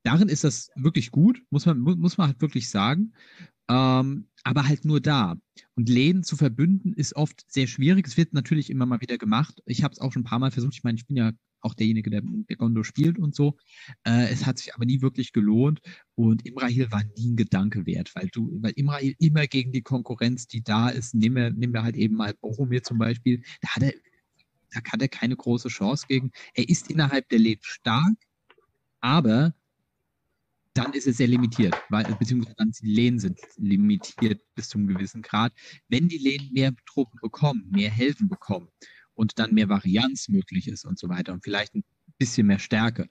Darin ist das wirklich gut, muss man, mu muss man halt wirklich sagen. Ähm, aber halt nur da. Und Lehen zu verbünden ist oft sehr schwierig. Es wird natürlich immer mal wieder gemacht. Ich habe es auch schon ein paar Mal versucht. Ich meine, ich bin ja auch derjenige, der, der Gondo spielt und so. Äh, es hat sich aber nie wirklich gelohnt. Und Imrahil war nie ein Gedanke wert, weil du, weil Imrahil immer gegen die Konkurrenz, die da ist, nehmen wir, nehmen wir halt eben mal Boromir zum Beispiel, da hat er, da kann er keine große Chance gegen. Er ist innerhalb der Lehen stark, aber dann ist es sehr limitiert, weil, beziehungsweise dann die Lehen sind limitiert bis zu einem gewissen Grad. Wenn die Lehen mehr Truppen bekommen, mehr Helfen bekommen und dann mehr Varianz möglich ist und so weiter und vielleicht ein bisschen mehr Stärke,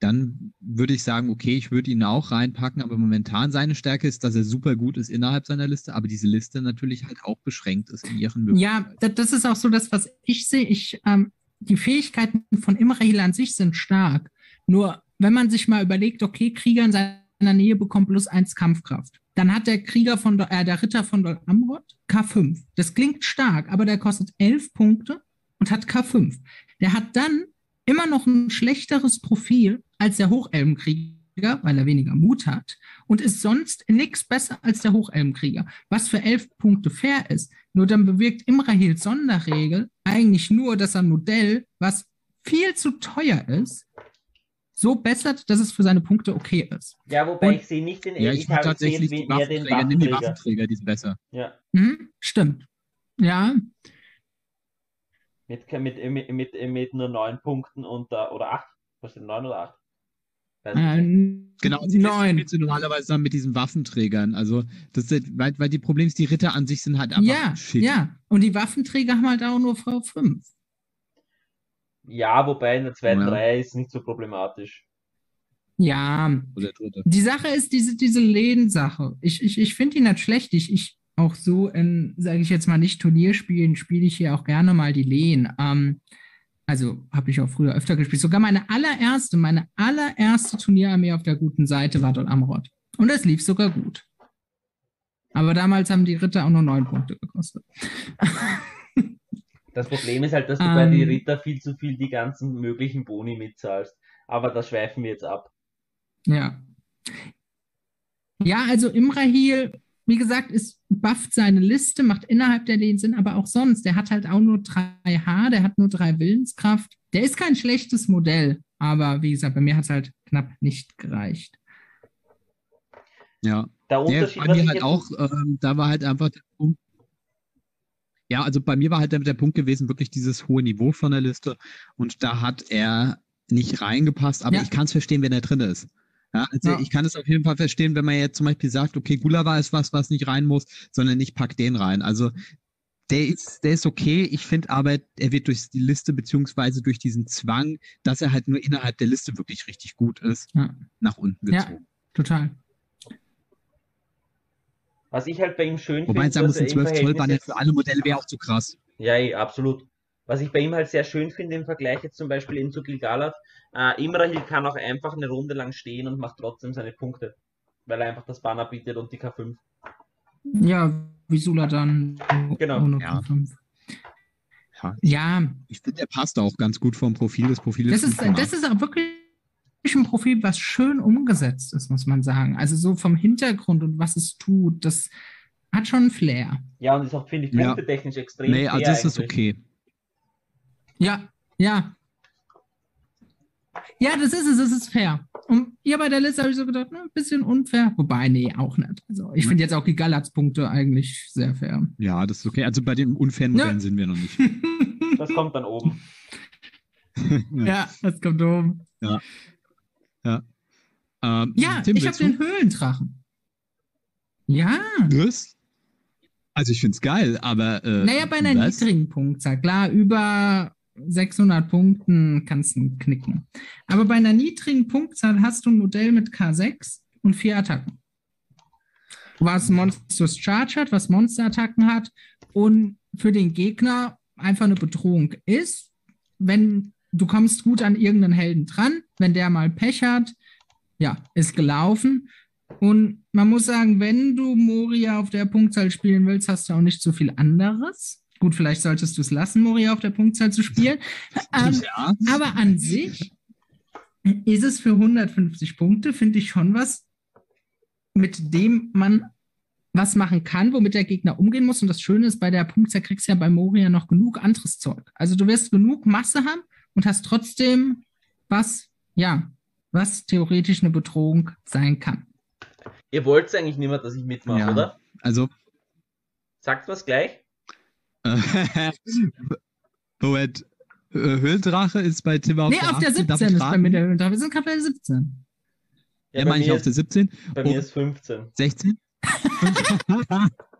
dann würde ich sagen, okay, ich würde ihn auch reinpacken, aber momentan seine Stärke ist, dass er super gut ist innerhalb seiner Liste, aber diese Liste natürlich halt auch beschränkt ist in ihren Ja, da- das ist auch so das, was ich sehe. Ich, ähm, die Fähigkeiten von Imrahil an sich sind stark. Nur wenn man sich mal überlegt, okay, Krieger in seiner Nähe bekommt plus eins Kampfkraft. Dann hat der Krieger von äh, der Ritter von Dol Amroth K5. Das klingt stark, aber der kostet elf Punkte und hat K5. Der hat dann immer noch ein schlechteres Profil als der Hochelbenkrieger, weil er weniger Mut hat und ist sonst nichts besser als der Hochelbenkrieger, was für elf Punkte fair ist. Nur dann bewirkt Imrahils Sonderregel eigentlich nur, dass ein Modell, was viel zu teuer ist, so bessert, dass es für seine Punkte okay ist. Ja, wobei Und- ich sehe nicht den, Ja, ich, habe tatsächlich gesehen, die wie- eher den Waffenträger, nimm die Waffenträger. Die sind besser. Ja, Mhm, stimmt. Ja, mit, mit, mit, mit, mit nur neun Punkten und, äh, oder acht. Was sind neun oder acht? Äh. Genau, die neun. normalerweise dann mit diesen Waffenträgern. Also, das ist, weil, weil die Probleme ist, die Ritter an sich sind halt einfach Ja, shit. ja. Und die Waffenträger haben halt auch nur V5. Ja, wobei in der zweiten Ja. Reihe ist nicht so problematisch. Ja, die Sache ist diese, diese Lehn-Sache. Ich, ich, ich finde die nicht schlecht. Ich, ich auch so in, sage ich jetzt mal, nicht Turnierspielen, spiele ich hier auch gerne mal die Lehen. Ähm, also habe ich auch früher öfter gespielt. Sogar meine allererste, meine allererste Turnierarmee auf der guten Seite war dort Amrod. Und es lief sogar gut. Aber damals haben die Ritter auch nur neun Punkte gekostet. [LAUGHS] Das Problem ist halt, dass du bei die Ähm. Ritter viel zu viel die ganzen möglichen Boni mitzahlst. Aber da schweifen wir jetzt ab. Ja. Ja, also Imrahil, wie gesagt, ist bufft seine Liste, macht innerhalb der den Sinn, aber auch sonst. Der hat halt auch nur 3H, der hat nur 3 Willenskraft. Der ist kein schlechtes Modell, aber wie gesagt, bei mir hat es halt knapp nicht gereicht. Ja. Der Unterschied, bei was mir halt auch, ähm, da war halt einfach der. Ja, also bei mir war halt der, der Punkt gewesen, wirklich dieses hohe Niveau von der Liste. Und da hat er nicht reingepasst, aber Ja. ich kann es verstehen, wenn er drin ist. Ja, also Ja. ich kann es auf jeden Fall verstehen, wenn man jetzt zum Beispiel sagt, okay, Gulava ist was, was nicht rein muss, sondern ich pack den rein. Also der ist, der ist okay. Ich finde aber, er wird durch die Liste beziehungsweise durch diesen Zwang, dass er halt nur innerhalb der Liste wirklich richtig gut ist, Ja. nach unten Ja. gezogen. Total. Was ich halt bei ihm schön Wobei finde, sagen dass wir, er im 12 Zoll ja Verhältnis für alle Modelle wäre auch zu krass. Ja, eh, absolut. Was ich bei ihm halt sehr schön finde im Vergleich jetzt zum Beispiel eben zu Gilgalad, äh, Imrahil kann auch einfach eine Runde lang stehen und macht trotzdem seine Punkte. Weil er einfach das Banner bietet und die K5. Ja, wie Suladan. Genau. Ohne Ja. K5. Ja, Ja, Ich finde, er passt auch ganz gut vom Profil. Das Profil Das ist, das ist auch wirklich ein Profil, was schön umgesetzt ist, muss man sagen. Also so vom Hintergrund und was es tut, das hat schon einen Flair. Ja, und ist auch, finde ich, Ja. punktetechnisch extrem nee, also das ist eigentlich. okay. Ja, ja. Ja, das ist es, es ist fair. Und hier bei der Liste habe ich so gedacht, na, ein bisschen unfair. Wobei, nee, auch nicht. Also ich finde jetzt auch die Galats-Punkte eigentlich sehr fair. Ja, das ist okay. Also bei den unfairen Ja. Modellen sind wir noch nicht. Das kommt dann oben. [LAUGHS] ja, das kommt oben. Ähm, Ja, Tim, ich habe den Höhlendrachen. Ja, Was? Also ich finde es geil, aber äh, naja, bei einer was? niedrigen Punktzahl. Klar, über 600 Punkten kannst du knicken. Aber bei einer niedrigen Punktzahl hast du ein Modell mit K6 und vier Attacken. Was Monstrous Charge hat, was Monsterattacken hat und für den Gegner einfach eine Bedrohung ist. Wenn du kommst gut an irgendeinen Helden dran, wenn der mal Pech hat, ja, ist gelaufen. Und man muss sagen, wenn du Moria auf der Punktzahl spielen willst, hast du auch nicht so viel anderes. Gut, vielleicht solltest du es lassen, Moria auf der Punktzahl zu spielen. ähm, ja. aber an sich ist es für 150 Punkte, finde ich schon was, mit dem man was machen kann, womit der Gegner umgehen muss. Und das Schöne ist, bei der Punktzahl kriegst du ja bei Moria noch genug anderes Zeug. Also du wirst genug Masse haben und hast trotzdem was, ja, was theoretisch eine Bedrohung sein kann. Ihr wollt eigentlich nicht mehr, dass ich mitmache, Ja. oder? Also Sagt was gleich? [LAUGHS] Moment. Äh, Höhlendrache ist bei Tim auf nee, der auf der 18, darf 17 ich ist bei mir der Höhendrache. Wir sind gerade bei der 17. Ja, bei meine ich mir auf der 17? ist, bei Oh. mir ist 15. 16? [LAUGHS] [LAUGHS]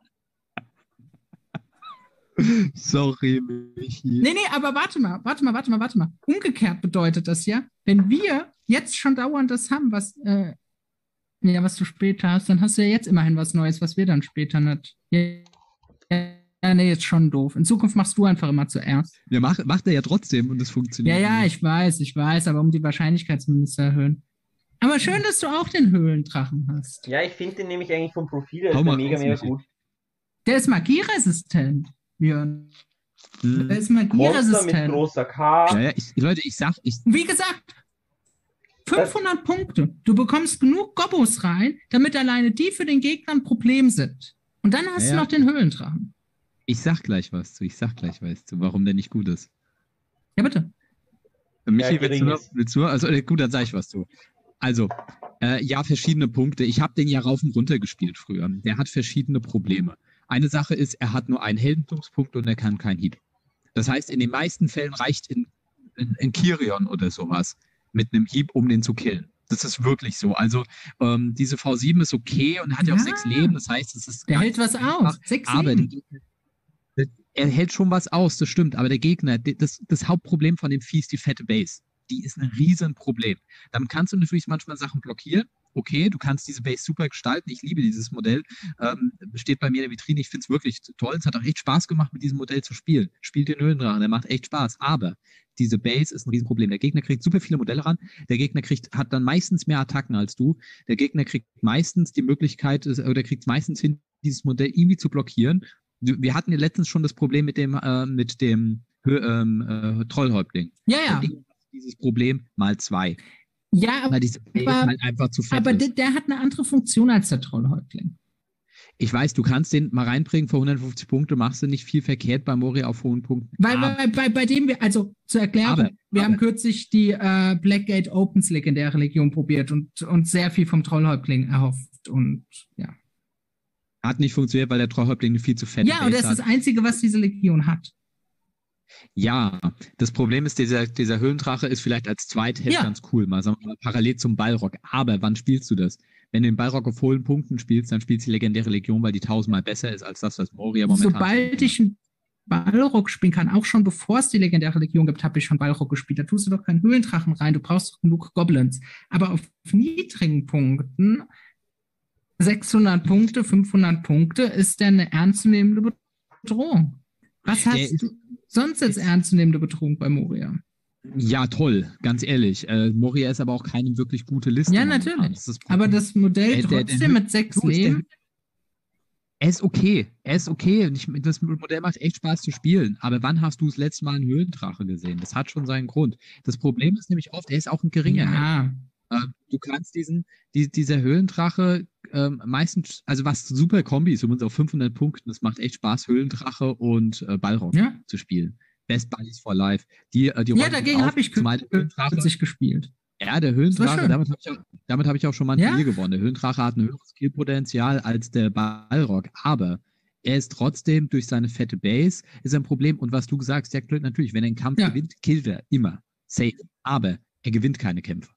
[LAUGHS] Sorry, Michi. Nee, nee, aber warte mal, warte mal, warte mal, warte mal. Umgekehrt bedeutet das ja, wenn wir jetzt schon dauernd das haben, was, äh, ja, was du später hast, dann hast du ja jetzt immerhin was Neues, was wir dann später nicht. Ja, ja nee, ist schon doof. In Zukunft machst du einfach immer zuerst. Ja, macht, macht er ja trotzdem und es funktioniert. Ja, ja, nicht. ich weiß, ich weiß, aber um die Wahrscheinlichkeit zumindest zu erhöhen. Aber schön, dass du auch den Höhlendrachen hast. Ja, ich finde den nämlich eigentlich vom Profil her mega, mega gut. Der ist magieresistent, Björn. Hm. Der ist Monster mit großer K. Ja, ja, ich, Leute, ich sag, ich, Wie gesagt, 500 Punkte. Du bekommst genug Gobbos rein, damit alleine die für den Gegner ein Problem sind. Und dann hast Ja, du ja. noch den Höhlendrachen. ich sag gleich was zu. Ich sag gleich was zu, warum der nicht gut ist. Ja, bitte. Michi, willst du noch? Willst du? Also, äh, gut, dann sag ich was zu. Also, äh, ja, verschiedene Punkte. Ich habe den ja rauf und runter gespielt früher. Der hat verschiedene Probleme. Eine Sache ist, er hat nur einen Heldentumspunkt und er kann keinen Hieb. Das heißt, in den meisten Fällen reicht in, in, in Kirion oder sowas mit einem Hieb, um den zu killen. Das ist wirklich so. Also ähm, diese V7 ist okay und hat ja auch sechs Leben. Das heißt, es ist Der hält was aus. Sechs aber Leben. Der, er hält schon was aus, das stimmt. Aber der Gegner, das, das Hauptproblem von dem Vieh ist die fette Base. Die ist ein Riesenproblem. Damit kannst du natürlich manchmal Sachen blockieren. Okay, du kannst diese Base super gestalten. Ich liebe dieses Modell. Ähm, steht bei mir in der Vitrine. Ich finde es wirklich toll. Es hat auch echt Spaß gemacht, mit diesem Modell zu spielen. Spielt den Höhendrachen, der macht echt Spaß. Aber diese Base ist ein Riesenproblem. Der Gegner kriegt super viele Modelle ran. Der Gegner kriegt, hat dann meistens mehr Attacken als du. Der Gegner kriegt meistens die Möglichkeit, es- oder kriegt meistens hin, dieses Modell irgendwie zu blockieren. Wir hatten ja letztens schon das Problem mit dem, äh, mit dem Hö ähm, äh, Trollhäuptling. Ja, ja. Dieses Problem mal zwei. Ja, aber, aber- halt einfach zu fett aber ist. der, der hat eine andere Funktion als der Trollhäuptling. Ich weiß, du kannst den mal reinbringen für 150 Punkte, machst du nicht viel verkehrt bei Mori auf hohen Punkten. Weil bei, bei, bei dem wir, also zur Erklärung, Aber- wir haben kürzlich die äh, Blackgate Opens legendäre Legion probiert und, und sehr viel vom Trollhäuptling erhofft. Und ja. Hat nicht funktioniert, weil der Trollhäuptling viel zu fette Ja, und das ist das Einzige, was diese Legion hat. Ja, das Problem ist, dieser, dieser Höhendrache ist vielleicht als Zweitheld Ja. ganz cool, mal, sagen wir mal parallel zum Ballrock. Aber wann spielst du das? Wenn du den Ballrock auf hohen Punkten spielst, dann spielst du die legendäre Legion, weil die tausendmal besser ist als das, was Moria momentan Sobald ich einen Ballrock spielen kann, auch schon bevor es die legendäre Legion gibt, habe ich schon Ballrock gespielt. Da tust du doch keinen Höhlendrachen rein, du brauchst doch genug Goblins. Aber auf niedrigen Punkten, 600 Punkte, 500 Punkte, ist der eine ernstzunehmende Bedrohung. Was Der hast ist- du sonst ist- ernstzunehmende Bedrohung bei Moria? Ja, toll, ganz ehrlich. Äh, Moria ist aber auch keine wirklich gute Liste. Ja, natürlich. Das das Aber das Modell Äh, der- der trotzdem Hö- mit sechs der- Leben. Er ist okay. Er ist okay. Ich, das Modell macht echt Spaß zu spielen. Aber wann hast du das letzte Mal einen Höhendrache gesehen? Das hat schon seinen Grund. Das Problem ist nämlich oft, er ist auch ein geringer Held. Ja, Äh, du kannst diesen, die, dieser Höhendrache ähm, meistens, also was super Kombi ist, übrigens auf 500 Punkten, es macht echt Spaß, Höhendrache und äh, Ballrock ja. zu spielen. Best Buddies for Life. Die, äh, die ja dagegen habe ich kürzlich gespielt. ja, der schön. damit habe ich, auch- damit hab ich auch schon mal ein Ja? Turnier gewonnen. Der Höhendrache hat ein höheres Skillpotenzial als der Ballrock, aber er ist trotzdem durch seine fette Base, ist ein Problem. Und was du gesagt hast, ja, natürlich, wenn er einen Kampf Ja. gewinnt, killt er immer. Safe. Aber er gewinnt keine Kämpfe.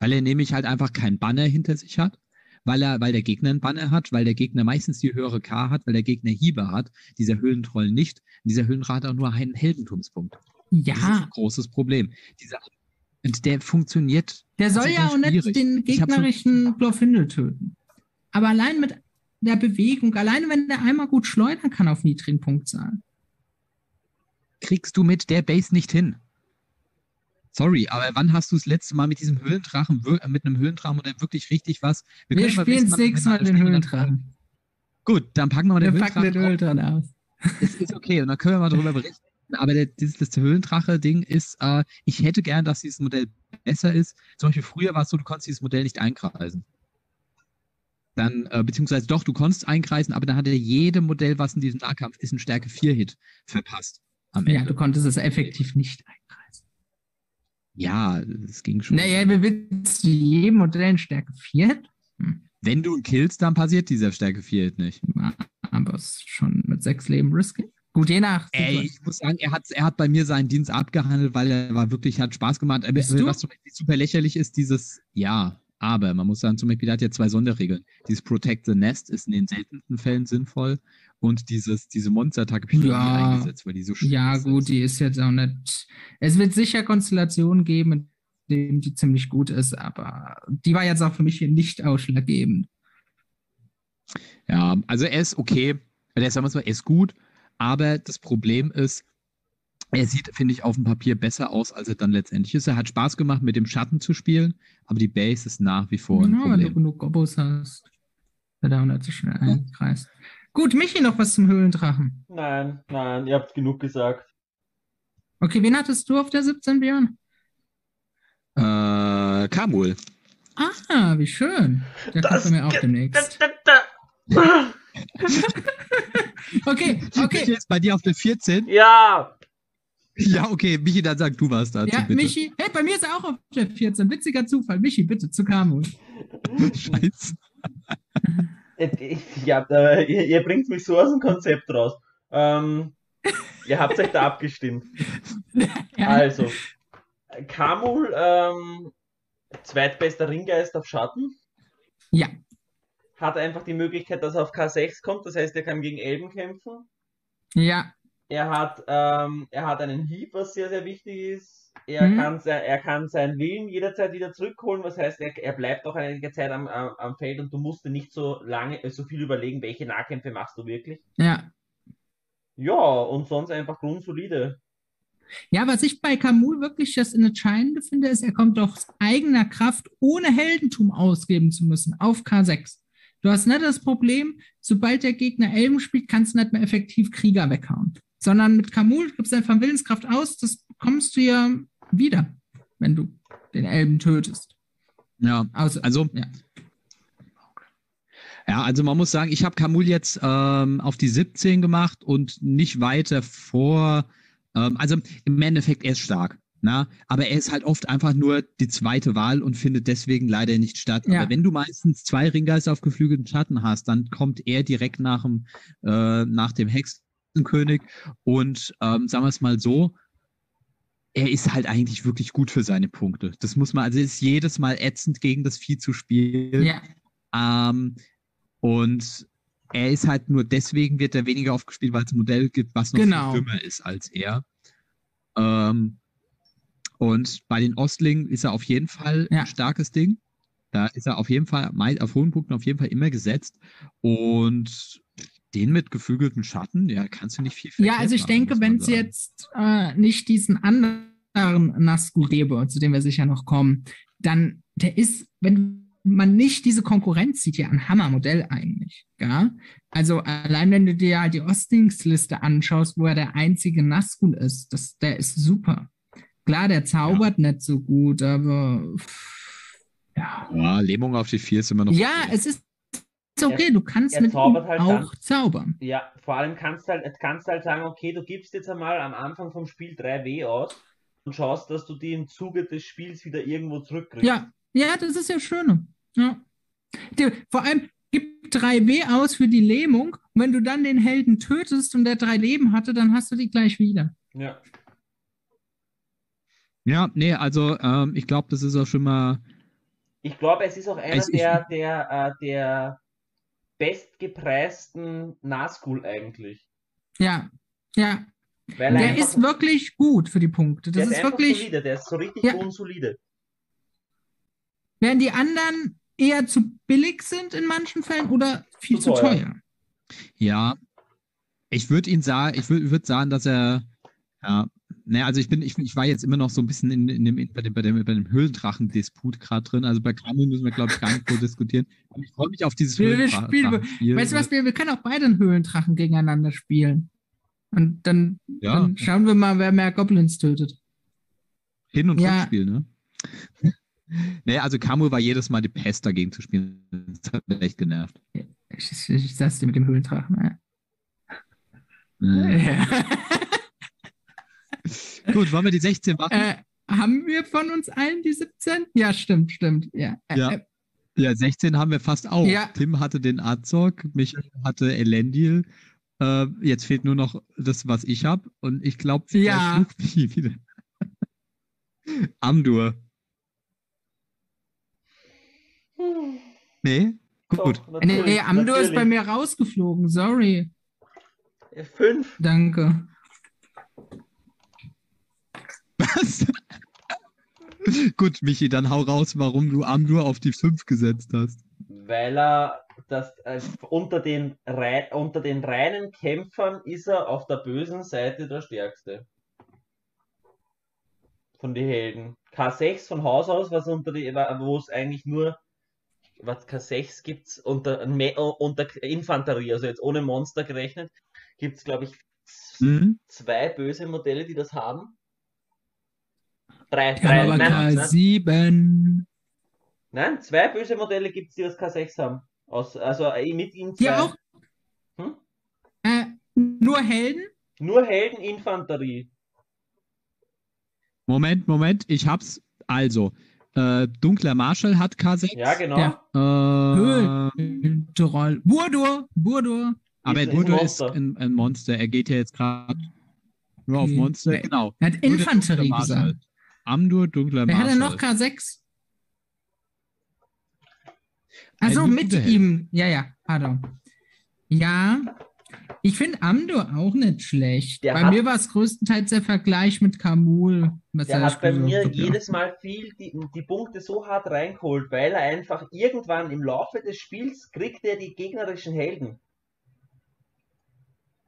Weil er nämlich halt einfach keinen Banner hinter sich hat, weil er, weil der Gegner einen Banner hat, weil der Gegner meistens die höhere K hat, weil der Gegner Hiebe hat, dieser Höhentroll nicht. Und dieser Höhendrache hat auch nur einen Heldentumspunkt. Das ist Ja, ein großes Problem. Dieser, und der funktioniert der soll ist ja auch nicht schwierig. den Ich hab schon- gegnerischen Glorfindel töten. Aber allein mit der Bewegung, alleine wenn der einmal gut schleudern kann auf niedrigen Punktzahlen. kriegst du mit der Base nicht hin. Sorry, aber wann hast du das letzte Mal mit diesem Höhendrachen, wir- mit einem Höhendrachenmodell wirklich richtig was? Wir, mal spielen nächstes das nächste Mal den Höhlendrachen. Gut, dann packen wir mal Wir den packen den Höhlendrachen aus. Es ist okay und dann können wir mal darüber berichten. Aber der, dieses das Höhendrache-Ding ist, äh, ich hätte gern, dass dieses Modell besser ist. Zum Beispiel früher war es so, du konntest dieses Modell nicht einkreisen. Dann, äh, beziehungsweise doch, du konntest einkreisen, aber dann hatte jedem Modell, was in diesem Nahkampf ist, einen Stärke 4-Hit verpasst. Ja, du konntest es effektiv nicht einkreisen. Ja, das ging schon. Naja, wir willst du jedem Modell in Stärke 4? Wenn du ihn killst, dann passiert dieser Stärke 4 Hit nicht. Aber es ist schon mit sechs Leben risky. Gut, je nach. Ey, ich muss sagen, er hat, er hat bei mir seinen Dienst abgehandelt, weil er war wirklich, hat Spaß gemacht. Bist du? was Beispiel super lächerlich ist, dieses, ja, aber man muss sagen, zum Beispiel, der hat ja zwei Sonderregeln. Dieses Protect the Nest ist in den seltensten Fällen sinnvoll und dieses, diese Monster-Attacke Ja. eingesetzt, weil die so schwierig Ja, gut, die ist jetzt auch nicht. Es wird sicher Konstellationen geben, in denen die ziemlich gut ist, aber die war jetzt auch für mich hier nicht ausschlaggebend. Ja, also er ist okay. Der ist, sagen wir mal, er ist gut, aber das Problem ist, er sieht, finde ich, auf dem Papier besser aus, als er dann letztendlich ist. Er hat Spaß gemacht, mit dem Schatten zu spielen, aber die Base ist nach wie vor ein Ja, wenn du Problem. genug Gobos hast, da nicht so schnell einkreist. Gut, Michi, noch was zum Höhlendrachen. Nein, nein, ihr habt genug gesagt. Okay, wen hattest du auf der 17, Björn? Äh, Kamul. Ah, wie schön. Der kommt bei mir auch demnächst. [LAUGHS] Okay, Michi okay. ist bei dir auf der 14? Ja, Ja, okay, Michi, dann sag du was dazu, Ja, bitte. Michi, hey, bei mir ist er auch auf der 14. Witziger Zufall. Michi, bitte, zu Kamul. [LAUGHS] Scheiße. Ich, ihr, ihr bringt mich so aus dem Konzept raus. Ähm, ihr habt euch da abgestimmt. Ja. Also, Kamul ähm, Zweitbester Ringgeist auf Schatten. Ja, Hat einfach die Möglichkeit, dass er auf K6 kommt, das heißt, er kann gegen Elben kämpfen. ja, Er hat, ähm, er hat einen Hieb, was sehr, sehr wichtig ist. Er, Mhm. kann, sein, er kann seinen Willen jederzeit wieder zurückholen, was heißt, er, er bleibt auch einige Zeit am, am, am Feld und du musst dir nicht so lange, äh, so viel überlegen, welche Nahkämpfe machst du wirklich. ja. Ja, und sonst einfach grundsolide. Ja, was ich bei Kamul wirklich das Entscheidende finde, ist, er kommt aus eigener Kraft, ohne Heldentum ausgeben zu müssen, auf K6. Du hast nicht das Problem, sobald der Gegner Elben spielt, kannst du nicht mehr effektiv Krieger weghauen. Sondern mit Kamul gibst du einfach Willenskraft aus, das bekommst du ja wieder, wenn du den Elben tötest. Ja, Also, also ja. Ja, also man muss sagen, ich habe Kamul jetzt ähm, auf die 17 gemacht und nicht weiter vor. Ähm, also im Endeffekt, er ist stark. Na? Aber er ist halt oft einfach nur die zweite Wahl und findet deswegen leider nicht statt. Ja. Aber wenn du meistens zwei Ringgeister auf geflügelten Schatten hast, dann kommt er direkt nach dem, äh, nach dem Hexenkönig. Und ähm, sagen wir es mal so, er ist halt eigentlich wirklich gut für seine Punkte. Das muss man, also ist jedes Mal ätzend, gegen das Vieh zu spielen. ja, Ähm, und er ist halt nur deswegen wird er weniger aufgespielt, weil es ein Modell gibt, was noch Genau. viel dümmer ist als er. Ähm, und bei den Ostlingen ist er auf jeden Fall Ja. ein starkes Ding. Da ist er auf jeden Fall, auf hohen Punkten auf jeden Fall immer gesetzt. Und den mit geflügelten Schatten, ja, kannst du nicht viel Ja, also ich machen, denke, wenn sagen. jetzt äh, nicht diesen anderen Nazgul gäbe, zu dem wir sicher noch kommen, dann der ist, wenn man nicht diese Konkurrenz sieht, ja ein Hammermodell eigentlich. Ja? Also allein wenn du dir halt die Ostlingsliste anschaust, wo er der einzige Nazgul ist, das, der ist super. Klar, der zaubert nicht so gut, aber pff, ja. Ja, Lähmung auf die 4 ist immer noch. Ja, okay. es ist ist okay, du kannst er mit ihm halt auch dann. zaubern. Ja, vor allem kannst du halt, kannst du halt sagen, okay, du gibst jetzt einmal am Anfang vom Spiel 3W aus und schaust, dass du die im Zuge des Spiels wieder irgendwo zurückkriegst. Ja, ja, das ist ja schön. Ja. Die, vor allem gib 3W aus für die Lähmung und wenn du dann den Helden tötest und der drei Leben hatte, dann hast du die gleich wieder. Ja. Ja, nee, also ähm, ich glaube, das ist auch schon mal. Ich glaube, es ist auch einer ich- der, der, äh, der bestgepreisten Nazgul eigentlich. Ja, ja. Weil er Der einfach, ist wirklich gut für die Punkte. der Das ist einfach wirklich, solide, der ist so richtig Ja. grundsolide. während die anderen eher zu billig sind in manchen Fällen oder viel Zu zu teuer. teuer. Ja, ich würde ihn sagen, ich würde würd sagen, dass er, ja, naja, also ich bin, ich, ich war jetzt immer noch so ein bisschen in, in dem, bei dem, bei dem, bei dem Höhlendrachen-Disput gerade drin. Also bei Kamel müssen wir, glaube ich, gar nicht so diskutieren. Aber ich freue mich auf dieses spielen- Höhlendrachen-Spiel. Weißt du was, wir, wir können auch beide einen Höhlendrachen gegeneinander spielen. Und dann, Ja. dann schauen wir mal, wer mehr Goblins tötet. Hin- und Ja. Rückspiel, ne? [LAUGHS] naja, also Kamul war jedes Mal die Pest dagegen zu spielen. Das hat mich echt genervt. Ich, ich, ich sag's dir mit dem Höhlendrachen. Äh. Ja. [LAUGHS] [LAUGHS] Gut, wollen wir die 16 machen? Äh, haben wir von uns allen die 17? Ja, stimmt, stimmt. Ja. Äh, Ja. Äh, Ja, 16 haben wir fast auch. Ja. Tim hatte den Azog, Michael hatte Elendil. Äh, jetzt fehlt nur noch das, was ich habe. Und ich glaube, Ja. wieder. [LAUGHS] Amdur. Nee? Gut. Doch, nee, nee, natürlich, Amdur ist bei natürlich. mir rausgeflogen. Sorry. Fünf. Danke. Was? Gut, Michi, dann hau raus, warum du Amdur auf die 5 gesetzt hast. Weil er das äh, unter den rei unter den reinen Kämpfern ist er auf der bösen Seite der stärkste. Von den Helden. K6 von Haus aus, was unter die, wo es eigentlich nur was K6 gibt's unter, Me- unter Infanterie, also jetzt ohne Monster gerechnet, gibt's glaube ich Mhm. zwei böse Modelle, die das haben. Drei, Wir drei, haben aber nein, nein, K7. nein, zwei böse Modelle gibt's, die das K6 haben. Aus, also äh, mit ihm zwei. Ja, auch. Hm? Äh, nur Helden? Nur Heldeninfanterie. Moment, Moment, ich hab's. Also, äh, Dunkler Marshall hat K6. Ja, genau. Ja. Äh. Burdur. Burdur. aber Ist- ein ist Monster. ein, ein Monster. Er geht ja jetzt gerade nur auf. Monster. Wer- Genau. Er hat der Infanterie gesagt. Amdur, dunkler Wer Marschall. Wer hat denn noch K6? Also mit Held. ihm. Ja, ja, pardon. Ja, ich finde Amdur auch nicht schlecht. Der bei hat, mir war es größtenteils der Vergleich mit Kamul. Er hat bei mir hat, jedes Mal viel die, die, Punkte so hart reingeholt, weil er einfach irgendwann im Laufe des Spiels kriegt er die gegnerischen Helden.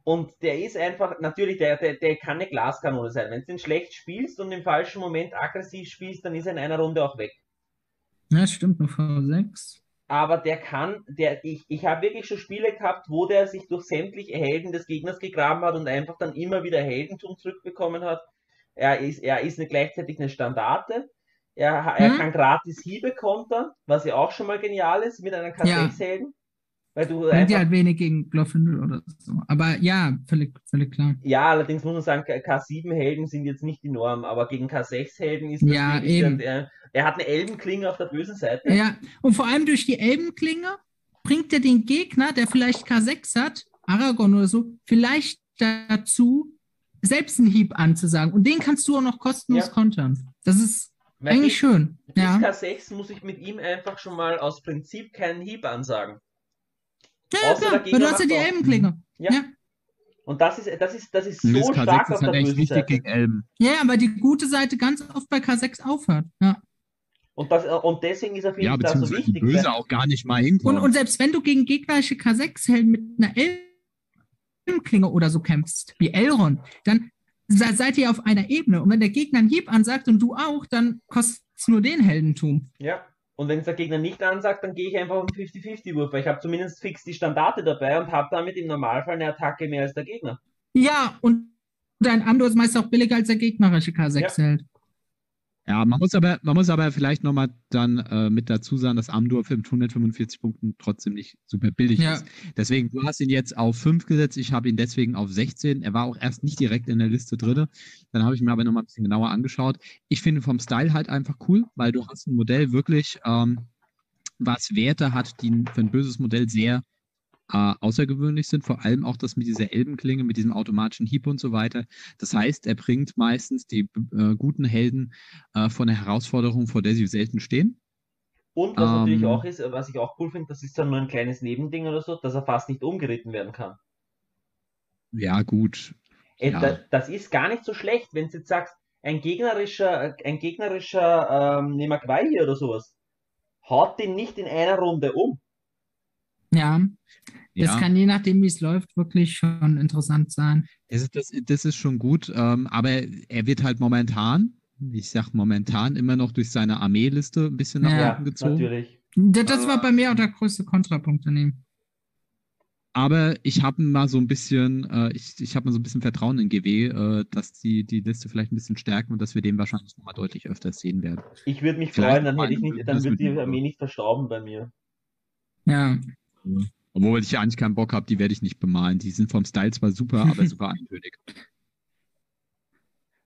Und der ist einfach, natürlich, der, der, der kann eine Glaskanone sein. Wenn du den schlecht spielst und im falschen Moment aggressiv spielst, dann ist er in einer Runde auch weg. Ja, stimmt, nur V6. Aber der kann, der, ich, ich habe wirklich schon Spiele gehabt, wo der sich durch sämtliche Helden des Gegners gegraben hat und einfach dann immer wieder Heldentum zurückbekommen hat. Er ist, er ist eine, gleichzeitig eine Standarte. Er, er Mhm. kann gratis Hiebe kontern, was ja auch schon mal genial ist mit einer Ja. K6-Helden. Weil du Bringt ja halt wenig gegen Glorfindel oder so. Aber ja, völlig, völlig klar. ja, allerdings muss man sagen, K7-Helden sind jetzt nicht die Norm, aber gegen K6-Helden ist Ja, natürlich der, eben. der, er hat eine Elbenklinge auf der bösen Seite. Ja, und vor allem durch die Elbenklinge bringt er den Gegner, der vielleicht K6 hat, Aragorn oder so, vielleicht dazu, selbst einen Hieb anzusagen. Und den kannst du auch noch kostenlos Ja. kontern. Das ist Weil eigentlich bis- schön. Bis Ja. K6 muss ich mit ihm einfach schon mal aus Prinzip keinen Hieb ansagen. Ja, Außer der klar, weil du hast ja die Elbenklinge. Ja. Ja. Und das ist, das ist, das ist so das stark K6 auf ist der halt echt wichtig Seite. gegen Elben. Ja, aber die gute Seite ganz oft bei K6 aufhört. Ja. Und, das, und deswegen ist er, finde Ja, ich, da so beziehungsweise die wichtig. Böse weil- auch gar nicht mal Und, und selbst wenn du gegen gegnerische K6-Helden mit einer Elbenklinge oder so kämpfst, wie Elrond, dann se- seid ihr auf einer Ebene. Und wenn der Gegner einen Hieb ansagt und du auch, dann kostet es nur den Heldentum. Ja. Und wenn es der Gegner nicht ansagt, dann gehe ich einfach einen 50-50-Wurf, weil ich habe zumindest fix die Standarte dabei und habe damit im Normalfall eine Attacke mehr als der Gegner. Ja, und dein Amdor ist meist auch billiger als der gegnerische K6-Held. Ja, man muss aber, man muss aber vielleicht nochmal dann äh, mit dazu sagen, dass Amdur mit 145 Punkten trotzdem nicht super billig Ja. ist. Deswegen, du hast ihn jetzt auf 5 gesetzt, ich habe ihn deswegen auf 16. Er war auch erst nicht direkt in der Liste drin. Dann habe ich mir aber nochmal ein bisschen genauer angeschaut. Ich finde vom Style halt einfach cool, weil du hast ein Modell wirklich, ähm, was Werte hat, die für ein böses Modell sehr äh, außergewöhnlich sind, vor allem auch das mit dieser Elbenklinge, mit diesem automatischen Hieb und so weiter. Das heißt, er bringt meistens die äh, guten Helden äh, von der Herausforderung, vor der sie selten stehen. Und was Ähm. natürlich auch ist, was ich auch cool finde, das ist dann nur ein kleines Nebending oder so, dass er fast nicht umgeritten werden kann. Ja, gut. Ey, Ja. da, das ist gar nicht so schlecht, wenn du jetzt sagst, ein gegnerischer, ein gegnerischer, ähm, hier oder sowas, haut den nicht in einer Runde um. Ja, das Ja, kann je nachdem, wie es läuft, wirklich schon interessant sein. das, ist, das, das ist schon gut, ähm, aber er wird halt momentan, ich sag momentan, immer noch durch seine Armeeliste ein bisschen nach Ja, Ja, unten gezogen. natürlich. Das, das war bei mir auch der größte Kontrapunkt daneben. Aber ich habe mal so ein bisschen, äh, ich, ich habe mal so ein bisschen Vertrauen in GW, äh, dass die die Liste vielleicht ein bisschen stärken und dass wir den wahrscheinlich nochmal deutlich öfter sehen werden. Ich würde mich Vielleicht freuen, dann hätte ich nicht, dann wird die Armee nicht verstauben bei mir. Ja, Obwohl ich ja eigentlich keinen Bock habe, die werde ich nicht bemalen. Die sind vom Style zwar super, [LAUGHS] aber super eintönig.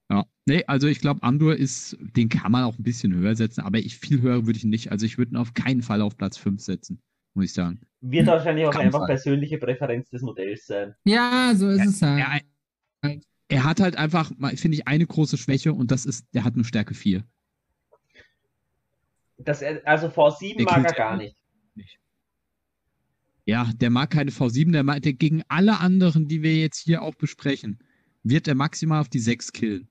Ja, nee, also ich glaube, Amdur ist, den kann man auch ein bisschen höher setzen, aber ich viel höher würde ich nicht. Also ich würde ihn auf keinen Fall auf Platz 5 setzen, muss ich sagen. Wird wahrscheinlich auch einfach sein. persönliche Präferenz des Modells sein. ja so ist es halt. Er, er hat halt einfach, finde ich, eine große Schwäche und das ist, der hat eine Stärke 4. Das, also V7 Der mag er gar ja nicht. Ja, der mag keine V7, der, mag, der gegen alle anderen, die wir jetzt hier auch besprechen, wird er maximal auf die 6 killen.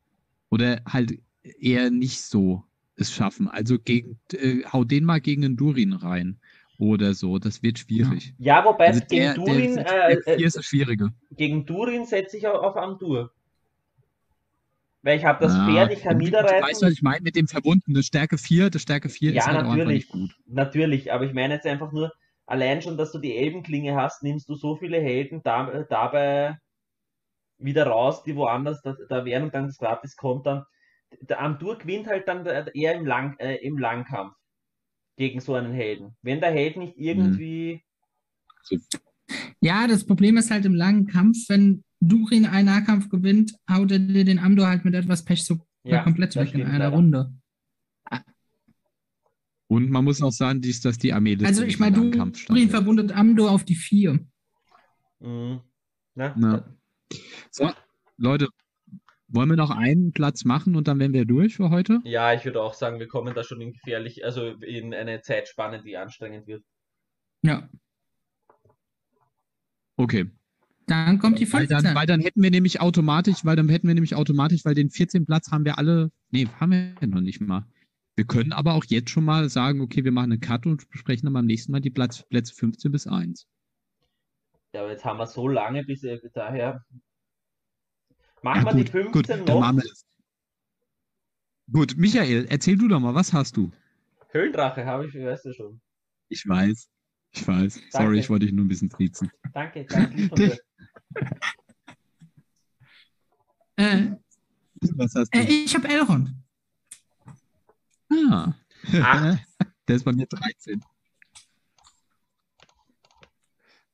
Oder halt eher nicht so es schaffen. Also gegen, äh, hau den mal gegen einen Durin rein oder so. Das wird schwierig. Ja, wobei Also gegen der, Durin, der, äh, der 4 äh, ist das Schwierige. gegen Durin setze ich auf, auf Amdur. Weil ich habe das Ah, Pferd, ich kann niederreiten. Weißt du, was ich meine mit dem verbundenen Stärke 4? Das Stärke 4 Ja, ist halt natürlich. gut. Natürlich, aber ich meine jetzt einfach nur, allein schon, dass du die Elbenklinge hast, nimmst du so viele Helden da, äh, dabei wieder raus, die woanders da, da wären und dann das gratis kommt dann. Der Amdur gewinnt halt dann eher im, Lang, äh, im Langkampf gegen so einen Helden. Wenn der Held nicht irgendwie. Ja, das Problem ist halt im langen Kampf, wenn Durin einen Nahkampf gewinnt, haut er dir den Amdor halt mit etwas Pech so Ja, komplett weg in einer leider. Runde. Und man muss auch sagen, dies, dass die Armeeliste Also nicht ich meine, im Kampf stand. Durin verbundet Amdor auf die 4. Mh, ne? Na. So, Leute, wollen wir noch einen Platz machen und dann wären wir durch für heute? Ja, ich würde auch sagen, wir kommen da schon in gefährlich, also in eine Zeitspanne, die anstrengend wird. Ja, Okay. dann kommt die Weil 15. dann, weil dann hätten wir nämlich automatisch, weil dann hätten wir nämlich automatisch, weil den 14. Platz haben wir alle, nee, haben wir noch nicht mal. Wir können aber auch jetzt schon mal sagen, okay, wir machen einen Cut und besprechen dann beim nächsten Mal die Platz, Plätze 15 bis 1. Ja, aber jetzt haben wir so lange, bis äh, daher. Machen Ja, wir gut, die 15 gut, dann noch. machen wir das. Gut, Michael, erzähl du doch mal, was hast du? Höhlendrache habe ich, weißt du schon. Ich weiß. Ich weiß. Sorry, Danke. ich wollte dich nur ein bisschen triezen. Danke, danke. [LAUGHS] Äh, Was hast du? äh, ich habe Elrond. Ah. Acht. [LAUGHS] Der ist bei mir 13.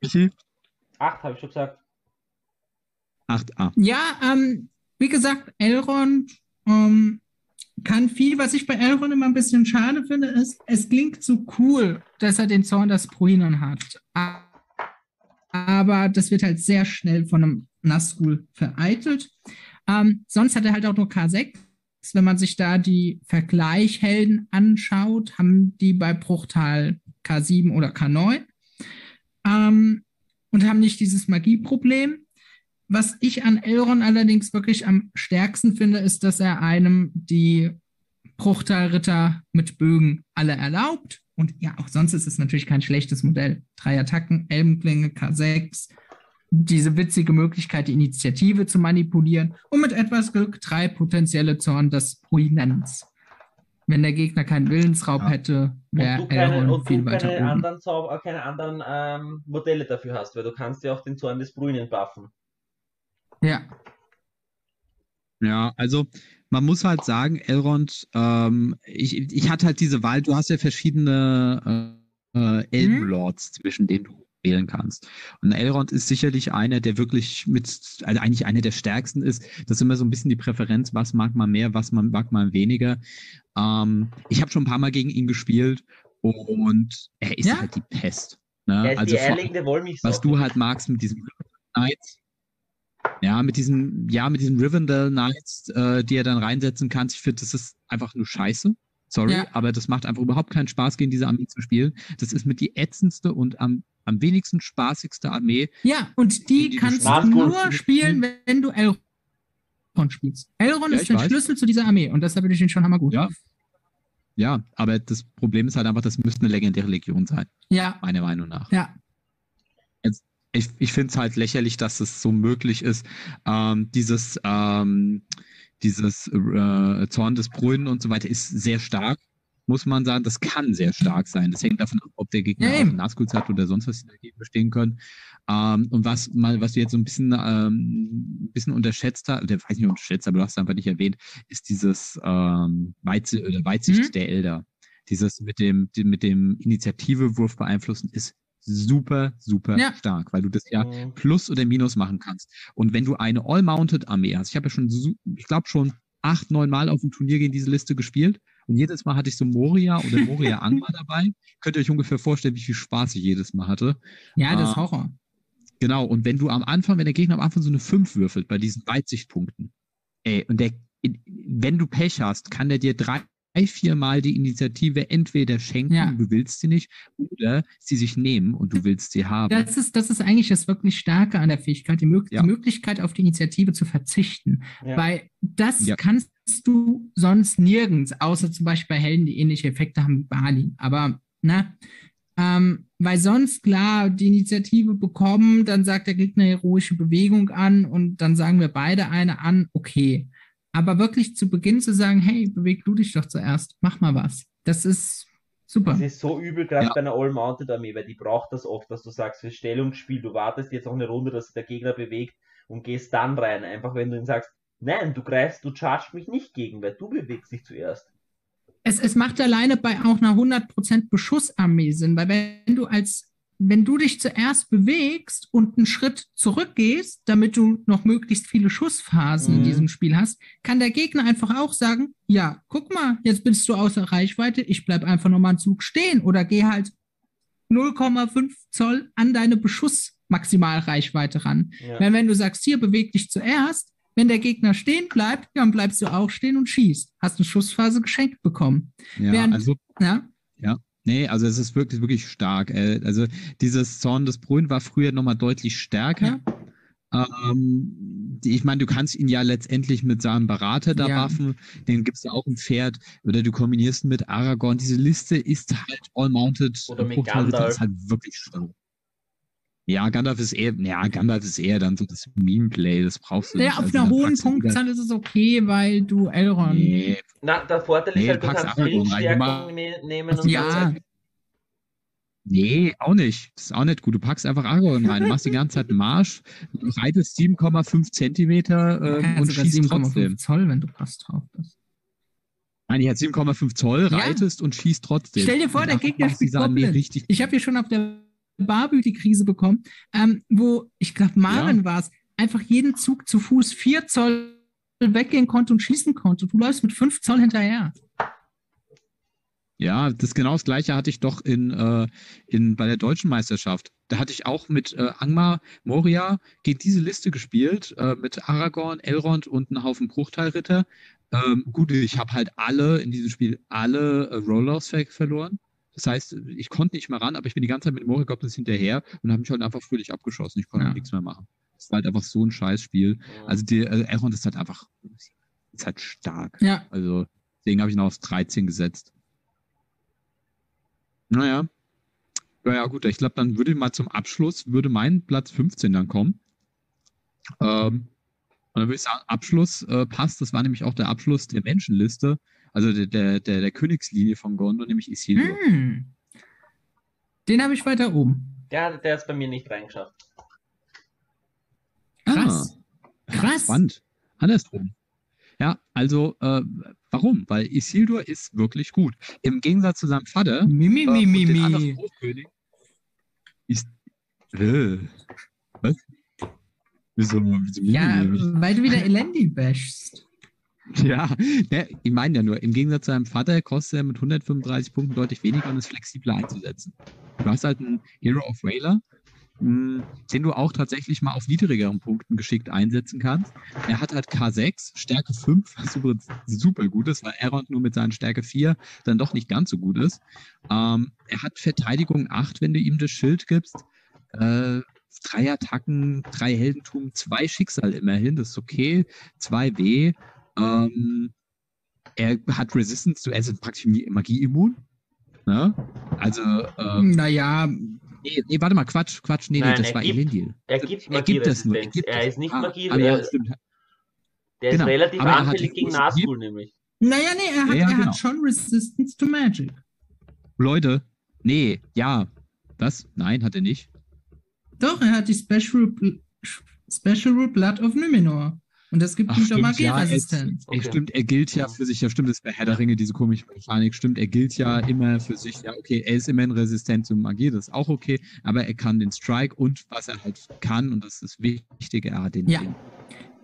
Michi? Acht habe ich schon gesagt. 8a. Ja, ähm, wie gesagt, Elrond ähm, kann viel. Was ich bei Elrond immer ein bisschen schade finde, ist, es klingt so cool, dass er den Zorn des Bruinen hat. Aber das wird halt sehr schnell von einem Nazgul vereitelt. Ähm, sonst hat er halt auch nur K6. Wenn man sich da die Vergleichhelden anschaut, haben die bei Bruchtal K7 oder K9 ähm, und haben nicht dieses Magieproblem. Was ich an Elrond allerdings wirklich am stärksten finde, ist, dass er einem die Bruchtalritter mit Bögen alle erlaubt. Und ja, auch sonst ist es natürlich kein schlechtes Modell. Drei Attacken, Elbenklinge, K6, diese witzige Möglichkeit, die Initiative zu manipulieren und mit etwas Glück drei potenzielle Zorn des Prominenz. Wenn der Gegner keinen Willensraub Ja. hätte, wäre Elrond und viel du weiter keine oben. anderen, Zauber, keine anderen ähm, Modelle dafür hast, weil du kannst ja auch den Zorn des Brünen buffen. Ja, Ja, also man muss halt sagen, Elrond, ähm, ich, ich hatte halt diese Wahl, du hast ja verschiedene äh, äh, Elbenlords, zwischen denen du wählen kannst. Und Elrond ist sicherlich einer, der wirklich mit, also eigentlich einer der stärksten ist. Das ist immer so ein bisschen die Präferenz, was mag man mehr, was man mag man weniger. Ähm, ich habe schon ein paar Mal gegen ihn gespielt und er ist Ja. halt die Pest. Ne? Er ist also vor- eierlegende Wollmilchsau. was du halt magst mit diesem Knights. Ja, mit diesen, ja, mit diesen Rivendell Knights, äh, die er dann reinsetzen kannst. Ich finde, das ist einfach nur Scheiße. Sorry, Ja. aber das macht einfach überhaupt keinen Spaß, gegen diese Armee zu spielen. Das ist mit die ätzendste und am, am wenigsten spaßigste Armee. Ja, und die Die- kannst du nur spielen, wenn du Elrond spielst. Elrond Ja, ist der weiß. Schlüssel zu dieser Armee und deshalb finde ich ihn schon hammergut. Ja. Ja, aber das Problem ist halt einfach, das müsste eine legendäre Legion sein, Ja, meiner Meinung nach. ja. ich, ich finde es halt lächerlich, dass es so möglich ist, ähm, dieses, ähm, dieses äh, Zorn des Brünen und so weiter ist sehr stark, muss man sagen. Das kann sehr stark sein. Das hängt davon ab, ob der Gegner Ja, Nazguls hat oder sonst was die dagegen bestehen können. Ähm, und was mal, was du jetzt so ein bisschen, ähm, ein bisschen unterschätzt hast, der weiß nicht unterschätzt, aber du hast es einfach nicht erwähnt, ist dieses ähm, Weize, oder Weitsicht Mhm. der Elder. Dieses mit dem, mit dem Initiativewurf beeinflussen ist super, super Ja. stark, weil du das ja Mhm. Plus oder Minus machen kannst. Und wenn du eine All-Mounted-Armee hast, ich habe ja schon, ich glaube schon acht, neun Mal auf dem Turnier gegen diese Liste gespielt und jedes Mal hatte ich so Moria oder [LAUGHS] Moria Angma dabei. Könnt ihr euch ungefähr vorstellen, wie viel Spaß ich jedes Mal hatte. Ja, das Ah. ist Horror. Genau, und wenn du am Anfang, wenn der Gegner am Anfang so eine 5 würfelt bei diesen Weitsichtpunkten, ey, und der, wenn du Pech hast, kann der dir drei, vier Mal die Initiative entweder schenken, Ja. du willst sie nicht, oder sie sich nehmen und du willst sie haben. Das ist, das ist eigentlich das wirklich Starke an der Fähigkeit, die, Mög Ja. die Möglichkeit auf die Initiative zu verzichten. Ja. Weil das Ja. kannst du sonst nirgends, außer zum Beispiel bei Helden, die ähnliche Effekte haben wie Bali. Aber, ne? Ähm, weil sonst, klar, die Initiative bekommen, dann sagt der Gegner heroische Bewegung an und dann sagen wir beide eine an, okay. Aber wirklich zu Beginn zu sagen, hey, beweg du dich doch zuerst, mach mal was. Das ist super. Das ist so übel, gerade Ja. bei einer All-Mounted-Armee, weil die braucht das oft, dass du sagst, für Stellungsspiel, du wartest jetzt auch eine Runde, dass sich der Gegner bewegt und gehst dann rein. Einfach wenn du ihm sagst, nein, du greifst, du chargst mich nicht gegen, weil du bewegst dich zuerst. Es, es macht alleine bei auch einer 100% Beschussarmee Sinn, weil wenn du als wenn du dich zuerst bewegst und einen Schritt zurückgehst, damit du noch möglichst viele Schussphasen in Mhm. diesem Spiel hast, kann der Gegner einfach auch sagen, ja, guck mal, jetzt bist du außer Reichweite, ich bleib einfach nochmal einen Zug stehen oder geh halt 0,5 Zoll an deine Beschussmaximalreichweite ran. Ja. Wenn, wenn du sagst, hier beweg dich zuerst, wenn der Gegner stehen bleibt, ja, dann bleibst du auch stehen und schießt. Hast eine Schussphase geschenkt bekommen. Ja, Während- also Ja, Nee, also es ist wirklich, wirklich stark. Äh, Also dieses Zorn des Brühen war früher nochmal deutlich stärker. Ähm, die- ich meine, du kannst ihn ja letztendlich mit seinem Berater da Ja. buffen, den gibst du auch ein Pferd, oder du kombinierst ihn mit Aragorn. Diese Liste ist halt all-mounted. Oder mit Gandalf. ist halt wirklich stark. Ja, Gandalf ist eher, ja, Gandalf ist eher dann so das Meme-Play, das brauchst du Ja, nicht. auf Also einer hohen du Punktzahl ist es okay, weil du Elrond. Nee, Na, der Vorteil Nee, ist halt, du packst kannst du ne nehmen und Ja. so. Nee, auch nicht. Das ist auch nicht gut. Du packst einfach Aragorn rein, machst die ganze Zeit einen Marsch, reitest 7,5 Zentimeter ähm, Ja, und schießt 7,5 trotzdem. Zoll, wenn du passt drauf bist. Nein, ich hat 7,5 Zoll, Ja. reitest und schießt trotzdem. Stell dir vor, Und der Gegner Armee Goblin. richtig. Ich habe hier schon auf der Barbie die Krise bekommen, ähm, wo, ich glaube, Maren war es, einfach jeden Zug zu Fuß 4 Zoll weggehen konnte und schießen konnte. Du läufst mit 5 Zoll hinterher. Ja, das genau das gleiche hatte ich doch in, äh, in bei der deutschen Meisterschaft. Da hatte ich auch mit äh, Angmar Moria gegen diese Liste gespielt, äh, mit Aragorn, Elrond und einem Haufen Bruchteilritter. Ähm, gut, ich habe halt alle in diesem Spiel alle äh, ver verloren. Das heißt, ich konnte nicht mehr ran, aber ich bin die ganze Zeit mit Moria Goblins hinterher und habe mich halt einfach fröhlich abgeschossen. Ich konnte Ja. nichts mehr machen. Das war halt einfach so ein Scheißspiel. Also die, also Elrond ist halt einfach ist halt stark. Ja, Also deswegen habe ich ihn auf 13 gesetzt. Naja. Ja, ja, gut, ich glaube, dann würde mal zum Abschluss, würde mein Platz 15 dann kommen. Ähm, und dann würde ich sagen, Abschluss äh, passt. Das war nämlich auch der Abschluss der Menschenliste, also der, der, der, der Königslinie von Gondor, nämlich Isildur. hm. Den habe ich weiter oben. Der, der hat es bei mir nicht reingeschafft. Krass. Krass. Spannend. Andersrum. Ja, also, äh, warum? Weil Isildur ist wirklich gut. Im Gegensatz zu seinem Vater, Mimi, äh, mi, und mi. Großkönig ist. Äh, was? Wieso? wieso Ja, weil du wieder Elendi bashst. [LAUGHS] ja, ne, ich meine ja nur, im Gegensatz zu seinem Vater kostet er mit 135 Punkten deutlich weniger und ist flexibler einzusetzen. Du hast halt einen Hero of Whaler, mh, den du auch tatsächlich mal auf niedrigeren Punkten geschickt einsetzen kannst. Er hat halt K6, Stärke 5, [LAUGHS] was übrigens super gut ist, weil Elrond nur mit seinen Stärke 4 dann doch nicht ganz so gut ist. Ähm, er hat Verteidigung 8, wenn du ihm das Schild gibst. Äh, drei Attacken, drei Heldentum, zwei Schicksal immerhin, das ist okay. 2 W. Ähm, er hat Resistance zu, er ist praktisch Magie immun. Ne? Also, ähm, Naja, nee, nee, warte mal, Quatsch, Quatsch, nee, nee, Nein, das er war gibt- Elendil. Er gibt Er gibt das nur. Magieresistenz. gibt Er das. ist nicht Ah, Magie, ah, er, stimmt. der genau. ist relativ Aber er hat anfällig gegen Nazgul nämlich. naja, nee, er hat, Ja, ja, er genau. hat schon Resistance to Magic. Leute, nee, ja. Was? Nein, hat er nicht. Doch, er hat die Special, Special Rule Blood of Numenor. Und das gibt Ach, ihm doch stimmt, ja, Okay. stimmt, er gilt ja für sich, ja stimmt, das ist bei Herr der Ringe, diese komische Mechanik, stimmt, er gilt ja immer für sich, ja okay, er ist immerhin resistent zu Magie, das ist auch okay, aber er kann den Strike und was er halt kann, und das ist wichtig, er hat den Ja. Ring.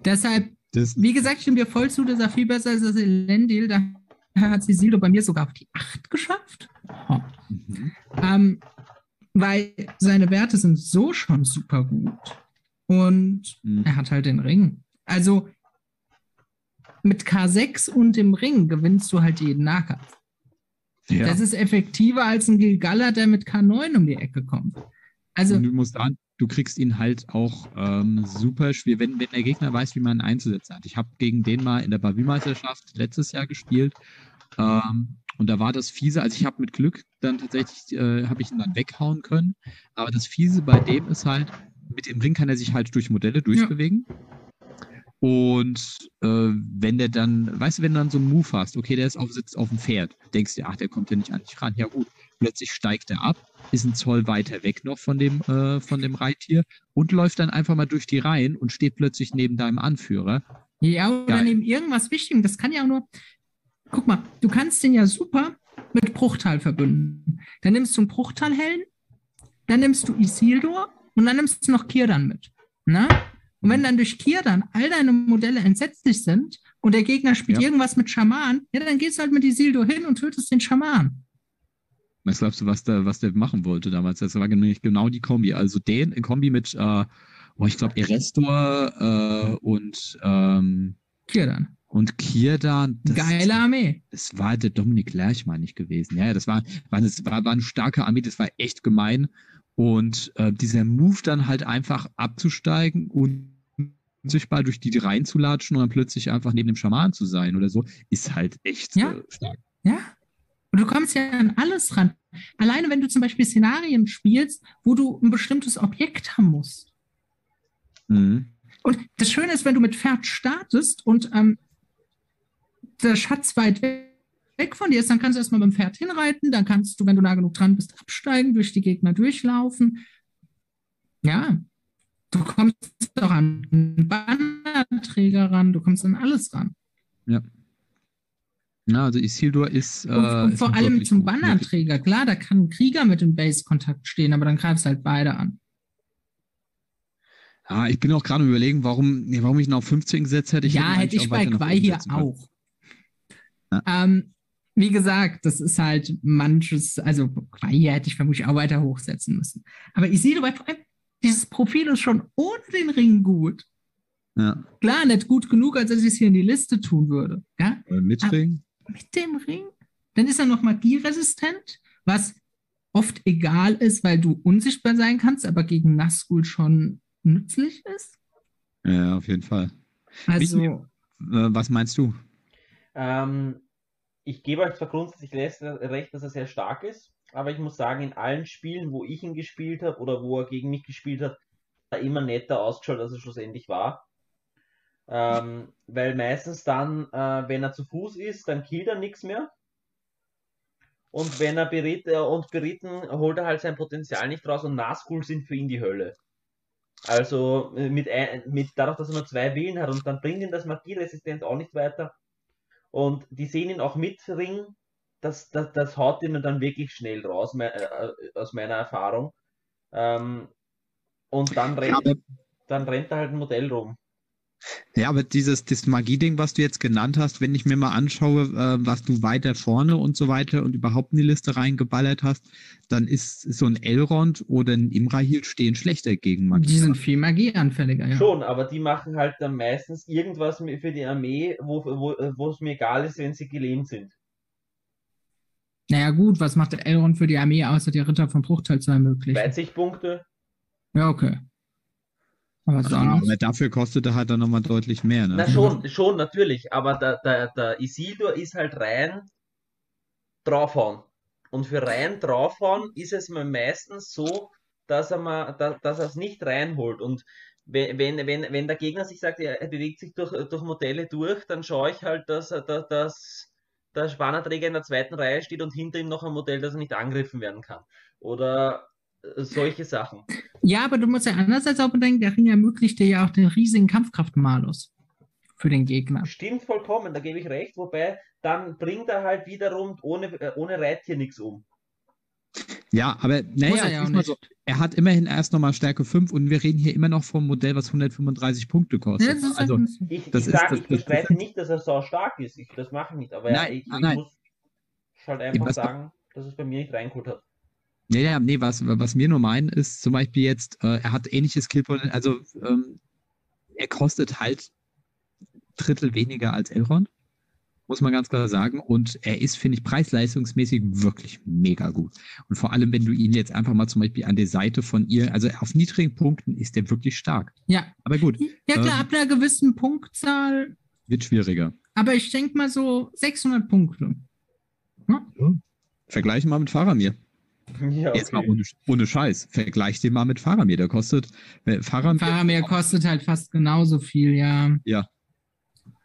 Deshalb, Das, wie gesagt, ich stimme dir voll zu, das ist viel besser als das Elendil. Da hat Cecilio bei mir sogar auf die 8 geschafft. Oh. mhm. Ähm, weil seine Werte sind so schon super gut. Und Mhm. er hat halt den Ring. Also mit K6 und dem Ring gewinnst du halt jeden Nahkampf. ja. Das ist effektiver als ein Gilgalad, der mit K9 um die Ecke kommt. Also, du musst an, du kriegst ihn halt auch ähm, super schwer, wenn, wenn der Gegner weiß, wie man ihn einzusetzen hat. Ich habe gegen den mal in der Bavü-Meisterschaft letztes Jahr gespielt. Ähm, und da war das Fiese, also ich habe mit Glück dann tatsächlich, äh, habe ich ihn dann weghauen können. Aber das Fiese bei dem ist halt, mit dem Ring kann er sich halt durch Modelle durchbewegen. Und äh, wenn der dann, weißt du, wenn du dann so einen Move hast, okay, der ist auf, sitzt auf dem Pferd, denkst du, ach, der kommt ja nicht an dich ran. Ja gut, plötzlich steigt er ab, ist ein Zoll weiter weg noch von dem, äh, von dem Reittier und läuft dann einfach mal durch die Reihen und steht plötzlich neben deinem Anführer. ja, oder Geil. neben irgendwas Wichtigem. Das kann ja auch nur. Guck mal, du kannst den ja super mit Bruchtal verbünden. Dann nimmst du einen Bruchtalhelden, dann nimmst du Isildur und dann nimmst du noch Kirdan mit. Na? Und wenn dann durch Kirdan all deine Modelle entsetzlich sind und der Gegner spielt Ja. irgendwas mit Schaman, ja, dann gehst du halt mit Isildur hin und tötest den Schaman. Was glaubst du, was der, was der machen wollte damals? Das war nämlich genau die Kombi. Also den in Kombi mit, äh, oh, ich glaube, Erestor äh, und ähm, Kirdan. Und Kirdan, das, Geile Armee. das war der Dominik Lerch, meine ich, gewesen. Ja, das war, war, das war, war eine starke Armee, das war echt gemein. Und äh, dieser Move dann halt einfach abzusteigen und unsichtbar durch die reinzulatschen und dann plötzlich einfach neben dem Schaman zu sein oder so, ist halt echt Ja. äh, stark. Ja. Und du kommst ja an alles ran. Alleine wenn du zum Beispiel Szenarien spielst, wo du ein bestimmtes Objekt haben musst. Mhm. Und das Schöne ist, wenn du mit Pferd startest und ähm, der Schatz weit weg von dir ist, dann kannst du erstmal mit dem Pferd hinreiten, dann kannst du, wenn du nah genug dran bist, absteigen, durch die Gegner durchlaufen. Ja, du kommst auch an Bannerträger ran, du kommst an alles ran. Ja, also Isildur ist. Äh, Und, und ist vor allem wirklich zum. Bannerträger. Klar, da kann ein Krieger mit dem Base-Kontakt stehen, aber dann greifst du halt beide an. Ja, ich bin auch gerade überlegen, warum, nee, warum ich ihn auf 15 gesetzt hätte. ja, ihn hätte eigentlich ich bei Quai hier können. auch. Ähm, wie gesagt, das ist halt manches, also hier hätte ich vermutlich auch weiter hochsetzen müssen. Aber Isildur, weil vor allem dieses Profil ist schon ohne den Ring gut. Ja, Klar, nicht gut genug, als dass ich es hier in die Liste tun würde. Ja? äh, mit Ring. Mit dem Ring. Dann ist er noch magieresistent, was oft egal ist, weil du unsichtbar sein kannst, aber gegen Nazgul schon nützlich ist. Ja, auf jeden Fall. Also, Äh, was meinst du? Ähm, ich gebe euch zwar grundsätzlich recht, dass er sehr stark ist, aber ich muss sagen, in allen Spielen, wo ich ihn gespielt habe oder wo er gegen mich gespielt hat, hat er immer netter ausgeschaut, als er schlussendlich war. Ähm, weil meistens dann, äh, wenn er zu Fuß ist, dann killt er nichts mehr. Und wenn er berät, äh, und beritten, holt er halt sein Potenzial nicht raus und Nazgul sind für ihn die Hölle. Also äh, mit, ein, mit dadurch, dass er nur zwei Willen hat und dann bringt ihn das Magieresistenz auch nicht weiter. Und die sehen ihn auch mit Ring, das, das, das haut ihn dann wirklich schnell raus, me äh, aus meiner Erfahrung. Ähm, und dann Ja, rennt, aber, dann rennt da halt ein Modell rum. Ja, aber dieses das Magie-Ding, was du jetzt genannt hast, wenn ich mir mal anschaue, äh, was du weiter vorne und so weiter und überhaupt in die Liste reingeballert hast, dann ist so ein Elrond oder ein Imrahil stehen schlechter gegen Magie. die sind viel magieanfälliger, ja. Schon, aber die machen halt dann meistens irgendwas für die Armee, wo, wo, wo es mir egal ist, wenn sie gelähmt sind. Naja, gut, was macht der Elrond für die Armee, außer die Ritter vom Bruchteil zu ermöglichen? 20 Punkte. Ja, okay. Aber Ja, sonst. aber dafür kostet er halt dann nochmal deutlich mehr. Ne? Na schon, schon, natürlich, aber der, der, der Isildur ist halt rein draufhauen. Und für rein draufhauen ist es mir meistens so, dass er mal, da, dass er es nicht reinholt. Und wenn, wenn, wenn, wenn der Gegner sich sagt, er, er bewegt sich durch, durch Modelle durch, dann schaue ich halt, dass, er- dass, dass der Spannerträger in der zweiten Reihe steht und hinter ihm noch ein Modell, das nicht angegriffen werden kann. Oder solche Sachen. Ja, aber du musst ja andererseits auch bedenken, der Ring ermöglicht dir ja auch den riesigen Kampfkraftmalus für den Gegner. Stimmt vollkommen, da gebe ich recht, wobei dann bringt er halt wiederum ohne, äh, ohne Reittier nichts um. Ja, aber naja, er ja so, er hat immerhin erst nochmal Stärke 5 und wir reden hier immer noch vom Modell, was 135 Punkte kostet. Ja, das ist also, halt Ich, Das ich ist- sage, das- ich das- bestreite nicht, dass er so stark ist. Ich, das mache ich nicht. Aber Nein, ich, ich nein. muss halt einfach was- sagen, dass es bei mir nicht reingeholt hat. Ja, ja, nee, was, was wir nur meinen, ist zum Beispiel jetzt, äh, er hat ähnliches Killpoint, also ähm, er kostet halt Drittel weniger als Elrond, muss man ganz klar sagen. Und er ist, finde ich, preis-leistungsmäßig wirklich mega gut. Und vor allem, wenn du ihn jetzt einfach mal zum Beispiel an der Seite von ihr, also auf niedrigen Punkten ist der wirklich stark. ja. Aber gut, ja, klar, Ähm. ab einer gewissen Punktzahl, wird schwieriger. aber ich denke mal so 600 Punkte. Vergleichen wir mal mit Faramir. [LAUGHS] Ja, Jetzt mal okay. ohne, ohne Scheiß. Vergleich den mal mit Faramir. Der kostet, äh, Faramir, Faramir kostet halt fast genauso viel, ja. Ja.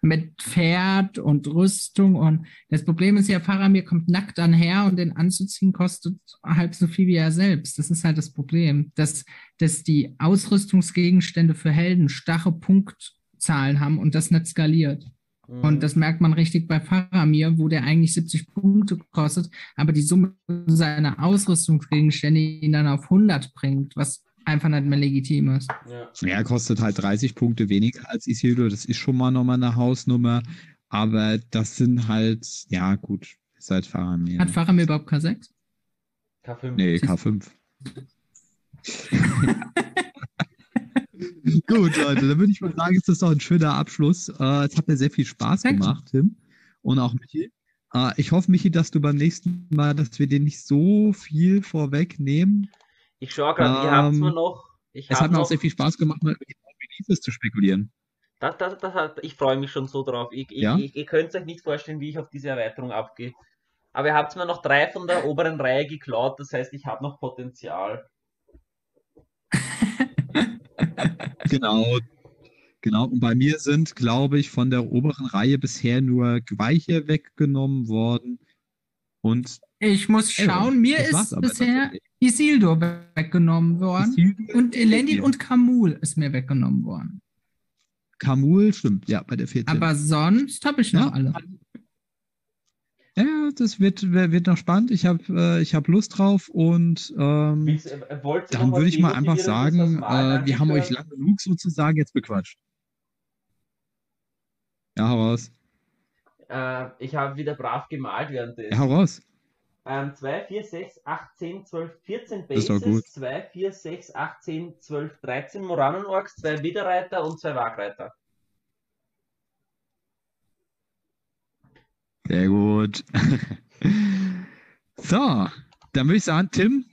Mit Pferd und Rüstung und das Problem ist ja, Faramir kommt nackt anher und den anzuziehen kostet halb so viel wie er selbst. Das ist halt das Problem, dass, dass die Ausrüstungsgegenstände für Helden starre Punktzahlen haben und das nicht skaliert. Mhm. Und das merkt man richtig bei Faramir, wo der eigentlich 70 Punkte kostet, aber die Summe seiner Ausrüstungsgegenstände ihn dann auf 100 bringt, was einfach nicht mehr legitim ist. ja. Er kostet halt 30 Punkte weniger als Isildur. Das ist schon mal nochmal eine Hausnummer. Aber das sind halt, ja, gut, ist halt Faramir. Hat Faramir überhaupt K6? K5. Nee, K5. [LAUGHS] Gut, Leute, dann würde ich mal [LAUGHS] sagen, ist das doch ein schöner Abschluss. Äh, es hat mir sehr viel Spaß Danke. gemacht, Tim. Und auch Michi. Äh, ich hoffe, Michi, dass du beim nächsten Mal, dass wir dir nicht so viel vorwegnehmen. Ich schaue gerade, ihr habt Ähm, mir noch. Es hat mir noch auch sehr viel Spaß gemacht, mal über die Releases zu spekulieren. Das, das, das hat, ich freue mich schon so drauf. Ich, Ja? ich, ich, ihr könnt euch nicht vorstellen, wie ich auf diese Erweiterung abgehe. Aber ihr habt mir noch drei von der oberen Reihe geklaut, das heißt, ich habe noch Potenzial. [LAUGHS] [LAUGHS] Genau. Genau. Und bei mir sind, glaube ich, von der oberen Reihe bisher nur Gweiche weggenommen worden. Und Ich muss schauen, mir ist bisher. Isildur weggenommen worden. Isildur Und Elendil und Kamul ist mir weggenommen worden. Kamul stimmt, ja, bei der 14. Aber sonst habe ich noch Ja. alle. Ja, das wird, wird noch spannend. Ich habe äh, ich hab Lust drauf und ähm, Willst, äh, dann würde ich mal einfach sagen, äh, wir haben euch angehört? lang genug sozusagen jetzt bequatscht. Ja, hau raus. Äh, ich habe wieder brav gemalt währenddessen. Ja, hau raus. Ähm, 2, 4, 6, 8, 10, 12, 14 Das ist doch gut. Bases, 2, 4, 6, 8, 10, 12, 13 Moranenorks, 2 Widerreiter und 2 Wagreiter. Sehr gut. [LAUGHS] so, dann würde ich sagen, Tim,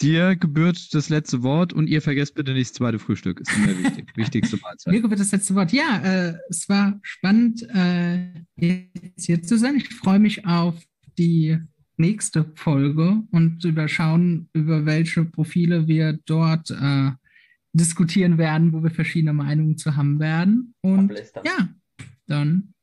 dir gebührt das letzte Wort und ihr vergesst bitte nicht das zweite Frühstück. Ist immer wichtig. [LAUGHS] Wichtigste Mahlzeit. Mir wird das letzte Wort. Ja, äh, es war spannend, äh, jetzt hier zu sein. Ich freue mich auf die nächste Folge und überschauen, über welche Profile wir dort äh, diskutieren werden, wo wir verschiedene Meinungen zu haben werden. Und ja, dann